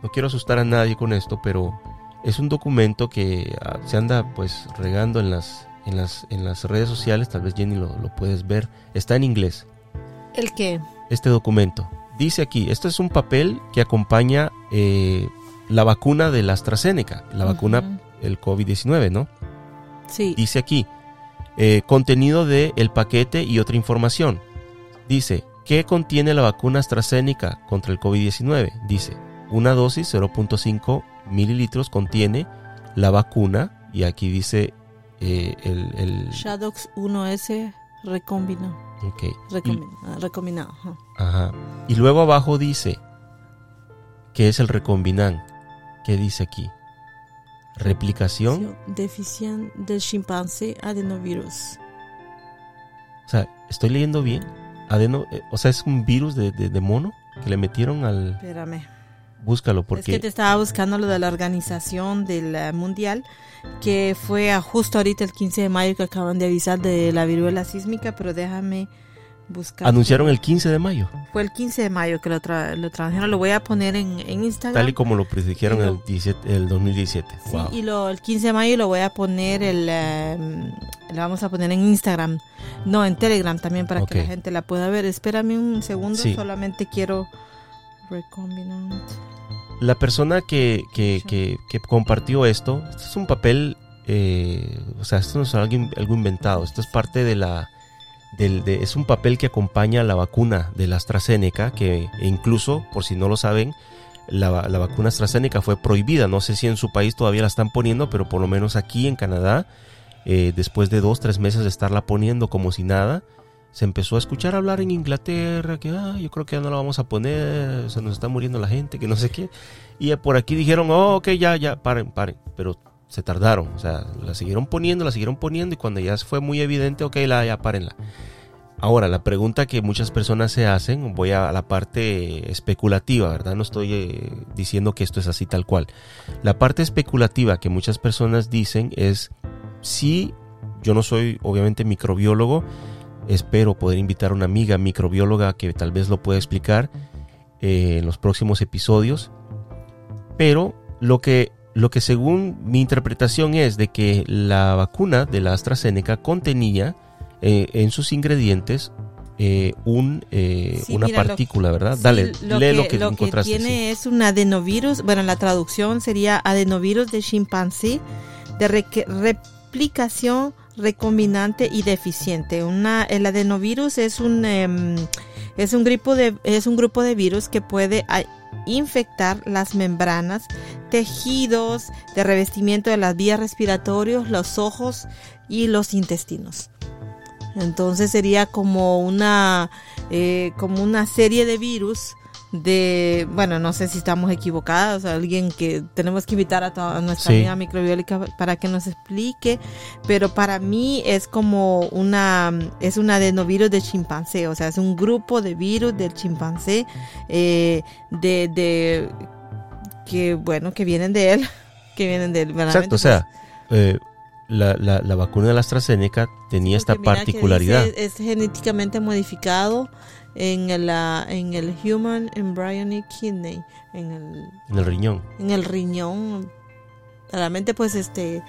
no quiero asustar a nadie con esto, pero es un documento que ah, se anda pues regando en las, en las, en las redes sociales, tal vez Jenny lo, lo puedes ver, está en inglés. ¿El qué? Este documento dice aquí, esto es un papel que acompaña eh, la vacuna de la AstraZeneca, la vacuna el COVID-19, ¿no? Sí. Dice aquí, eh, contenido del el paquete y otra información. Dice, ¿qué contiene la vacuna AstraZeneca contra el COVID-19? Dice, una dosis 0.5 mililitros contiene la vacuna y aquí dice eh, el, el... Shadox 1S recombinado. Ok. recombinado. Ajá. Y luego abajo dice, ¿qué es el recombinan? ¿Qué dice aquí? Replicación. Deficiencia del chimpancé adenovirus. O sea, ¿estoy leyendo bien? Adeno, eh, o sea, es un virus de, de mono que le metieron al... Espérame. Búscalo porque... Es que te estaba buscando lo de la organización del eh, mundial, que fue justo ahorita el 15 de mayo que acaban de avisar de la viruela sísmica, pero déjame buscar. Anunciaron el 15 de mayo. Fue el 15 de mayo que lo, tra lo tradujeron. Lo voy a poner en, en Instagram. Tal y como lo predijeron el, 17, el 2017. Sí, y lo, el 15 de mayo lo voy a poner, el, um, lo vamos a poner en Instagram. No, en Telegram también para okay. que la gente la pueda ver. Espérame un segundo, sí. solamente quiero... Recombinant. La persona que, que, que, que compartió esto, este es un papel, eh, o sea, esto no es algo, algo inventado, esto es parte de la... Del, de, es un papel que acompaña a la vacuna de la AstraZeneca, que incluso, por si no lo saben, la, la, vacuna AstraZeneca fue prohibida. No sé si en su país todavía la están poniendo, pero por lo menos aquí en Canadá, eh, después de dos, tres meses de estarla poniendo como si nada, se empezó a escuchar hablar en Inglaterra que ah, yo creo que ya no la vamos a poner, se nos está muriendo la gente, que no sé qué. Y por aquí dijeron, oh, ok, ya, ya, paren, paren. Pero se tardaron, o sea, la siguieron poniendo, la siguieron poniendo y cuando ya fue muy evidente, ok, la, ya, párenla. Ahora, la pregunta que muchas personas se hacen, voy a la parte especulativa, ¿verdad? No estoy eh, diciendo que esto es así tal cual. La parte especulativa que muchas personas dicen es, si yo no soy obviamente microbiólogo, Espero poder invitar a una amiga microbióloga que tal vez lo pueda explicar eh, en los próximos episodios. Pero lo que, lo que según mi interpretación es de que la vacuna de la AstraZeneca contenía eh, en sus ingredientes eh, un, eh, sí, una mira, partícula, lo, ¿verdad? Sí, Dale, lo lee que, lo que lo encontraste. que tiene sí. es un adenovirus, bueno, la traducción sería adenovirus de chimpancé de re replicación recombinante y deficiente. Una, el adenovirus es un, um, es, un grupo de, es un grupo de virus que puede infectar las membranas, tejidos de revestimiento de las vías respiratorias, los ojos y los intestinos. Entonces sería como una, eh, como una serie de virus de, bueno, no sé si estamos equivocados, alguien que tenemos que invitar a, toda, nuestra Sí. amiga microbiólica para que nos explique, pero para mí es como una, es un adenovirus de chimpancé, o sea, es un grupo de virus del chimpancé, eh, de, de, que, bueno, que vienen de él, que vienen de él, Exacto, o sea, eh, la, la, la, vacuna de la AstraZeneca tenía esta particularidad. Dice, es genéticamente modificado en el, en el Human Embryonic Kidney, en el, en el riñón. En el riñón. Realmente, pues, este,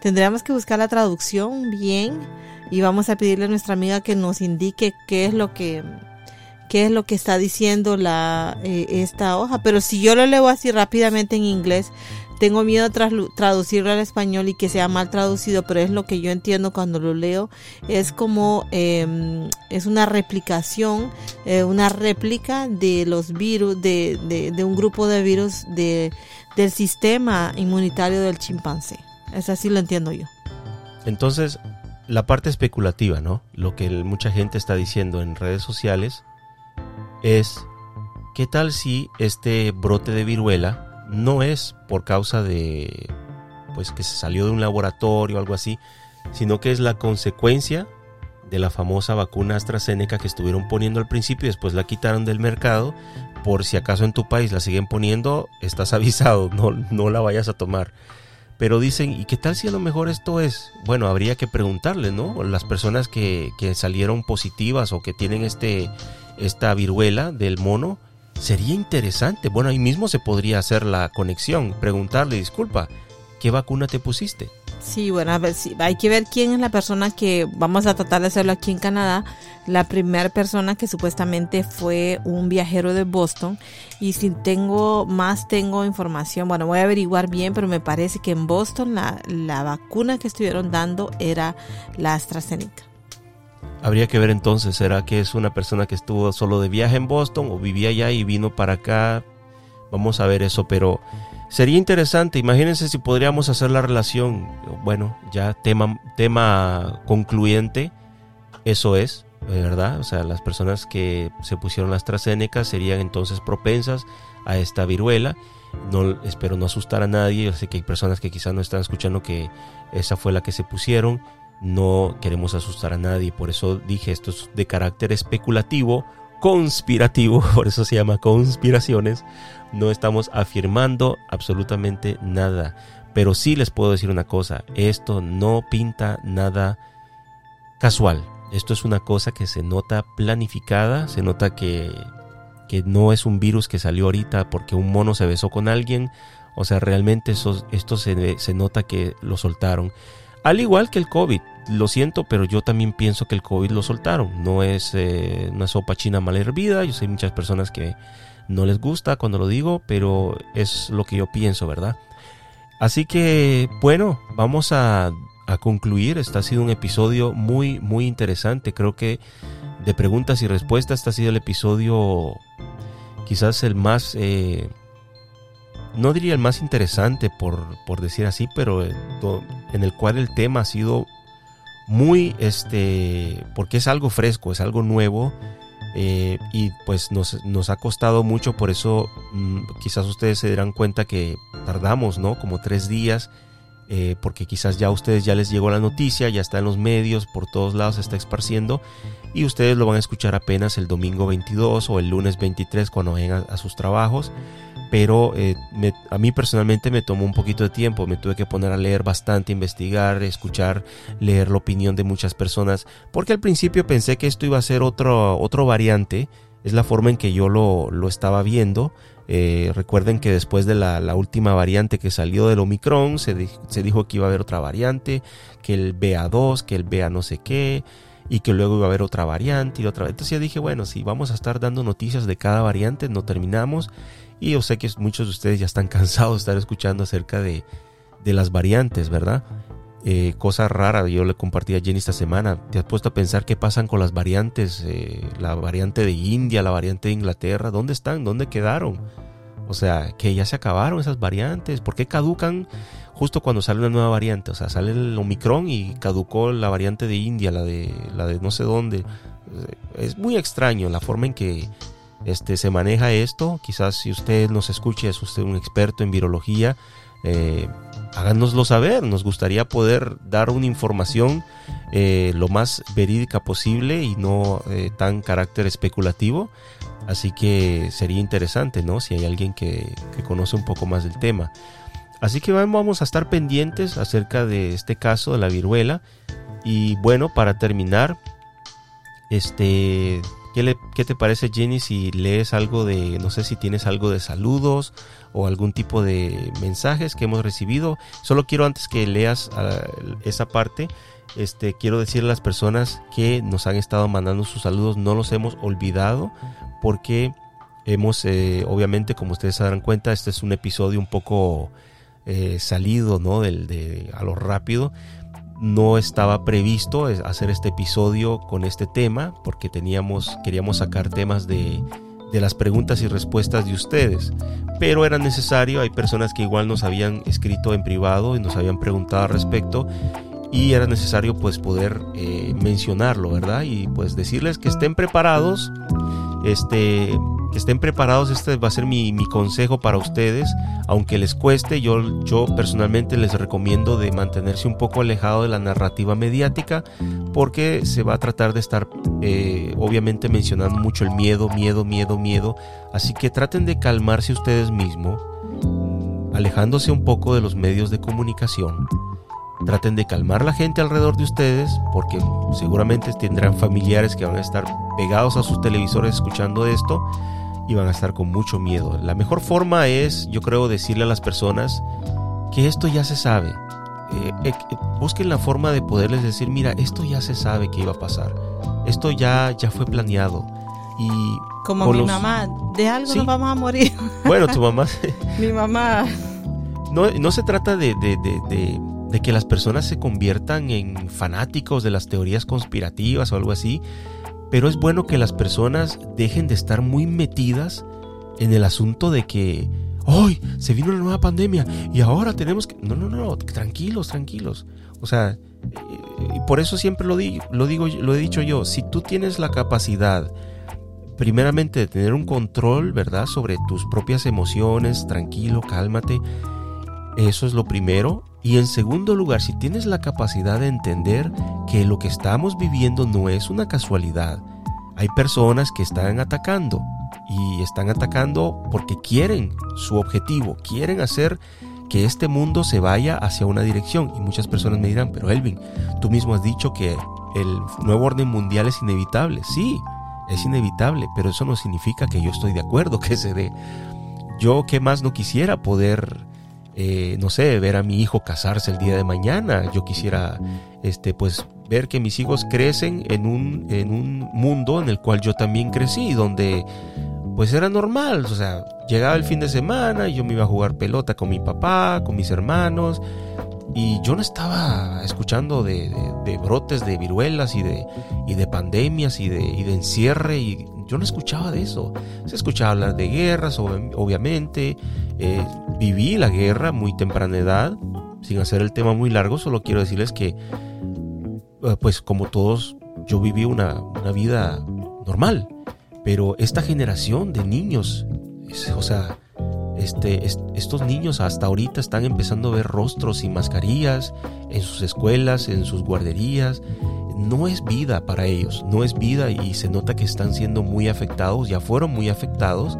tendríamos que buscar la traducción bien y vamos a pedirle a nuestra amiga que nos indique qué es lo que qué es lo que está diciendo la eh, esta hoja pero si yo lo leo así rápidamente en inglés tengo miedo de traducirlo al español y que sea mal traducido, pero es lo que yo entiendo cuando lo leo. Es como, eh, es una replicación, eh, una réplica de los virus, de, de, de un grupo de virus de, del sistema inmunitario del chimpancé. Es así lo entiendo yo. Entonces, la parte especulativa, ¿no? Lo que mucha gente está diciendo en redes sociales es, ¿qué tal si este brote de viruela no es por causa de pues que se salió de un laboratorio o algo así, sino que es la consecuencia de la famosa vacuna AstraZeneca que estuvieron poniendo al principio y después la quitaron del mercado. Por si acaso en tu país la siguen poniendo, estás avisado, no, no la vayas a tomar. Pero dicen, ¿y qué tal si a lo mejor esto es? Bueno, habría que preguntarle, ¿no? Las personas que, que salieron positivas o que tienen este, esta viruela del mono, Sería interesante, bueno, ahí mismo se podría hacer la conexión, preguntarle, disculpa, ¿qué vacuna te pusiste? Sí, bueno, a ver, sí, hay que ver quién es la persona que vamos a tratar de hacerlo aquí en Canadá. La primera persona que supuestamente fue un viajero de Boston. Y si tengo más, tengo información. Bueno, voy a averiguar bien, pero me parece que en Boston la, la vacuna que estuvieron dando era la AstraZeneca. Habría que ver entonces, ¿será que es una persona que estuvo solo de viaje en Boston o vivía allá y vino para acá? Vamos a ver eso, pero sería interesante, imagínense si podríamos hacer la relación, bueno, ya tema, tema concluyente, eso es, ¿verdad? O sea, las personas que se pusieron la AstraZeneca serían entonces propensas a esta viruela. No, espero no asustar a nadie, yo sé que hay personas que quizás no están escuchando que esa fue la que se pusieron no queremos asustar a nadie, por eso dije esto es de carácter especulativo, conspirativo, por eso se llama conspiraciones. No estamos afirmando absolutamente nada, pero sí les puedo decir una cosa, esto no pinta nada casual. Esto es una cosa que se nota planificada, se nota que, que no es un virus que salió ahorita porque un mono se besó con alguien. O sea, realmente esto se, se nota que lo soltaron. Al igual que el COVID, lo siento, pero yo también pienso que el COVID lo soltaron. No es eh, una sopa china mal hervida. Yo sé muchas personas que no les gusta cuando lo digo, pero es lo que yo pienso, ¿verdad? Así que, bueno, vamos a, concluir. Este ha sido un episodio muy, muy interesante. Creo que de preguntas y respuestas, este ha sido el episodio quizás el más... Eh, no diría el más interesante por, por decir así, pero en el cual el tema ha sido muy, este, porque es algo fresco, es algo nuevo eh, y pues nos, nos, ha costado mucho, por eso mm, quizás ustedes se darán cuenta que tardamos, ¿no? Como tres días, eh, porque quizás ya a ustedes ya les llegó la noticia, ya está en los medios, por todos lados se está esparciendo y ustedes lo van a escuchar apenas el domingo 22 o el lunes 23 cuando vayan a sus trabajos pero eh, a mí personalmente me tomó un poquito de tiempo, me tuve que poner a leer bastante, investigar, escuchar, leer la opinión de muchas personas, porque al principio pensé que esto iba a ser otro, otro variante, es la forma en que yo lo, lo estaba viendo. Eh, recuerden que después de la, la, última variante que salió del Omicron, se, se dijo que iba a haber otra variante, que el BA2, que el BA no sé qué, y que luego iba a haber otra variante y otra. Entonces ya dije, bueno, si vamos a estar dando noticias de cada variante, no terminamos y yo sé que muchos de ustedes ya están cansados de estar escuchando acerca de, de las variantes, ¿verdad? Eh, cosa rara, yo le compartí a Jenny esta semana. ¿Te has puesto a pensar qué pasan con las variantes? Eh, la variante de India, la variante de Inglaterra, ¿dónde están? ¿Dónde quedaron? O sea, que ya se acabaron esas variantes. ¿Por qué caducan justo cuando sale una nueva variante? O sea, sale el Omicron y caducó la variante de India, la de, la de no sé dónde. Es muy extraño la forma en que este, se maneja esto. Quizás si usted nos escucha, es usted un experto en virología, eh, háganoslo saber. Nos gustaría poder dar una información eh, lo más verídica posible y no eh, tan carácter especulativo. Así que sería interesante, ¿no? Si hay alguien que, que conoce un poco más del tema. Así que vamos a estar pendientes acerca de este caso de la viruela. Y bueno, para terminar, este ¿Qué, te parece Jenny si lees algo de, no sé si tienes algo de saludos o algún tipo de mensajes que hemos recibido? Solo quiero antes que leas ah, esa parte, este, quiero decirle a las personas que nos han estado mandando sus saludos, no los hemos olvidado porque hemos, eh, obviamente, como ustedes se darán cuenta, este es un episodio un poco eh, salido, ¿no? De, a lo rápido no estaba previsto hacer este episodio con este tema porque teníamos queríamos sacar temas de, de las preguntas y respuestas de ustedes. Pero era necesario hay personas que igual nos habían escrito en privado y nos habían preguntado al respecto y era necesario pues poder eh, mencionarlo verdad y pues decirles que estén preparados este que estén preparados, este va a ser mi, consejo para ustedes, aunque les cueste, yo, yo personalmente les recomiendo de mantenerse un poco alejado de la narrativa mediática, porque se va a tratar de estar eh, obviamente mencionando mucho el miedo, miedo, miedo, miedo, así que traten de calmarse ustedes mismos, alejándose un poco de los medios de comunicación. Traten de calmar la gente alrededor de ustedes porque seguramente tendrán familiares que van a estar pegados a sus televisores escuchando esto y van a estar con mucho miedo. La mejor forma es, yo creo, decirle a las personas que esto ya se sabe. Eh, eh, busquen la forma de poderles decir, mira, esto ya se sabe que iba a pasar. Esto ya, ya fue planeado. Y como mi mamá, de algo nos vamos a morir. Bueno, tu mamá. mi mamá. No, no se trata de, de, de, de que las personas se conviertan en fanáticos de las teorías conspirativas o algo así, pero es bueno que las personas dejen de estar muy metidas en el asunto de que hoy se vino una nueva pandemia y ahora tenemos que... No, no, no, tranquilos, tranquilos. O sea, eh, y por eso siempre lo digo, lo digo, lo he dicho yo, si tú tienes la capacidad primeramente de tener un control, ¿verdad?, sobre tus propias emociones, tranquilo, cálmate. Eso es lo primero. Y en segundo lugar, si tienes la capacidad de entender que lo que estamos viviendo no es una casualidad, hay personas que están atacando y están atacando porque quieren su objetivo, quieren hacer que este mundo se vaya hacia una dirección. Y muchas personas me dirán, pero Elvin, tú mismo has dicho que el nuevo orden mundial es inevitable. Sí, es inevitable, pero eso no significa que yo estoy de acuerdo que se dé. Yo qué más no quisiera poder, eh, no sé, ver a mi hijo casarse el día de mañana. Yo quisiera, este, pues, ver que mis hijos crecen en un, en un mundo en el cual yo también crecí, donde pues era normal, o sea, llegaba el fin de semana y yo me iba a jugar pelota con mi papá, con mis hermanos, y yo no estaba escuchando de, brotes de viruelas y de, y de pandemias y de, y de encierre, y yo no escuchaba de eso. Se escuchaba hablar de guerras, obviamente, eh, viví la guerra muy temprana edad, sin hacer el tema muy largo, solo quiero decirles que, eh, pues como todos, yo viví una, una vida normal pero esta generación de niños, o sea, este, estos niños hasta ahorita están empezando a ver rostros sin mascarillas en sus escuelas, en sus guarderías. No es vida para ellos, no es vida y se nota que están siendo muy afectados, ya fueron muy afectados.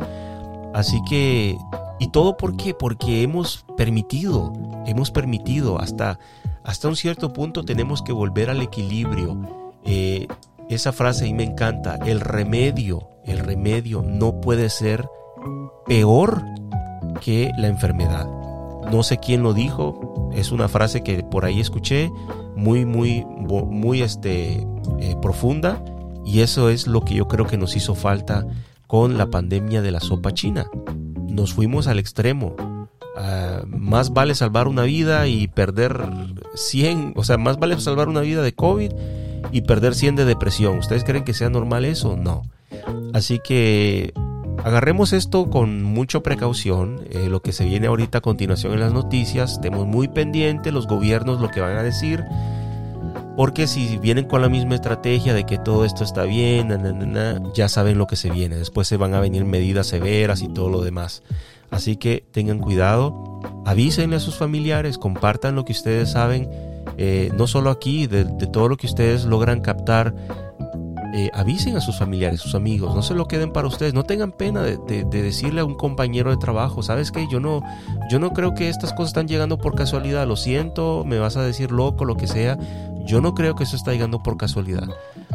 Así que, ¿y todo por qué? Porque hemos permitido, hemos permitido hasta, hasta un cierto punto tenemos que volver al equilibrio. Eh, esa frase ahí me encanta, el remedio, el remedio no puede ser peor que la enfermedad. No sé quién lo dijo, es una frase que por ahí escuché, muy, muy, muy este, eh, profunda, y eso es lo que yo creo que nos hizo falta con la pandemia de la sopa china. Nos fuimos al extremo. Ah, más vale salvar una vida y perder 100, o sea, más vale salvar una vida de COVID y perder 100 de depresión. ¿Ustedes creen que sea normal eso? No. Así que agarremos esto con mucha precaución. Eh, lo que se viene ahorita a continuación en las noticias, estemos muy pendientes los gobiernos lo que van a decir. Porque si vienen con la misma estrategia de que todo esto está bien, ya saben lo que se viene. Después se van a venir medidas severas y todo lo demás. Así que tengan cuidado, avísenle a sus familiares, compartan lo que ustedes saben eh, no solo aquí, de, todo lo que ustedes logran captar, eh, avisen a sus familiares, sus amigos, no se lo queden para ustedes, no tengan pena de, decirle a un compañero de trabajo, ¿sabes qué? Yo no, yo no creo que estas cosas están llegando por casualidad, lo siento, me vas a decir loco, lo que sea, yo no creo que eso está llegando por casualidad.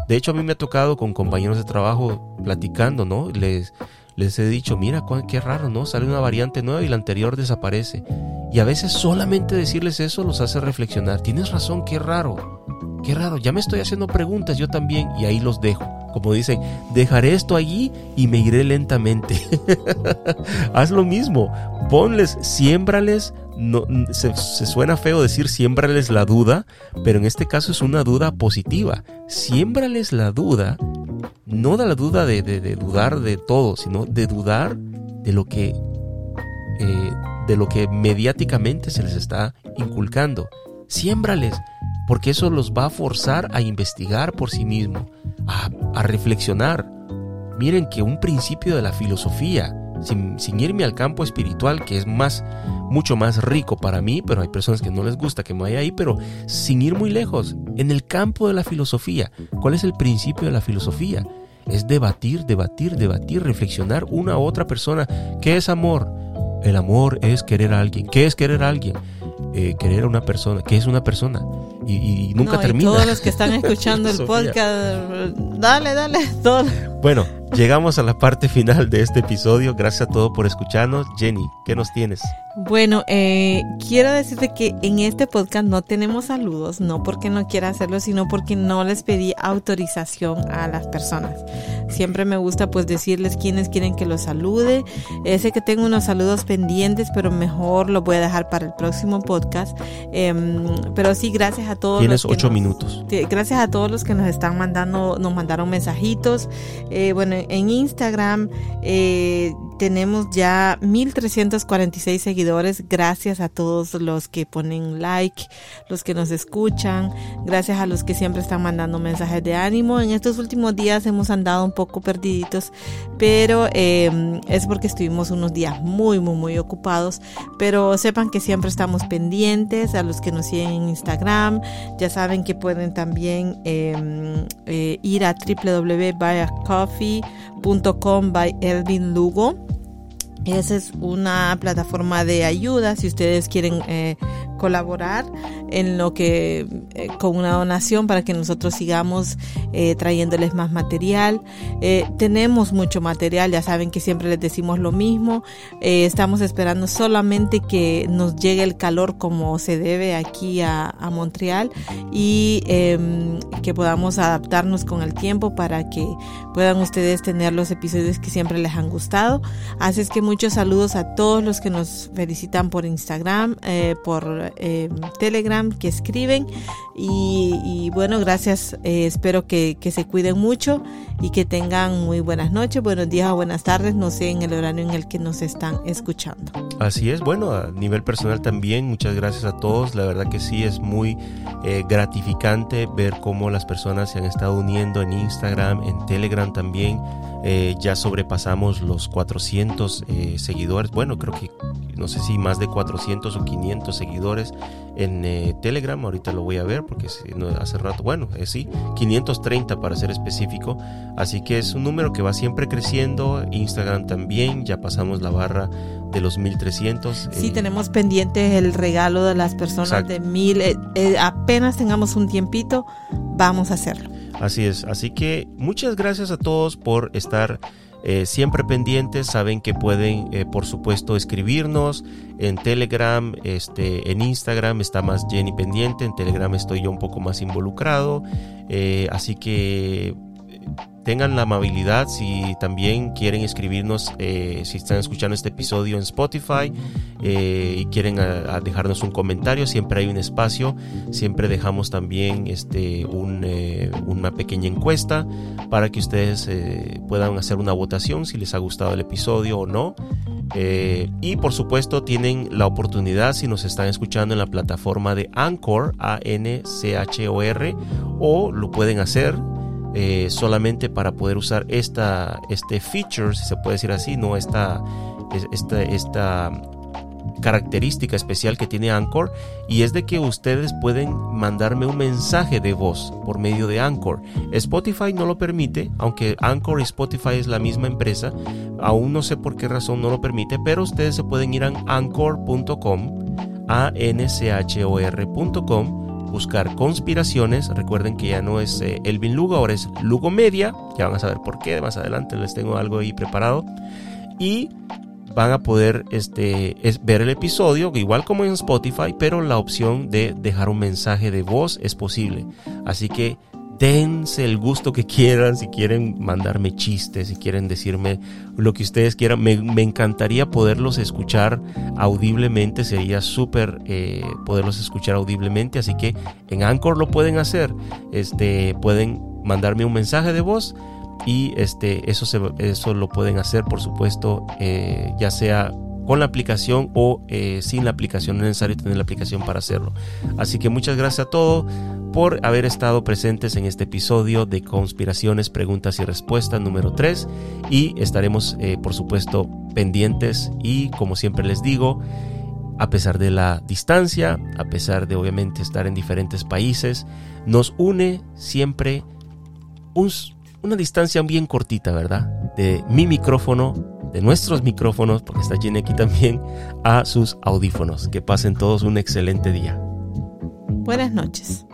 De hecho, a mí me ha tocado con compañeros de trabajo platicando, ¿no? Les, les he dicho, mira, qué raro, ¿no? Sale una variante nueva y la anterior desaparece. Y a veces solamente decirles eso los hace reflexionar. Tienes razón, qué raro. Qué raro, ya me estoy haciendo preguntas yo también y ahí los dejo. Como dicen, dejaré esto allí y me iré lentamente. Haz lo mismo, ponles, siémbrales. No, se, suena feo decir siémbrales la duda, pero en este caso es una duda positiva. Siémbrales la duda no da la duda de, dudar de todo, sino de dudar de lo que eh, de lo que mediáticamente se les está inculcando. Siémbrales, porque eso los va a forzar a investigar por sí mismo, a, a reflexionar. Miren que un principio de la filosofía, sin, sin, irme al campo espiritual, que es más, mucho más rico para mí, pero hay personas que no les gusta que me vaya ahí, pero sin ir muy lejos, en el campo de la filosofía, ¿cuál es el principio de la filosofía? Es debatir, debatir, debatir, reflexionar una u otra persona. ¿Qué es amor? El amor es querer a alguien. ¿Qué es querer a alguien? Eh, querer a una persona. ¿Qué es una persona? Y, nunca termina. todos los que están escuchando el podcast, dale, dale, todo. Bueno, llegamos a la parte final de este episodio. Gracias a todos por escucharnos. Jenny, ¿qué nos tienes? Bueno, eh, quiero decirte que en este podcast no tenemos saludos, no porque no quiera hacerlo, sino porque no les pedí autorización a las personas. Siempre me gusta pues decirles quiénes quieren que los salude. sé que tengo unos saludos pendientes, pero mejor lo voy a dejar para el próximo podcast. Em, pero sí, gracias a todos. Tienes ocho minutos. Gracias a todos los que nos están mandando, nos mandaron mensajitos. Eh, bueno, en Instagram eh, tenemos ya 1346 seguidores. Gracias a todos los que ponen like, los que nos escuchan. Gracias a los que siempre están mandando mensajes de ánimo. En estos últimos días hemos andado un poco perdiditos, pero em, es porque estuvimos unos días muy, muy, muy ocupados. Pero sepan que siempre estamos pendientes. A los que nos siguen en Instagram, ya saben que pueden también em, eh, ir a www.buyacoffee.com by Elvin Lugo. Esa es una plataforma de ayuda. Si ustedes quieren eh, colaborar en lo que eh, con una donación para que nosotros sigamos eh, trayéndoles más material. Eh, tenemos mucho material, ya saben que siempre les decimos lo mismo. estamos esperando solamente que nos llegue el calor como se debe aquí a, a Montreal y em, que podamos adaptarnos con el tiempo para que puedan ustedes tener los episodios que siempre les han gustado. Así es que muchos saludos a todos los que nos felicitan por Instagram, por eh, Telegram que escriben. Y, bueno, gracias. Eh, espero que, se cuiden mucho y que tengan muy buenas noches, buenos días o buenas tardes, no sé en el horario en el que nos están escuchando. Así es, bueno, a nivel personal también, muchas gracias a todos. La verdad que sí es muy eh, gratificante ver cómo las personas se han estado uniendo en Instagram, en Telegram también. ya sobrepasamos los 400 seguidores. Bueno, creo que no sé si más de 400 o 500 seguidores en eh, Telegram, ahorita lo voy a ver porque no, hace rato, bueno, eh, sí, 530 para ser específico, así que es un número que va siempre creciendo, Instagram también, ya pasamos la barra de los 1300. Sí, eh, tenemos pendiente el regalo de las personas de mil, apenas tengamos un tiempito, vamos a hacerlo. Así es, así que muchas gracias a todos por estar eh, siempre pendientes, saben que pueden, eh, por supuesto, escribirnos en Telegram, este, en Instagram está más Jenny pendiente, en Telegram estoy yo un poco más involucrado, eh, así que tengan la amabilidad si también quieren escribirnos, eh, si están escuchando este episodio en Spotify eh, y quieren dejarnos un comentario, siempre hay un espacio, siempre dejamos también este, eh, una pequeña encuesta para que ustedes puedan hacer una votación si les ha gustado el episodio o no. y por supuesto tienen la oportunidad si nos están escuchando en la plataforma de Anchor, A-N-C-H-O-R, o lo pueden hacer eh, solamente para poder usar esta, este feature, si se puede decir así, no esta, esta, esta característica especial que tiene Anchor y es de que ustedes pueden mandarme un mensaje de voz por medio de Anchor. Spotify no lo permite, aunque Anchor y Spotify es la misma empresa, aún no sé por qué razón no lo permite, pero ustedes se pueden ir a anchor.com, a n c h o r.com buscar conspiraciones. Recuerden que ya no es eh, Elvin Lugo, ahora es Lugo Media. Ya van a saber por qué. Más adelante les tengo algo ahí preparado. Y van a poder este, ver el episodio, igual como en Spotify, pero la opción de dejar un mensaje de voz es posible. Así que dense el gusto que quieran, si quieren mandarme chistes, si quieren decirme lo que ustedes quieran. Me, encantaría poderlos escuchar audiblemente, sería súper eh, poderlos escuchar audiblemente, así que en Anchor lo pueden hacer, este, pueden mandarme un mensaje de voz y este, eso, se, eso lo pueden hacer, por supuesto, eh, ya sea con la aplicación o eh, sin la aplicación, no es necesario tener la aplicación para hacerlo. Así que muchas gracias a todos por haber estado presentes en este episodio de Conspiraciones, Preguntas y Respuestas número 3 y estaremos eh, por supuesto pendientes y como siempre les digo, a pesar de la distancia, a pesar de obviamente estar en diferentes países, nos une siempre una distancia bien cortita, ¿verdad? De mi micrófono de nuestros micrófonos, porque está Jenny aquí también, a sus audífonos. Que pasen todos un excelente día. Buenas noches.